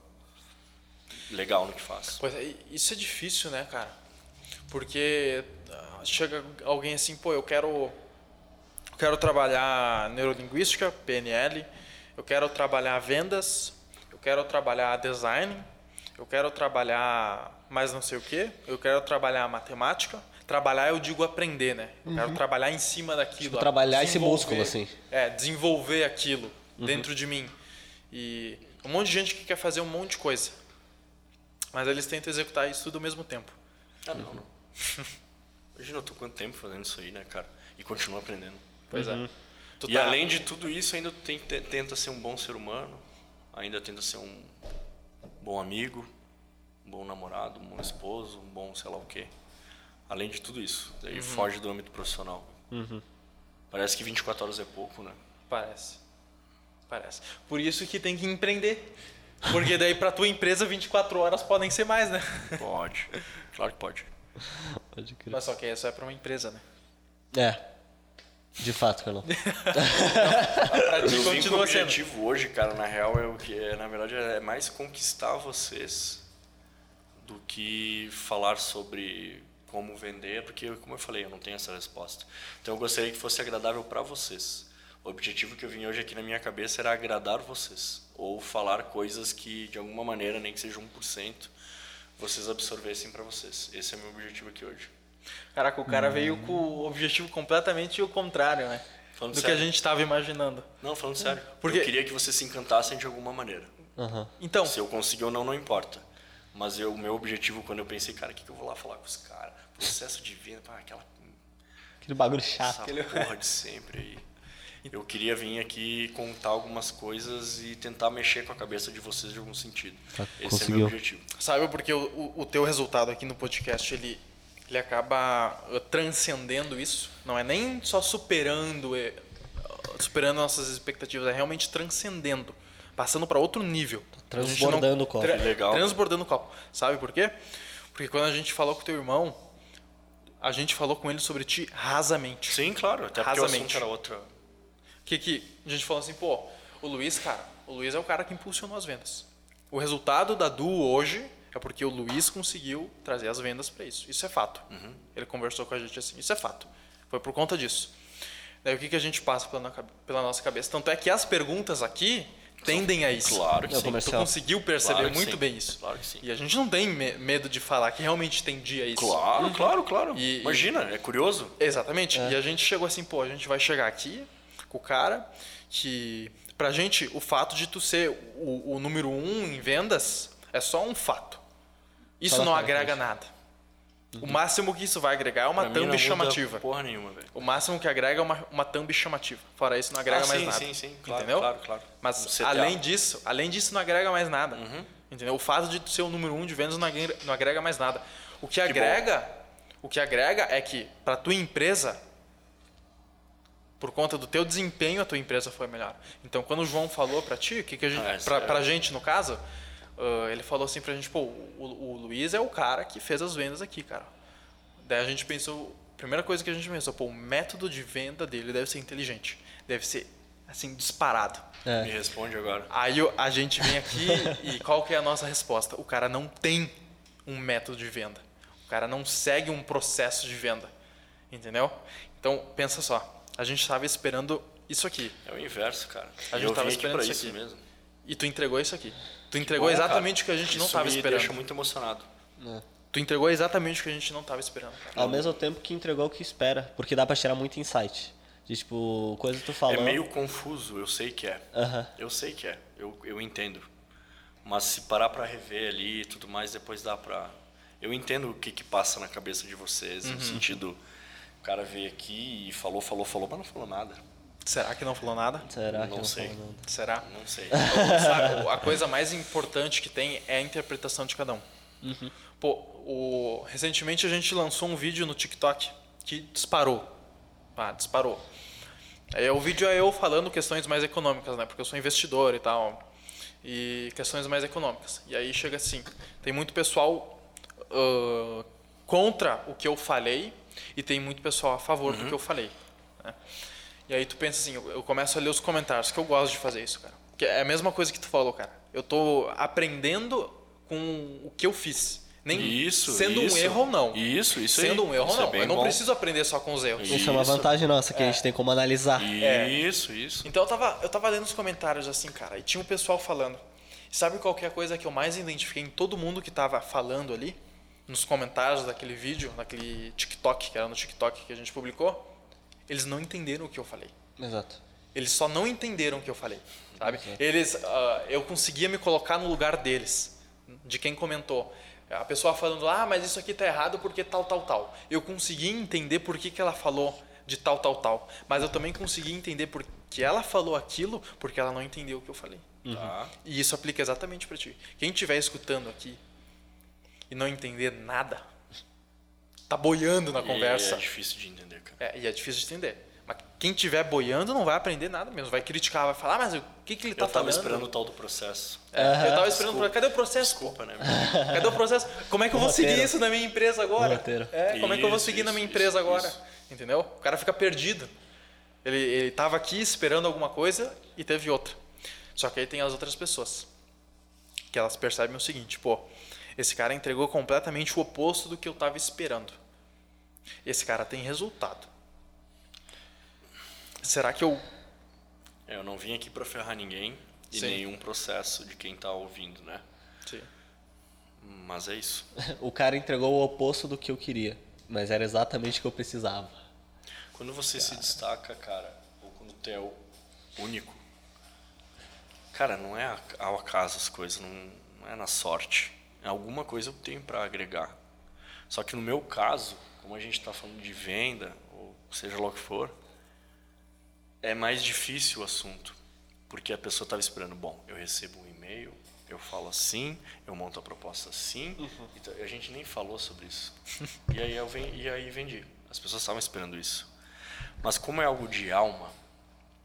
legal no que faz. Pois é, isso é difícil, né, cara? Porque ah, chega alguém assim, pô, eu quero eu quero trabalhar neurolinguística, PNL, eu quero trabalhar vendas, eu quero trabalhar design, eu quero trabalhar mais não sei o quê, eu quero trabalhar matemática. Trabalhar eu digo aprender, né? Eu quero trabalhar em cima daquilo. Tipo, trabalhar esse músculo, assim. É, desenvolver aquilo dentro de mim. E um monte de gente que quer fazer um monte de coisa. Mas eles tentam executar isso tudo ao mesmo tempo. Ah, não, não. (laughs) Imagina, eu tô quanto tempo fazendo isso aí, né, cara? E continuo aprendendo. Pois é. Tu e tá- além de tudo isso, ainda tenta ser um bom ser humano, ainda tenta ser um bom amigo, um bom namorado, um bom esposo, um bom sei lá o quê. Além de tudo isso. Daí Uhum. foge do âmbito profissional. Parece que 24 horas é pouco, né? Parece. Parece. Por isso que tem que empreender. Porque daí pra tua empresa 24 horas podem ser mais, né? (laughs) Pode. claro que pode. Pode crer. Mas só que isso é pra uma empresa, né? É. De fato, Carlão. (laughs) Pra ti o continua sendo. objetivo hoje, cara, na real, é o que é, na verdade, é mais conquistar vocês do que falar sobre como vender, porque, como eu falei, eu não tenho essa resposta. Então, eu gostaria que fosse agradável para vocês. O objetivo que eu vim hoje aqui na minha cabeça era agradar vocês, ou falar coisas que, de alguma maneira, nem que seja 1%, vocês absorvessem para vocês. Esse é o meu objetivo aqui hoje. Caraca, o cara veio com o objetivo completamente o contrário, né? Falando Do que sério. a gente tava imaginando. Não, falando sério. Porque- Eu queria que vocês se encantassem de alguma maneira. Aham. Então, Se eu conseguir ou não, não importa. Mas o meu objetivo, quando eu pensei, cara, o que, que eu vou lá falar com os caras? Processo de venda, pá, aquela Aquele bagulho essa chato. porra de sempre aí. Eu queria vir aqui contar algumas coisas e tentar mexer com a cabeça de vocês de algum sentido. Tá, Esse é o conseguiu. meu objetivo. sabe porque o, o, o teu resultado aqui no podcast, ele, ele acaba uh, transcendendo isso. Não é nem só superando, eh, uh, superando nossas expectativas, é realmente transcendendo. Passando para outro nível. Transbordando o copo. Que legal. Transbordando o copo. Sabe por quê? Porque quando a gente falou com o teu irmão, a gente falou com ele sobre ti rasamente. Sim, claro, até porque o Rasamente. assunto era outra. O que, que a gente falou assim, pô, o Luiz, cara, o Luiz é o cara que impulsionou as vendas. O resultado da Du hoje é porque o Luiz conseguiu trazer as vendas para isso. Isso é fato. Ele conversou com a gente assim, isso é fato. Foi por conta disso. Daí o que, que a gente passa pela, pela nossa cabeça? Tanto é que as perguntas aqui tendem a isso. Claro que É o sim. Tu conseguiu perceber Claro muito sim. bem isso. Claro que sim. E a gente não tem me- medo de falar que realmente tendia isso. Claro, claro, claro. E- Imagina, é curioso. Exatamente. E a gente chegou assim, pô, a gente vai chegar aqui com o cara que. Pra gente, o fato de tu ser o, o número um em vendas é só um fato. Isso não frente. agrega nada. O máximo que isso vai agregar é uma Pra mim não thumb muda chamativa. Porra nenhuma, velho. O máximo que agrega é uma, uma thumb chamativa. Fora isso, não agrega Ah, mais sim, nada. sim, sim. Claro, Entendeu? claro, claro. Mas Um além disso, além disso, não agrega mais nada. Uhum. Entendeu? O fato de tu ser o número um de vendas não agrega, não agrega mais nada. O que agrega, o que agrega é que para tua empresa, por conta do teu desempenho, a tua empresa foi melhor. Então, quando o João falou para ti, o que, que a gente, Ah, isso pra, é. pra gente no caso, ah, ele falou assim pra gente, pô, o, o Luiz é o cara que fez as vendas aqui, cara. Daí a gente pensou, primeira coisa que a gente pensou, pô, o método de venda dele deve ser inteligente, deve ser assim disparado. É. Me responde agora. Aí a gente vem aqui e qual que é a nossa resposta? O cara não tem um método de venda. O cara não segue um processo de venda. Entendeu? Então, pensa só. A gente estava esperando isso aqui. É o inverso, cara. A gente eu tava vim aqui esperando isso aqui. mesmo. E tu entregou isso aqui. Tu entregou Bom, exatamente cara, o que a gente não estava esperando. deixa muito emocionado. Tu entregou exatamente o que a gente não estava esperando. cara. Ao mesmo tempo que entregou o que espera. Porque dá pra tirar muito insight. De, tipo, coisa que tu falou. É meio confuso, eu sei que é. Aham. Eu sei que é, eu, eu entendo. Mas se parar pra rever ali e tudo mais, depois dá pra. Eu entendo o que que passa na cabeça de vocês, Uhum. no sentido. O cara veio aqui e falou, falou, falou, mas não falou nada. Será que não falou nada? Será que Não não sei. falou nada? Será? Não sei. (laughs) Sabe, a (laughs) coisa mais importante que tem é a interpretação de cada um. Pô, o- recentemente a gente lançou um vídeo no TikTok que disparou. Ah, disparou. Aí, o vídeo é eu falando questões mais econômicas, né? Porque eu sou investidor e tal. E questões mais econômicas. E aí chega assim, tem muito pessoal ah, contra o que eu falei e tem muito pessoal a favor do que eu falei. né? E aí tu pensa assim, eu começo a ler os comentários, que eu gosto de fazer isso, cara. Que é a mesma coisa que tu falou, cara. Eu tô aprendendo com o que eu fiz. Nem Isso, sendo isso. um erro ou não. Isso, isso aí. Sendo um erro ou Isso é não. bem eu não bom. preciso aprender só com os erros. Isso é uma Isso. vantagem nossa, que a gente tem como analisar. É. Isso, isso. Então eu tava, eu tava lendo os comentários assim, cara, e tinha um pessoal falando. Sabe qual que é a coisa que eu mais identifiquei em todo mundo que tava falando ali? Nos comentários daquele vídeo, daquele TikTok, que era no TikTok que a gente publicou? Eles não entenderam o que eu falei. Exato. Eles só não entenderam o que eu falei, sabe? Eles, ah, eu conseguia me colocar no lugar deles, de quem comentou. A pessoa falando, ah, mas isso aqui tá errado porque tal, tal, tal. Eu consegui entender por que, que ela falou de tal, tal, tal. Mas eu também consegui entender por que ela falou aquilo porque ela não entendeu o que eu falei. Tá. E isso aplica exatamente para ti. Quem estiver escutando aqui e não entender nada, tá boiando na E conversa. É difícil de entender. É, e é difícil de entender. Mas quem estiver boiando não vai aprender nada mesmo. Vai criticar, vai falar, ah, mas o que, que ele tá Eu tava falando? esperando o tal do processo. É, eu tava esperando. Desculpa. Cadê o processo? Desculpa, né? Cadê o processo? Como é que eu vou seguir isso na minha empresa agora? É, como é que eu vou Isso, seguir na isso, minha isso, empresa agora? isso. Entendeu? O cara fica perdido. Ele, ele tava aqui esperando alguma coisa e teve outra. Só que aí tem as outras pessoas. Que elas percebem o seguinte, pô, esse cara entregou completamente o oposto do que eu tava esperando. Esse cara tem resultado. Será que eu É, Eu não vim aqui pra ferrar ninguém e Sim. nenhum processo de quem tá ouvindo, né? Sim. Mas é isso. (laughs) O cara entregou o oposto do que eu queria. Mas era exatamente o que eu precisava. Quando você se destaca, cara, ou quando tu é o único, cara, não é a- ao acaso as coisas, não, não é na sorte. Alguma coisa eu tenho para agregar. Só que no meu caso, como a gente está falando de venda, ou seja lá o que for, é mais difícil o assunto. Porque a pessoa estava esperando, bom, eu recebo um e-mail, eu falo assim, eu monto a proposta assim, então, a gente nem falou sobre isso. e, aí eu ven- e aí vendi. As pessoas estavam esperando isso. Mas como é algo de alma,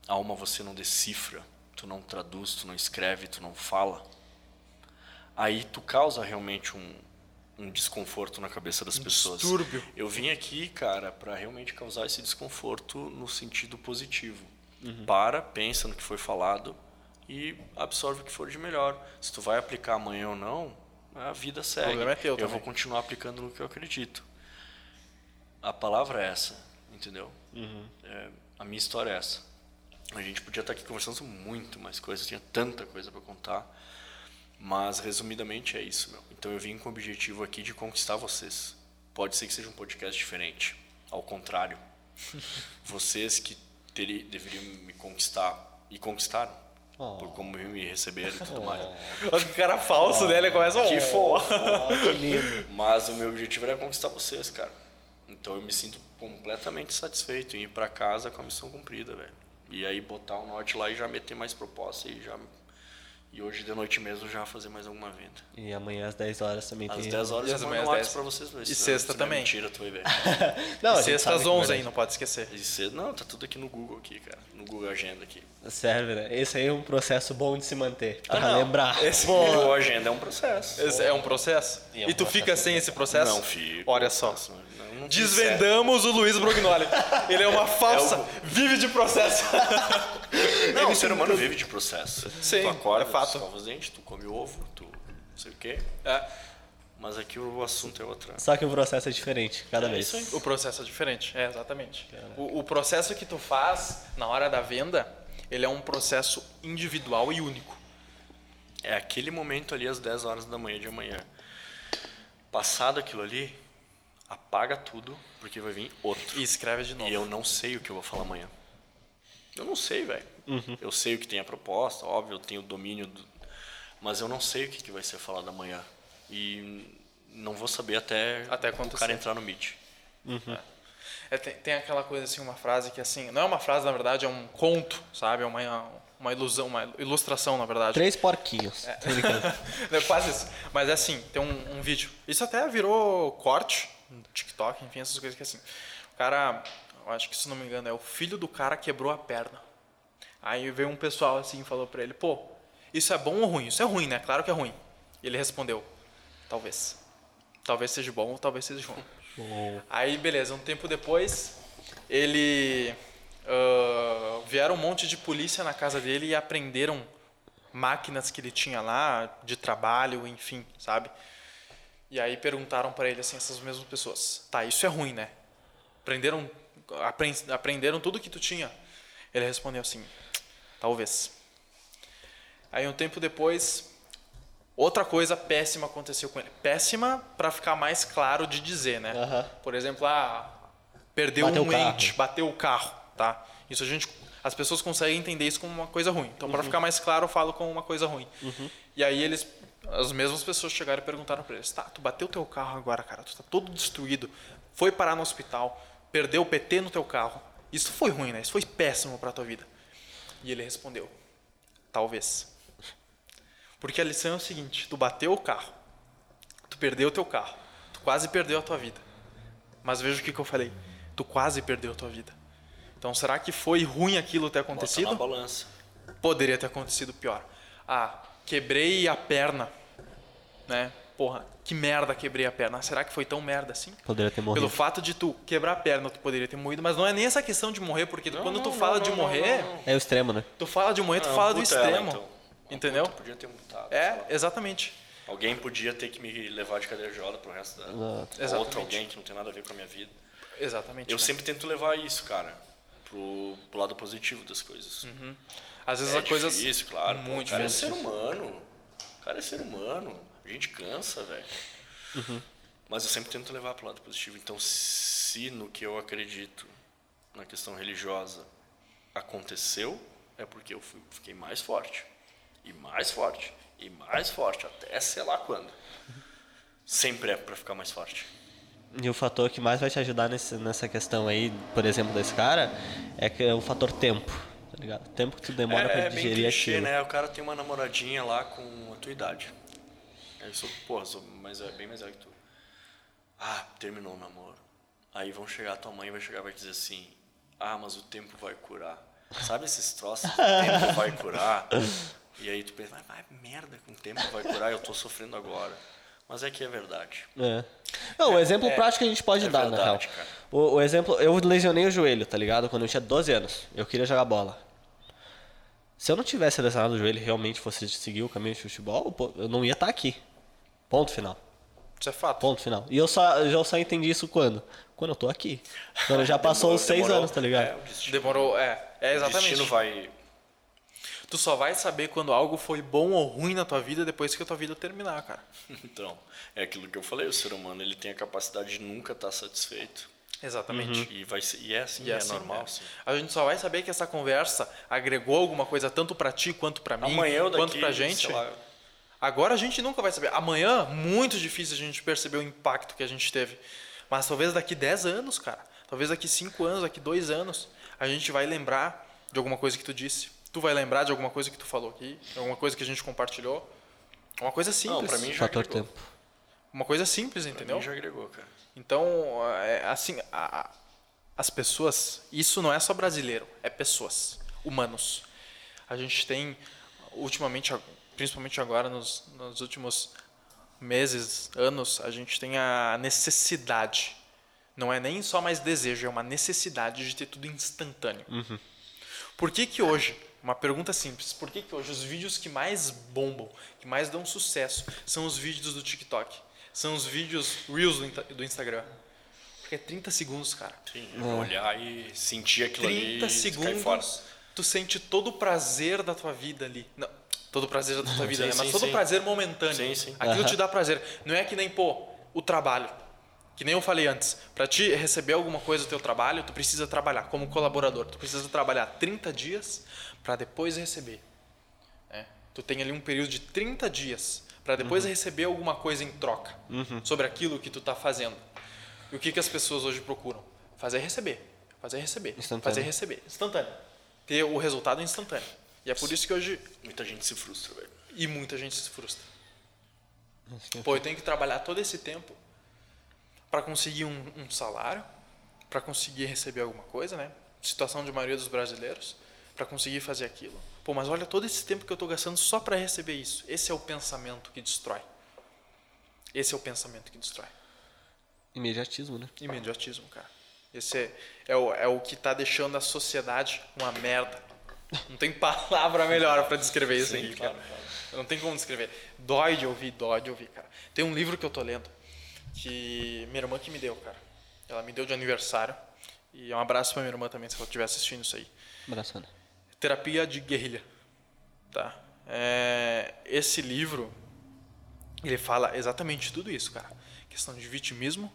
alma você não decifra, tu não traduz, tu não escreve, tu não fala, aí tu causa realmente um, um desconforto na cabeça das pessoas. distúrbio. Eu vim aqui, cara, para realmente causar esse desconforto no sentido positivo. Para, pensa no que foi falado e absorve o que for de melhor. Se tu vai aplicar amanhã ou não, a vida segue. problema é teu eu também. vou continuar aplicando no que eu acredito. A palavra é essa, entendeu? É, a minha história é essa. A gente podia estar aqui conversando sobre muito mais coisas, tinha tanta coisa para contar. Mas, resumidamente, é isso, meu. Então, eu vim com o objetivo aqui de conquistar vocês. Pode ser que seja um podcast diferente. Ao contrário. (laughs) vocês que teri, deveriam me conquistar e conquistaram. Oh. Por como me receberam e tudo mais. Olha que cara falso, né? Ele começa a... Que fofo. (laughs) que lindo. Mas o meu objetivo era conquistar vocês, cara. Então eu me sinto completamente satisfeito em ir para casa com a missão cumprida, velho. E aí botar o norte lá e já meter mais proposta e já e hoje de noite mesmo já fazer mais alguma venda. E amanhã às 10 horas também Às tem. 10 horas E eu às mando manhãs um WhatsApp 10. pra vocês. ver E se- sexta se não é também. Mentira, tu vai ver. (laughs) Não, gente Sexta às que é 11 aí, não pode esquecer. E cedo, não, tá tudo aqui no Google aqui, cara. No Google Agenda aqui. Serve, né? Esse aí é um processo bom de se manter. Pra Ah, não. lembrar. Esse Google Agenda é um processo. Esse é um processo? E é E, um tu fica processo sem esse processo? Não, filho. Olha só. Não, não, Desvendamos o Luiz Brognoli. Ele é uma falsa, É o- vive de processo. (laughs) Não, o ser humano vive de processo. Sim, tu acorda, é fato. tu os dentes, tu come ovo, tu não sei o quê. É, Mas aqui o assunto é outro. Só que o processo é diferente cada É vez. isso aí. o processo é diferente, é exatamente. O, o processo que tu faz na hora da venda, ele é um processo individual e único. É aquele momento ali às 10 horas da manhã de amanhã. Passado aquilo ali, apaga tudo, porque vai vir outro. E escreve de novo. E eu não sei o que eu vou falar amanhã. Eu não sei, velho. Uhum. Eu sei o que tem a proposta, óbvio, eu tenho o domínio, do... mas eu não sei o que, que vai ser falado amanhã. E não vou saber até, Até o cara entrar no Meet. É, tem, tem aquela coisa assim, uma frase que assim, não é uma frase na verdade, é um conto, sabe? É uma, uma ilusão, uma ilustração na verdade. Três porquinhos. Brincando. (laughs) é quase isso. Mas é assim, tem um, um vídeo. Isso até virou corte no TikTok, enfim, essas coisas que assim. O cara, acho que se não me engano, é o filho do cara quebrou a perna. Aí veio um pessoal assim e falou pra ele, pô, isso é bom ou ruim? Isso é ruim, né? Claro que é ruim. E ele respondeu, talvez. Talvez seja bom ou talvez seja ruim. Aí, beleza, um tempo depois, ele. ah, vieram um monte de polícia na casa dele e apreenderam máquinas que ele tinha lá, de trabalho, enfim, sabe? E aí perguntaram pra ele, assim, essas mesmas pessoas: tá, isso é ruim, né? Prenderam, apren- aprenderam tudo que tu tinha. Ele respondeu assim: talvez. Aí, um tempo depois, Outra coisa péssima aconteceu com ele. Péssima para ficar mais claro de dizer, né? Aham. Por exemplo, ah, perdeu Bateu um ente, bateu o carro, tá? Isso a gente, as pessoas conseguem entender isso como uma coisa ruim. Então, Uhum. para ficar mais claro, eu falo como uma coisa ruim. E aí eles, as mesmas pessoas chegaram e perguntaram para eles: "Tá, tu bateu teu carro agora, cara? Tu tá todo destruído. Foi parar no hospital, perdeu o PT no teu carro. Isso foi ruim, né? Isso foi péssimo para tua vida." E ele respondeu: "Talvez." Porque a lição é o seguinte: tu bateu o carro, tu perdeu o teu carro, tu quase perdeu a tua vida. Mas veja o que, que eu falei: tu quase perdeu a tua vida. Então, será que foi ruim aquilo ter Bota na acontecido? balança. Poderia ter acontecido pior. Ah, quebrei a perna, né? Porra, que merda quebrei a perna. Será que foi tão merda assim? Poderia ter morrido. Pelo fato de tu quebrar a perna, tu poderia ter morrido, mas não é nem essa questão de morrer, porque quando tu não, fala não, de não, morrer, não, não. É o extremo, né? tu fala de morrer, tu Ah, fala do ela, extremo. então. Entendeu? Amputa, podia ter mutado. É, exatamente. Alguém podia ter que me levar de cadeira de roda pro resto da. Exatamente. Outro alguém que não tem nada a ver com a minha vida. Exatamente. Eu né? sempre tento levar isso, cara, pro, pro lado positivo das coisas. Às vezes É a coisa difícil, claro. muito o cara difícil. é ser humano. O cara é ser humano. A gente cansa, velho. Uhum. Mas eu sempre tento levar pro lado positivo. Então, se no que eu acredito, na questão religiosa, aconteceu, é porque eu fui- fiquei mais forte. E mais forte. E mais forte. Até sei lá quando. Sempre é pra ficar mais forte. E o fator que mais vai te ajudar nesse, nessa questão aí, por exemplo, desse cara, é que é o fator tempo, tá ligado? O tempo que tu demora é, pra é bem digerir clichê, aquilo. né? O cara tem uma namoradinha lá com a tua idade. Eu sou, porra, sou mais, velho- bem mais velho que tu. Ah, terminou o namoro. Aí vão chegar, tua mãe vai chegar e vai dizer assim, ah, mas o tempo vai curar. Sabe esses troços? O (laughs) tempo vai curar. E aí tu pensa, vai, vai merda, com o tempo vai curar, eu tô sofrendo agora. Mas é que é verdade. É. Não, o exemplo prático que a gente pode é dar, na real. verdade, cara. O, o exemplo, eu lesionei o joelho, tá ligado? Quando eu tinha 12 anos. Eu queria jogar bola. Se eu não tivesse lesionado o joelho e realmente fosse seguir o caminho de futebol, eu não ia estar aqui. Ponto final. Isso é fato. Ponto final. E eu só, eu só entendi isso quando? Quando eu tô aqui. Quando já (laughs) passou Demorou- os seis demorou. anos, tá ligado? É, o destino. Demorou, é. É, O exatamente. destino vai... Tu só vai saber quando algo foi bom ou ruim na tua vida depois que a tua vida terminar, cara. (laughs) Então, é aquilo que eu falei, o ser humano ele tem a capacidade de nunca estar satisfeito. Exatamente. E, vai ser, e é assim, E é, assim, normal. Assim. A gente só vai saber que essa conversa agregou alguma coisa tanto pra ti quanto pra mim, Amanhã eu daqui, quanto pra gente. lá, Agora a gente nunca vai saber. Amanhã, muito difícil a gente perceber o impacto que a gente teve. Mas talvez daqui 10 anos, cara. Talvez daqui 5 anos, daqui 2 anos, a gente vai lembrar de alguma coisa que tu disse. Tu vai lembrar de alguma coisa que tu falou aqui, alguma coisa que a gente compartilhou. Uma coisa simples. Não, pra mim já Fator agregou. tempo. Uma coisa simples, Pra entendeu? mim já agregou, cara. Então, é, assim, a- a- as pessoas, isso não é só brasileiro, é pessoas, humanos. A gente tem, ultimamente, principalmente agora, nos, nos últimos meses, anos, a gente tem a necessidade, não é nem só mais desejo, é uma necessidade de ter tudo instantâneo. Por que que hoje, uma pergunta simples, por que que hoje os vídeos que mais bombam, que mais dão sucesso, são os vídeos do TikTok? São os vídeos Reels do, Instagram? Porque é 30 segundos, cara. Sim, eu vou olhar e sentir aquilo 30 ali e cair fora. segundos, tu sente todo o prazer da tua vida ali. Não, todo o prazer da tua vida, Sim, né? Mas sim, todo o prazer momentâneo. Sim, sim. Aquilo te dá prazer. Não é que nem, pô, o trabalho. Que nem eu falei antes. Pra te receber alguma coisa do teu trabalho, tu precisa trabalhar como colaborador. Tu precisa trabalhar 30 dias para depois receber. né? Tu tem ali um período de 30 dias para depois receber alguma coisa em troca sobre aquilo que tu tá fazendo. E o que, que as pessoas hoje procuram? Fazer e receber. Fazer e receber. Instantâneo. Fazer receber. Instantâneo. Ter o resultado instantâneo. E é por isso que hoje. Muita gente se frustra, velho. E muita gente se frustra. Pô, eu tenho que trabalhar todo esse tempo para conseguir um, um salário, para conseguir receber alguma coisa, né? Situação de maioria dos brasileiros, para conseguir fazer aquilo. Pô, mas olha todo esse tempo que eu estou gastando só para receber isso. Esse é o pensamento que destrói. Esse é o pensamento que destrói. Imediatismo, né? Imediatismo, cara. Esse é, é, o, é o que está deixando a sociedade uma merda. Não tem (laughs) palavra melhor para descrever isso aí, cara. Não tem como descrever. Dói de ouvir, dói de ouvir, cara. Tem um livro que eu tô lendo que minha irmã que me deu, cara. Ela me deu de aniversário. E um abraço pra minha irmã também, se ela estiver assistindo isso aí. Abraçando. Terapia de guerrilha. Tá? É, esse livro, ele fala exatamente tudo isso, cara. Questão de vitimismo,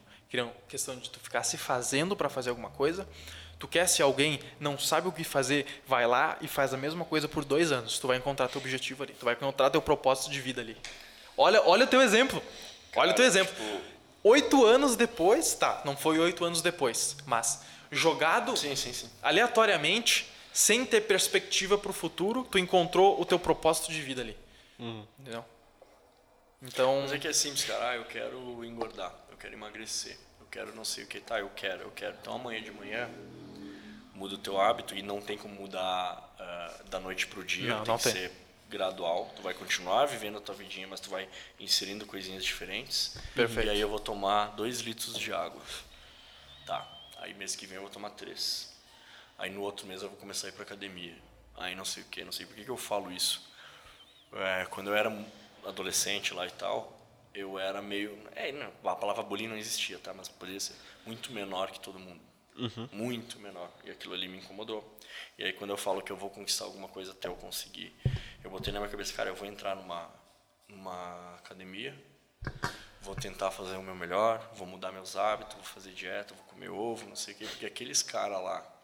questão de tu ficar se fazendo para fazer alguma coisa. Tu quer ser alguém, não sabe o que fazer, vai lá e faz a mesma coisa por dois anos. Tu vai encontrar teu objetivo ali, tu vai encontrar teu propósito de vida ali. Olha, olha o teu exemplo. olha o teu exemplo. tipo- Oito anos depois, tá, não foi oito anos depois, mas jogado Sim, sim, sim. aleatoriamente, sem ter perspectiva para o futuro, tu encontrou o teu propósito de vida ali. Entendeu? Então, Mas é que é simples, cara. Ah, eu quero engordar, eu quero emagrecer, eu quero não sei o que. Tá, eu quero, eu quero. Então amanhã de manhã muda o teu hábito e não tem como mudar ah, da noite pro dia. Não, tem não que tem. ser gradual. Tu vai continuar vivendo a tua vidinha, mas tu vai inserindo coisinhas diferentes. Perfeito. E aí eu vou tomar dois litros de água. Tá. Aí mês que vem eu vou tomar três. Aí no outro mês eu vou começar a ir pra academia. Aí não sei o que, não sei por que, que eu falo isso. É, quando eu era adolescente lá e tal, eu era meio. É, não, a palavra bullying não existia, tá? Mas poderia ser muito menor que todo mundo. Muito menor. E aquilo ali me incomodou. E aí quando eu falo que eu vou conquistar alguma coisa até eu conseguir, eu botei na minha cabeça, cara, eu vou entrar numa, numa academia, vou tentar fazer o meu melhor, vou mudar meus hábitos, vou fazer dieta, vou comer ovo, não sei o quê, porque aqueles caras lá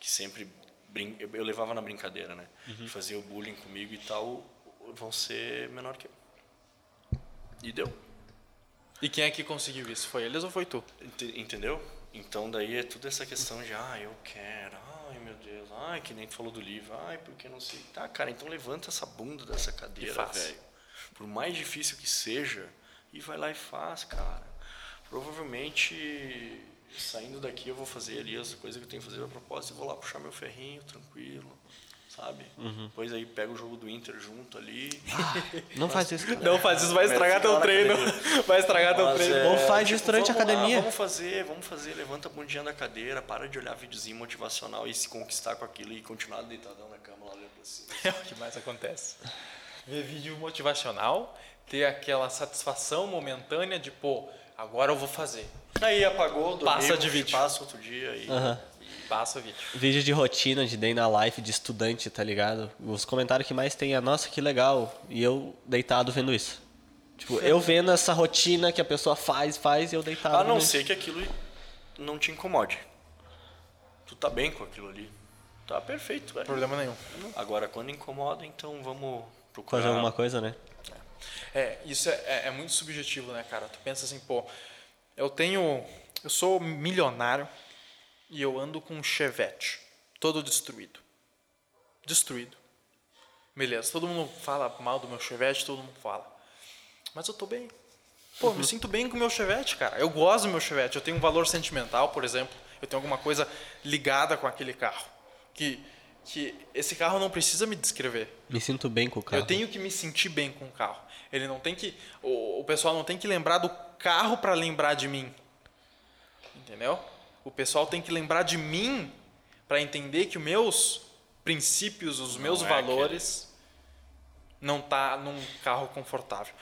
que sempre brin... eu, eu levava na brincadeira, né? Que Fazia o bullying comigo e tal, vão ser menor que eu. E deu. e quem é que conseguiu isso? Foi eles ou foi tu? Ente- Entendeu? Então daí é tudo essa questão de, ah, eu quero, ai meu Deus, ai, que nem tu falou do livro, ai, porque não sei. Tá, cara, então levanta essa bunda dessa cadeira, velho. Por mais difícil que seja, e vai lá e faz, cara. Provavelmente saindo daqui eu vou fazer ali as coisas que eu tenho que fazer a propósito e vou lá puxar meu ferrinho, tranquilo. Sabe? Depois aí pega o jogo do Inter junto ali. Não faz isso. cara. (laughs) Não faz isso, vai estragar teu treino. academia. (laughs) Vai estragar teu treino. é, Ou faz isso durante a vamos lá, academia. vamos fazer, vamos fazer. Levanta a bundinha da cadeira, para de olhar videozinho motivacional e se conquistar com aquilo e continuar deitadão na cama lá olhando pra cima. (laughs) É o que mais acontece. Ver vídeo motivacional, ter aquela satisfação momentânea de, pô, agora eu vou fazer. Aí apagou, dormiu, Passa de vídeo. Passa outro dia e, Aham. e Passa vídeo. Vídeo de rotina de day na life de estudante, tá ligado? Os comentários que mais tem é, nossa, que legal. E eu deitado vendo isso. Tipo, eu (laughs) vendo essa rotina que a pessoa faz, faz, e eu deitado A não vendo ser que aquilo não te incomode. Tu tá bem com aquilo ali. Tá perfeito, velho. Problema nenhum. Agora, quando incomoda, então vamos procurar. fazer alguma coisa, né? É, isso é, é, é muito subjetivo, né, cara? Tu pensa assim, pô, eu tenho. Eu sou milionário e eu ando com um chevette, todo destruído. Destruído. Beleza, todo mundo fala mal do meu chevette, todo mundo fala. Mas eu tô bem. Pô, eu me (laughs) sinto bem com o meu chevette, cara. Eu gosto do meu chevette, eu tenho um valor sentimental, por exemplo. Eu tenho alguma coisa ligada com aquele carro. Que, que esse carro não precisa me descrever. Me sinto bem com o carro. Eu tenho que me sentir bem com o carro. Ele não tem que. O, o pessoal não tem que lembrar do carro para lembrar de mim. Entendeu? O pessoal tem que lembrar de mim para entender que os meus princípios, os meus é valores não tá num carro confortável.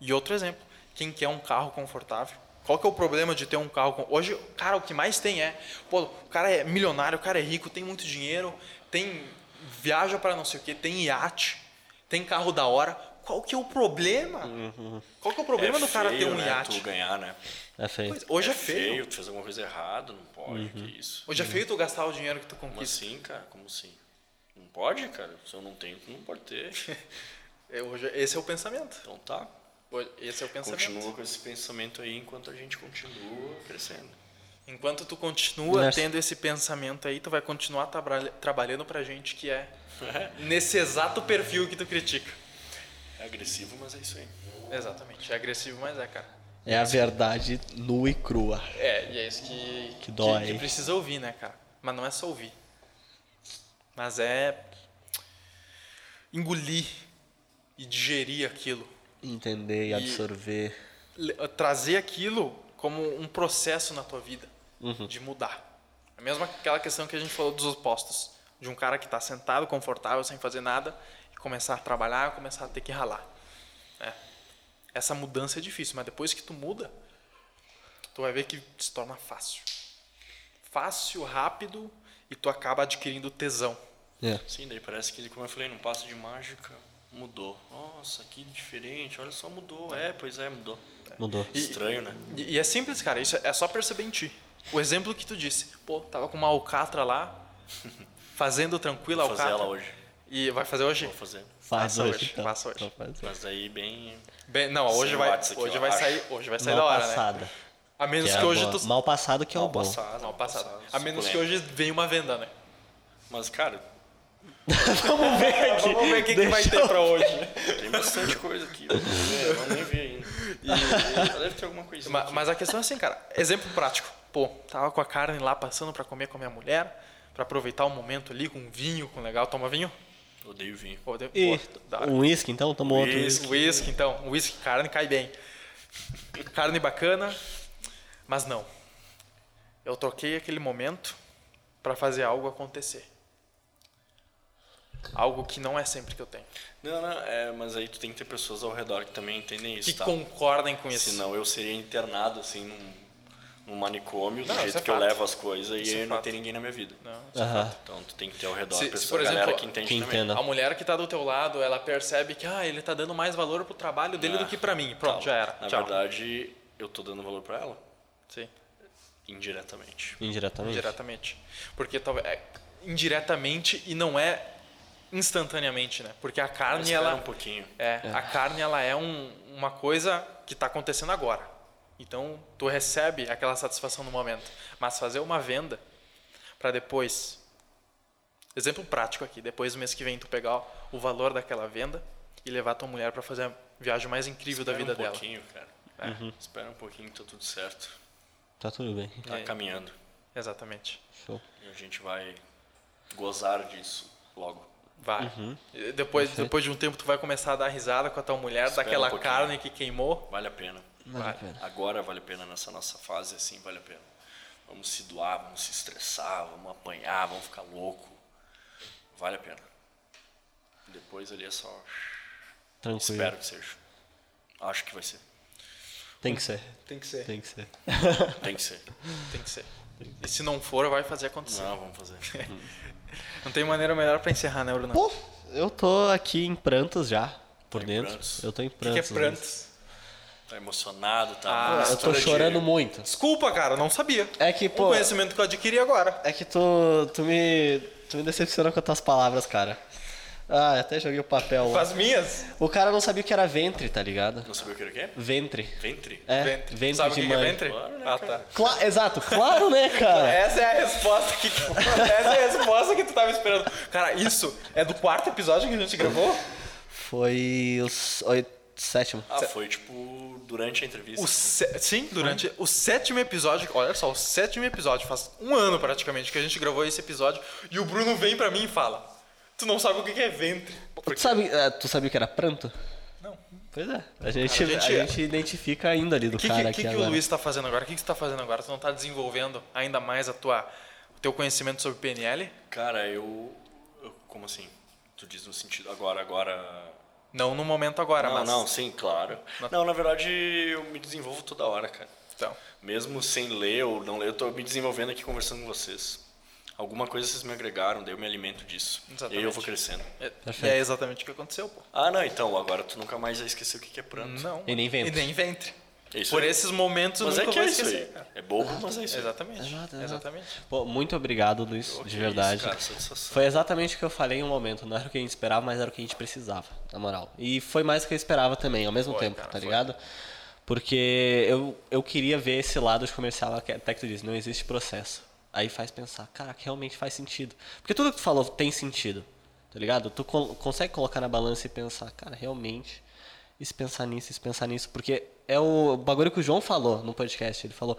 E outro exemplo, quem quer um carro confortável? Qual que é o problema de ter um carro com... Hoje, cara, o que mais tem é, pô, o cara é milionário, o cara é rico, tem muito dinheiro, tem viaja para não sei o que, tem iate, tem carro da hora. Qual que é o problema? Qual que é o problema É do cara ter feio, um né, iate? Tu ganhar, né? É feio. Pois, hoje é, feio. Tu fez alguma coisa errada, não pode, que isso. Hoje é feio tu gastar o dinheiro que tu Como conquista. assim, cara? Como assim? Não pode, cara? Se eu não tenho, tu não pode ter. (laughs) É, hoje, esse é o pensamento. Então tá. Esse é o pensamento. Continua com esse pensamento aí enquanto a gente continua crescendo. Enquanto tu continua Nessa- tendo esse pensamento aí, tu vai continuar trabalhando pra gente que (laughs) é nesse exato perfil que tu critica. É agressivo, mas é isso aí. Exatamente. É agressivo, mas é, cara. É a verdade nua e crua. É, e é isso que, Que dói. que, precisa ouvir, né, cara? Mas não é só ouvir. Mas é engolir e digerir aquilo. Entender e absorver. Le- trazer aquilo como um processo na tua vida Uhum. de mudar. É mesmo aquela questão que a gente falou dos opostos. De um cara que está sentado, confortável, sem fazer nada, começar a trabalhar, começar a ter que ralar. É. Essa mudança é difícil, mas depois que tu muda, tu vai ver que se torna fácil. Fácil, rápido, e tu acaba adquirindo tesão. É. Sim, daí parece que, como eu falei, num passo de mágica, mudou. Nossa, que diferente, olha só, mudou. É, pois é, mudou. Mudou. Estranho, né? E, e é simples, cara. Isso é só perceber em ti. O exemplo que tu disse. Pô, tava com uma alcatra lá, (laughs) fazendo tranquila a Vou fazer alcatra. ela hoje. E vai fazer hoje? Vou fazer. Faz Passa hoje. hoje, então. passa hoje. Então faz hoje. Mas aí bem. Bem, não, hoje Sem vai, watts aqui, hoje vai acho. sair, hoje vai sair Mal da hora, passada. né? A menos Que que, é hoje tu Mal passado que é o Mal bom. passado. Mal passado. passado, A menos que hoje venha uma venda, né? Mas, cara, (laughs) Vamos ver aqui. Vamos ver o que, que vai ter pra hoje. tem bastante coisa aqui. Vamos ver, vamos nem ver ainda. E deve ter alguma coisinha. Ma- aqui. Mas a questão é assim, cara. Exemplo prático. Pô, tava com a carne lá passando pra comer com a minha mulher, pra aproveitar o momento ali com vinho, com legal. Toma vinho? Odeio vinho. Deu- E pô, um uísque, então? Tomou outro Uísque. uísque. Whisky, então. Whisky, carne cai bem. Carne bacana, mas não. Eu troquei aquele momento para fazer algo acontecer. Algo que não é sempre que eu tenho. Não, não, é, mas aí tu tem que ter pessoas ao redor que também entendem isso, Que tá? concordem com isso. Senão eu seria internado, assim, num, num manicômio, do Não, jeito é que eu fato. levo as coisas Isso e é não tem ninguém na minha vida. Não. Aham. Então tu tem que ter ao redor Se- pessoas, se, por a galera exemplo, que entende que também. entenda. A mulher que tá do teu lado, ela percebe que ah, ele tá dando mais valor pro trabalho dele Ah, do que pra mim. Pronto, calma. já era. Na Tchau. verdade, eu tô dando valor pra ela, Sim, indiretamente. Indiretamente. indiretamente. Porque talvez é, indiretamente e não é instantaneamente, né? Porque a carne ela um pouquinho. É, a carne ela é um- uma coisa que está acontecendo agora. Então, tu recebe aquela satisfação no momento. Mas fazer uma venda para depois, exemplo prático aqui, depois do mês que vem tu pegar o valor daquela venda e levar tua mulher para fazer a viagem mais incrível da Espera vida um dela. pouquinho, cara. É, Espera um pouquinho, tá tudo certo. Tá tudo bem. Tá É. caminhando. Exatamente. Show. E a gente vai gozar disso logo. Vai. E Depois, depois de um tempo tu vai começar a dar risada com a tua mulher Espera daquela um carne que queimou. Vale a pena. Vale a Vai. pena. Agora vale a pena nessa nossa fase, assim, vale a pena. Vamos se doar, vamos se estressar, vamos apanhar, vamos ficar louco. Vale a pena. Depois ali é só. Tranquilo. Espero que seja. Acho que vai ser. Tem que ser. Tem que ser. Tem que ser. (laughs) Tem que ser. Tem que ser. E se não for, vai fazer acontecer. Não, vamos fazer. (laughs) Não tem maneira melhor pra encerrar, né, Bruno? Pô, eu tô aqui em prantos já, por Tá em dentro. prantos? Eu tô em O que, que prantos. é né? Tá emocionado, tá? Ah, Eu tô mistura de- chorando muito. Desculpa, cara, não sabia. É que, pô, conhecimento que eu adquiri agora. é que tu, tu me tu me decepcionou com as tuas palavras, cara. Ah, até joguei o papel. Com as minhas. O cara não sabia o que era ventre, tá ligado? Não sabia o que era o quê? Ventre. Ventre? É, ventre. ventre, Sabe o de que que é mãe. ventre? Claro, né, ah, tá. Cla- exato, claro, né, cara? (laughs) Essa é a resposta que (laughs) essa é a resposta que tu tava esperando. Cara, isso é do quarto episódio que a gente gravou? Foi os oito, sétimo. Ah, foi tipo durante a entrevista. O sé- Sim, durante o sétimo episódio. Olha só, o sétimo episódio, faz um ano praticamente que a gente gravou esse episódio. E o Bruno vem pra mim e fala: Tu não sabe o que que é ventre. Tu, sabe, tu sabia o que era pranto? Não. Pois é. A gente, Cara, a gente- a gente identifica ainda ali do O que, cara que, aqui que, que o. Luiz tá fazendo agora? O que, que você tá fazendo agora? Tu não tá desenvolvendo ainda mais a tua, o teu conhecimento sobre PNL? Cara, eu, eu- Como assim? Tu diz no sentido agora, agora. Não no momento agora, não, mas. não, sim, claro. Não, na verdade eu me desenvolvo toda hora, cara. Então. Mesmo sem ler ou não ler, eu tô me desenvolvendo aqui conversando com vocês. Alguma coisa vocês me agregaram, daí eu me alimento disso. E aí eu Exatamente. vou crescendo. É, é exatamente o que aconteceu, pô. Ah, não, então, agora tu nunca mais vai esquecer o que que é pranto. Não. E nem ventre. E nem ventre. É isso Por aí. esses momentos Mas é nunca que é vou isso esquecer. aí. cara. É bobo, mas é isso. Exatamente. Exato, exato. Exatamente. Pô, muito obrigado, Luiz, que de isso, verdade. cara, satisfação. Foi exatamente o que eu falei em um momento. Não era o que a gente esperava, mas era o que a gente precisava, na moral. E foi mais o que eu esperava também, ao mesmo Foi, tempo, cara, tá foi. ligado? Porque eu, eu queria ver esse lado de comercial, que até que tu disse, não existe processo. Aí faz pensar, cara, que realmente faz sentido. Porque tudo que tu falou tem sentido, tá ligado? Tu col- consegue colocar na balança e pensar, cara, realmente, e se pensar nisso, e se pensar nisso. Porque é o bagulho que o João falou no podcast. Ele falou,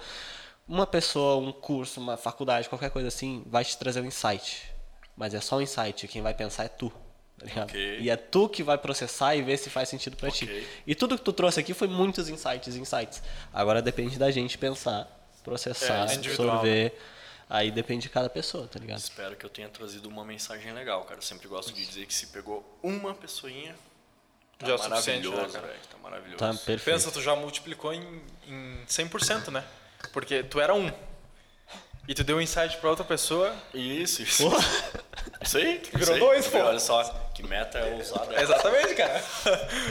uma pessoa, um curso, uma faculdade, qualquer coisa assim, vai te trazer um insight. Mas é só um insight, quem vai pensar é tu. Tá ligado? Ok. E é tu que vai processar e ver se faz sentido pra ti. Ok. E tudo que tu trouxe aqui foi muitos insights, insights. Agora depende da gente pensar, processar, É, individual, absorver. Aí depende de cada pessoa, tá ligado? Espero que eu tenha trazido uma mensagem legal, cara. Eu sempre gosto de dizer que se pegou uma pessoinha, tá Já é o suficiente, né, maravilhoso, cara? velho. Tá maravilhoso. Tá perfeito. Pensa, tu já multiplicou em, em 100%, né? Porque tu era um. E tu deu um insight pra outra pessoa. Isso, isso. (laughs) Isso aí. Virou isso aí. dois, pô. Olha só, que meta é ousada. Exatamente, cara.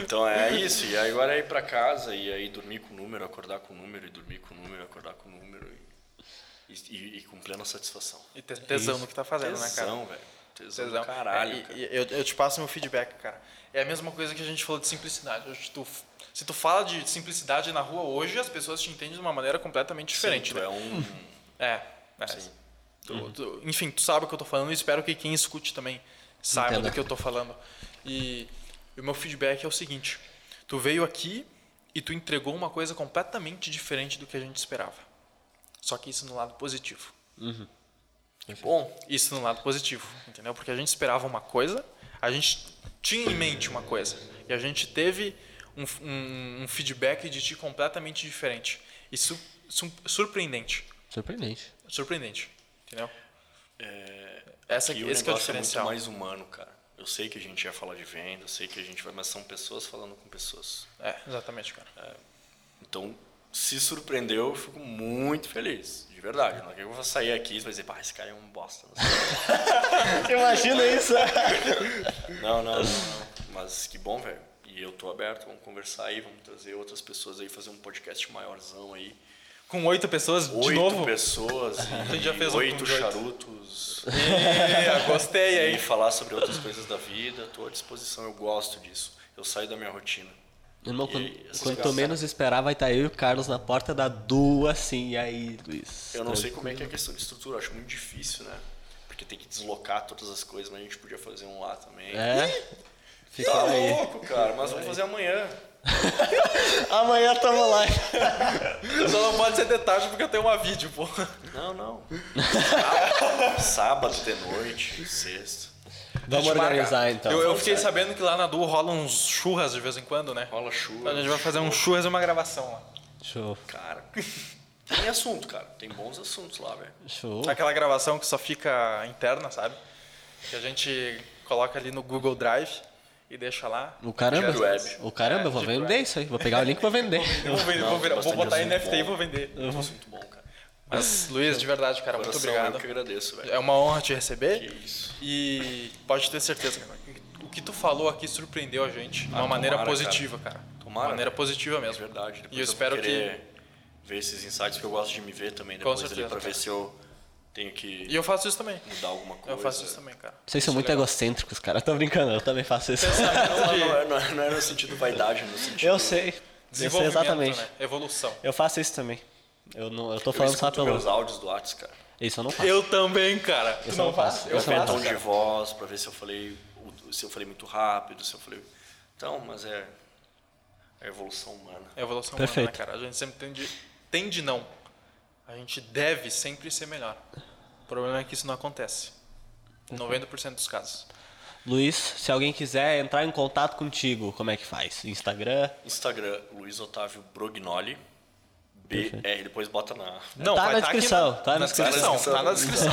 Então é isso. E aí agora é ir pra casa e aí dormir com o número, acordar com o número, e dormir com o número, acordar com o número. E, e, e com plena satisfação. E ter tesão no que tá fazendo, né, cara? Tesão, velho. Tesão, caralho, É, e- cara. e eu, eu te passo meu feedback, cara. É a mesma coisa que a gente falou de simplicidade. Hoje tu- se tu fala de simplicidade na rua hoje, as pessoas te entendem de uma maneira completamente diferente. Sim, tu né? é um... É, é. Sim. Tu- tu- enfim, tu sabe o que eu tô falando e espero que quem escute também saiba Entenda. do que eu tô falando. E o meu feedback é o seguinte: tu veio aqui e tu entregou uma coisa completamente diferente do que a gente esperava. Só que isso no lado positivo. Bom, Isso no lado positivo, entendeu? Porque a gente esperava uma coisa, a gente tinha em mente uma coisa e a gente teve um, um- um feedback de ti completamente diferente. Isso su- surpreendente. Surpreendente. Surpreendente, entendeu? é, Essa, aqui esse que é o negócio é muito diferencial. mais humano, cara. Eu sei que a gente ia falar de venda, eu sei que a gente vai... Mas são pessoas falando com pessoas. É, exatamente, cara. Então, se surpreendeu, eu fico muito feliz. De verdade. Não é que eu vou sair aqui e vai dizer, pá, esse cara é um bosta. (laughs) Imagina isso! (laughs) não, não, não, não. Mas que bom, velho. E eu tô aberto, vamos conversar aí, vamos trazer outras pessoas aí, fazer um podcast maiorzão aí. Com oito pessoas de Oito novo? pessoas (laughs) A gente e já fez um oito com oito. charutos. É, gostei E aí. falar sobre outras coisas da vida, tô à disposição, eu gosto disso. Eu saio da minha rotina. Irmão, quando, tu menos esperar, vai estar eu e o Carlos na porta da Du, assim, e aí, Luiz. Eu não sei como é que é a questão de estrutura, acho muito difícil, né? Porque tem que deslocar todas as coisas, mas a gente podia fazer um lá também. É? Fica Tá aí. louco, cara, mas vamos fazer amanhã. (laughs) Amanhã tamo lá. Só não pode ser de tarde porque eu tenho uma vídeo, pô. Não, não. Sábado, (laughs) sábado de noite, sexta. Vamos organizar, então. Eu, eu fiquei sair. sabendo que lá na Du rola uns churras de vez em quando, né? Rola chuva. Então a gente vai fazer um churras e uma gravação lá. Show. Cara, (laughs) tem assunto, cara. Tem bons assuntos lá, velho. Show. Aquela gravação que só fica interna, sabe? Que a gente coloca ali no Google Drive e deixa lá. O caramba. Web. O caramba, eu vou Deep vender isso aí. Vou pegar o link e vou vender. (laughs) Vou, vender- Não, vou, virar- vou botar NFT e bom. vou vender. Muito assunto bom. Mas, Luiz, de verdade, cara, muito obrigado. Eu que agradeço, velho. É uma honra te receber. Que isso. E pode ter certeza, cara. O que tu falou aqui surpreendeu a gente de uma Ah, maneira tomara, positiva, cara. De Tomara, uma maneira positiva É mesmo. verdade. Depois E eu espero vou que. ver esses insights, porque eu gosto de me ver também Com depois ali, certeza, pra ver cara. se eu tenho que E eu faço isso também. mudar alguma coisa. Eu faço isso também, cara. Vocês são Isso é muito legal. egocêntricos, cara. Tô brincando, eu também faço isso. Não, não, não, é, não, é, não é no sentido vaidade, no sentido... Eu sei. Eu sei exatamente. né? Evolução. Eu faço isso também. Eu, não, eu tô Eu falando só escuto pelo. meus áudios do WhatsApp, cara. Isso eu não faço. Eu também, cara. Tu Isso eu não faço. Eu Eu faço, tom de voz, pra ver se eu falei se eu falei muito rápido, se eu falei... Então, mas é... É a evolução humana. É evolução Perfeito. humana, né, cara? A gente sempre tende, tende não. A gente deve sempre ser melhor. O problema é que isso não acontece. Em 90% dos casos. Luiz, se alguém quiser entrar em contato contigo, como é que faz? Instagram? Instagram, Luiz Otávio Brognoli. BR, depois bota na... Não, Tá vai na tá aqui descrição, na, tá na na descrição. descrição. Tá na (laughs) descrição.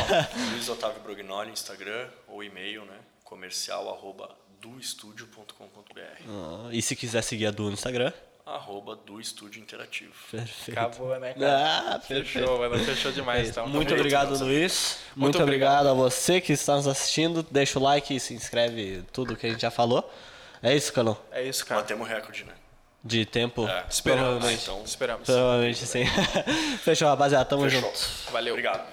Luiz Otávio Brognoli, Instagram ou e-mail, né? Comercial arroba doestudio.com.br Ah, e se quiser seguir a Du no Instagram? arroba do Estúdio Interativo. Perfeito. Acabou, né, cara? Ah. Fechou, mano. Fechou demais. Então, Muito obrigado. Luiz. Muito, Muito obrigado a você que está nos assistindo. Deixa o like e se inscreve tudo que a gente já falou. É isso, Calão? junto. É isso, cara. Batemos recorde, né? De tempo? É. Esperamos. Provavelmente. Então, Esperamos. Provavelmente sim. (laughs) Fechou, rapaziada. Tamo Fechou. junto. Valeu. Obrigado.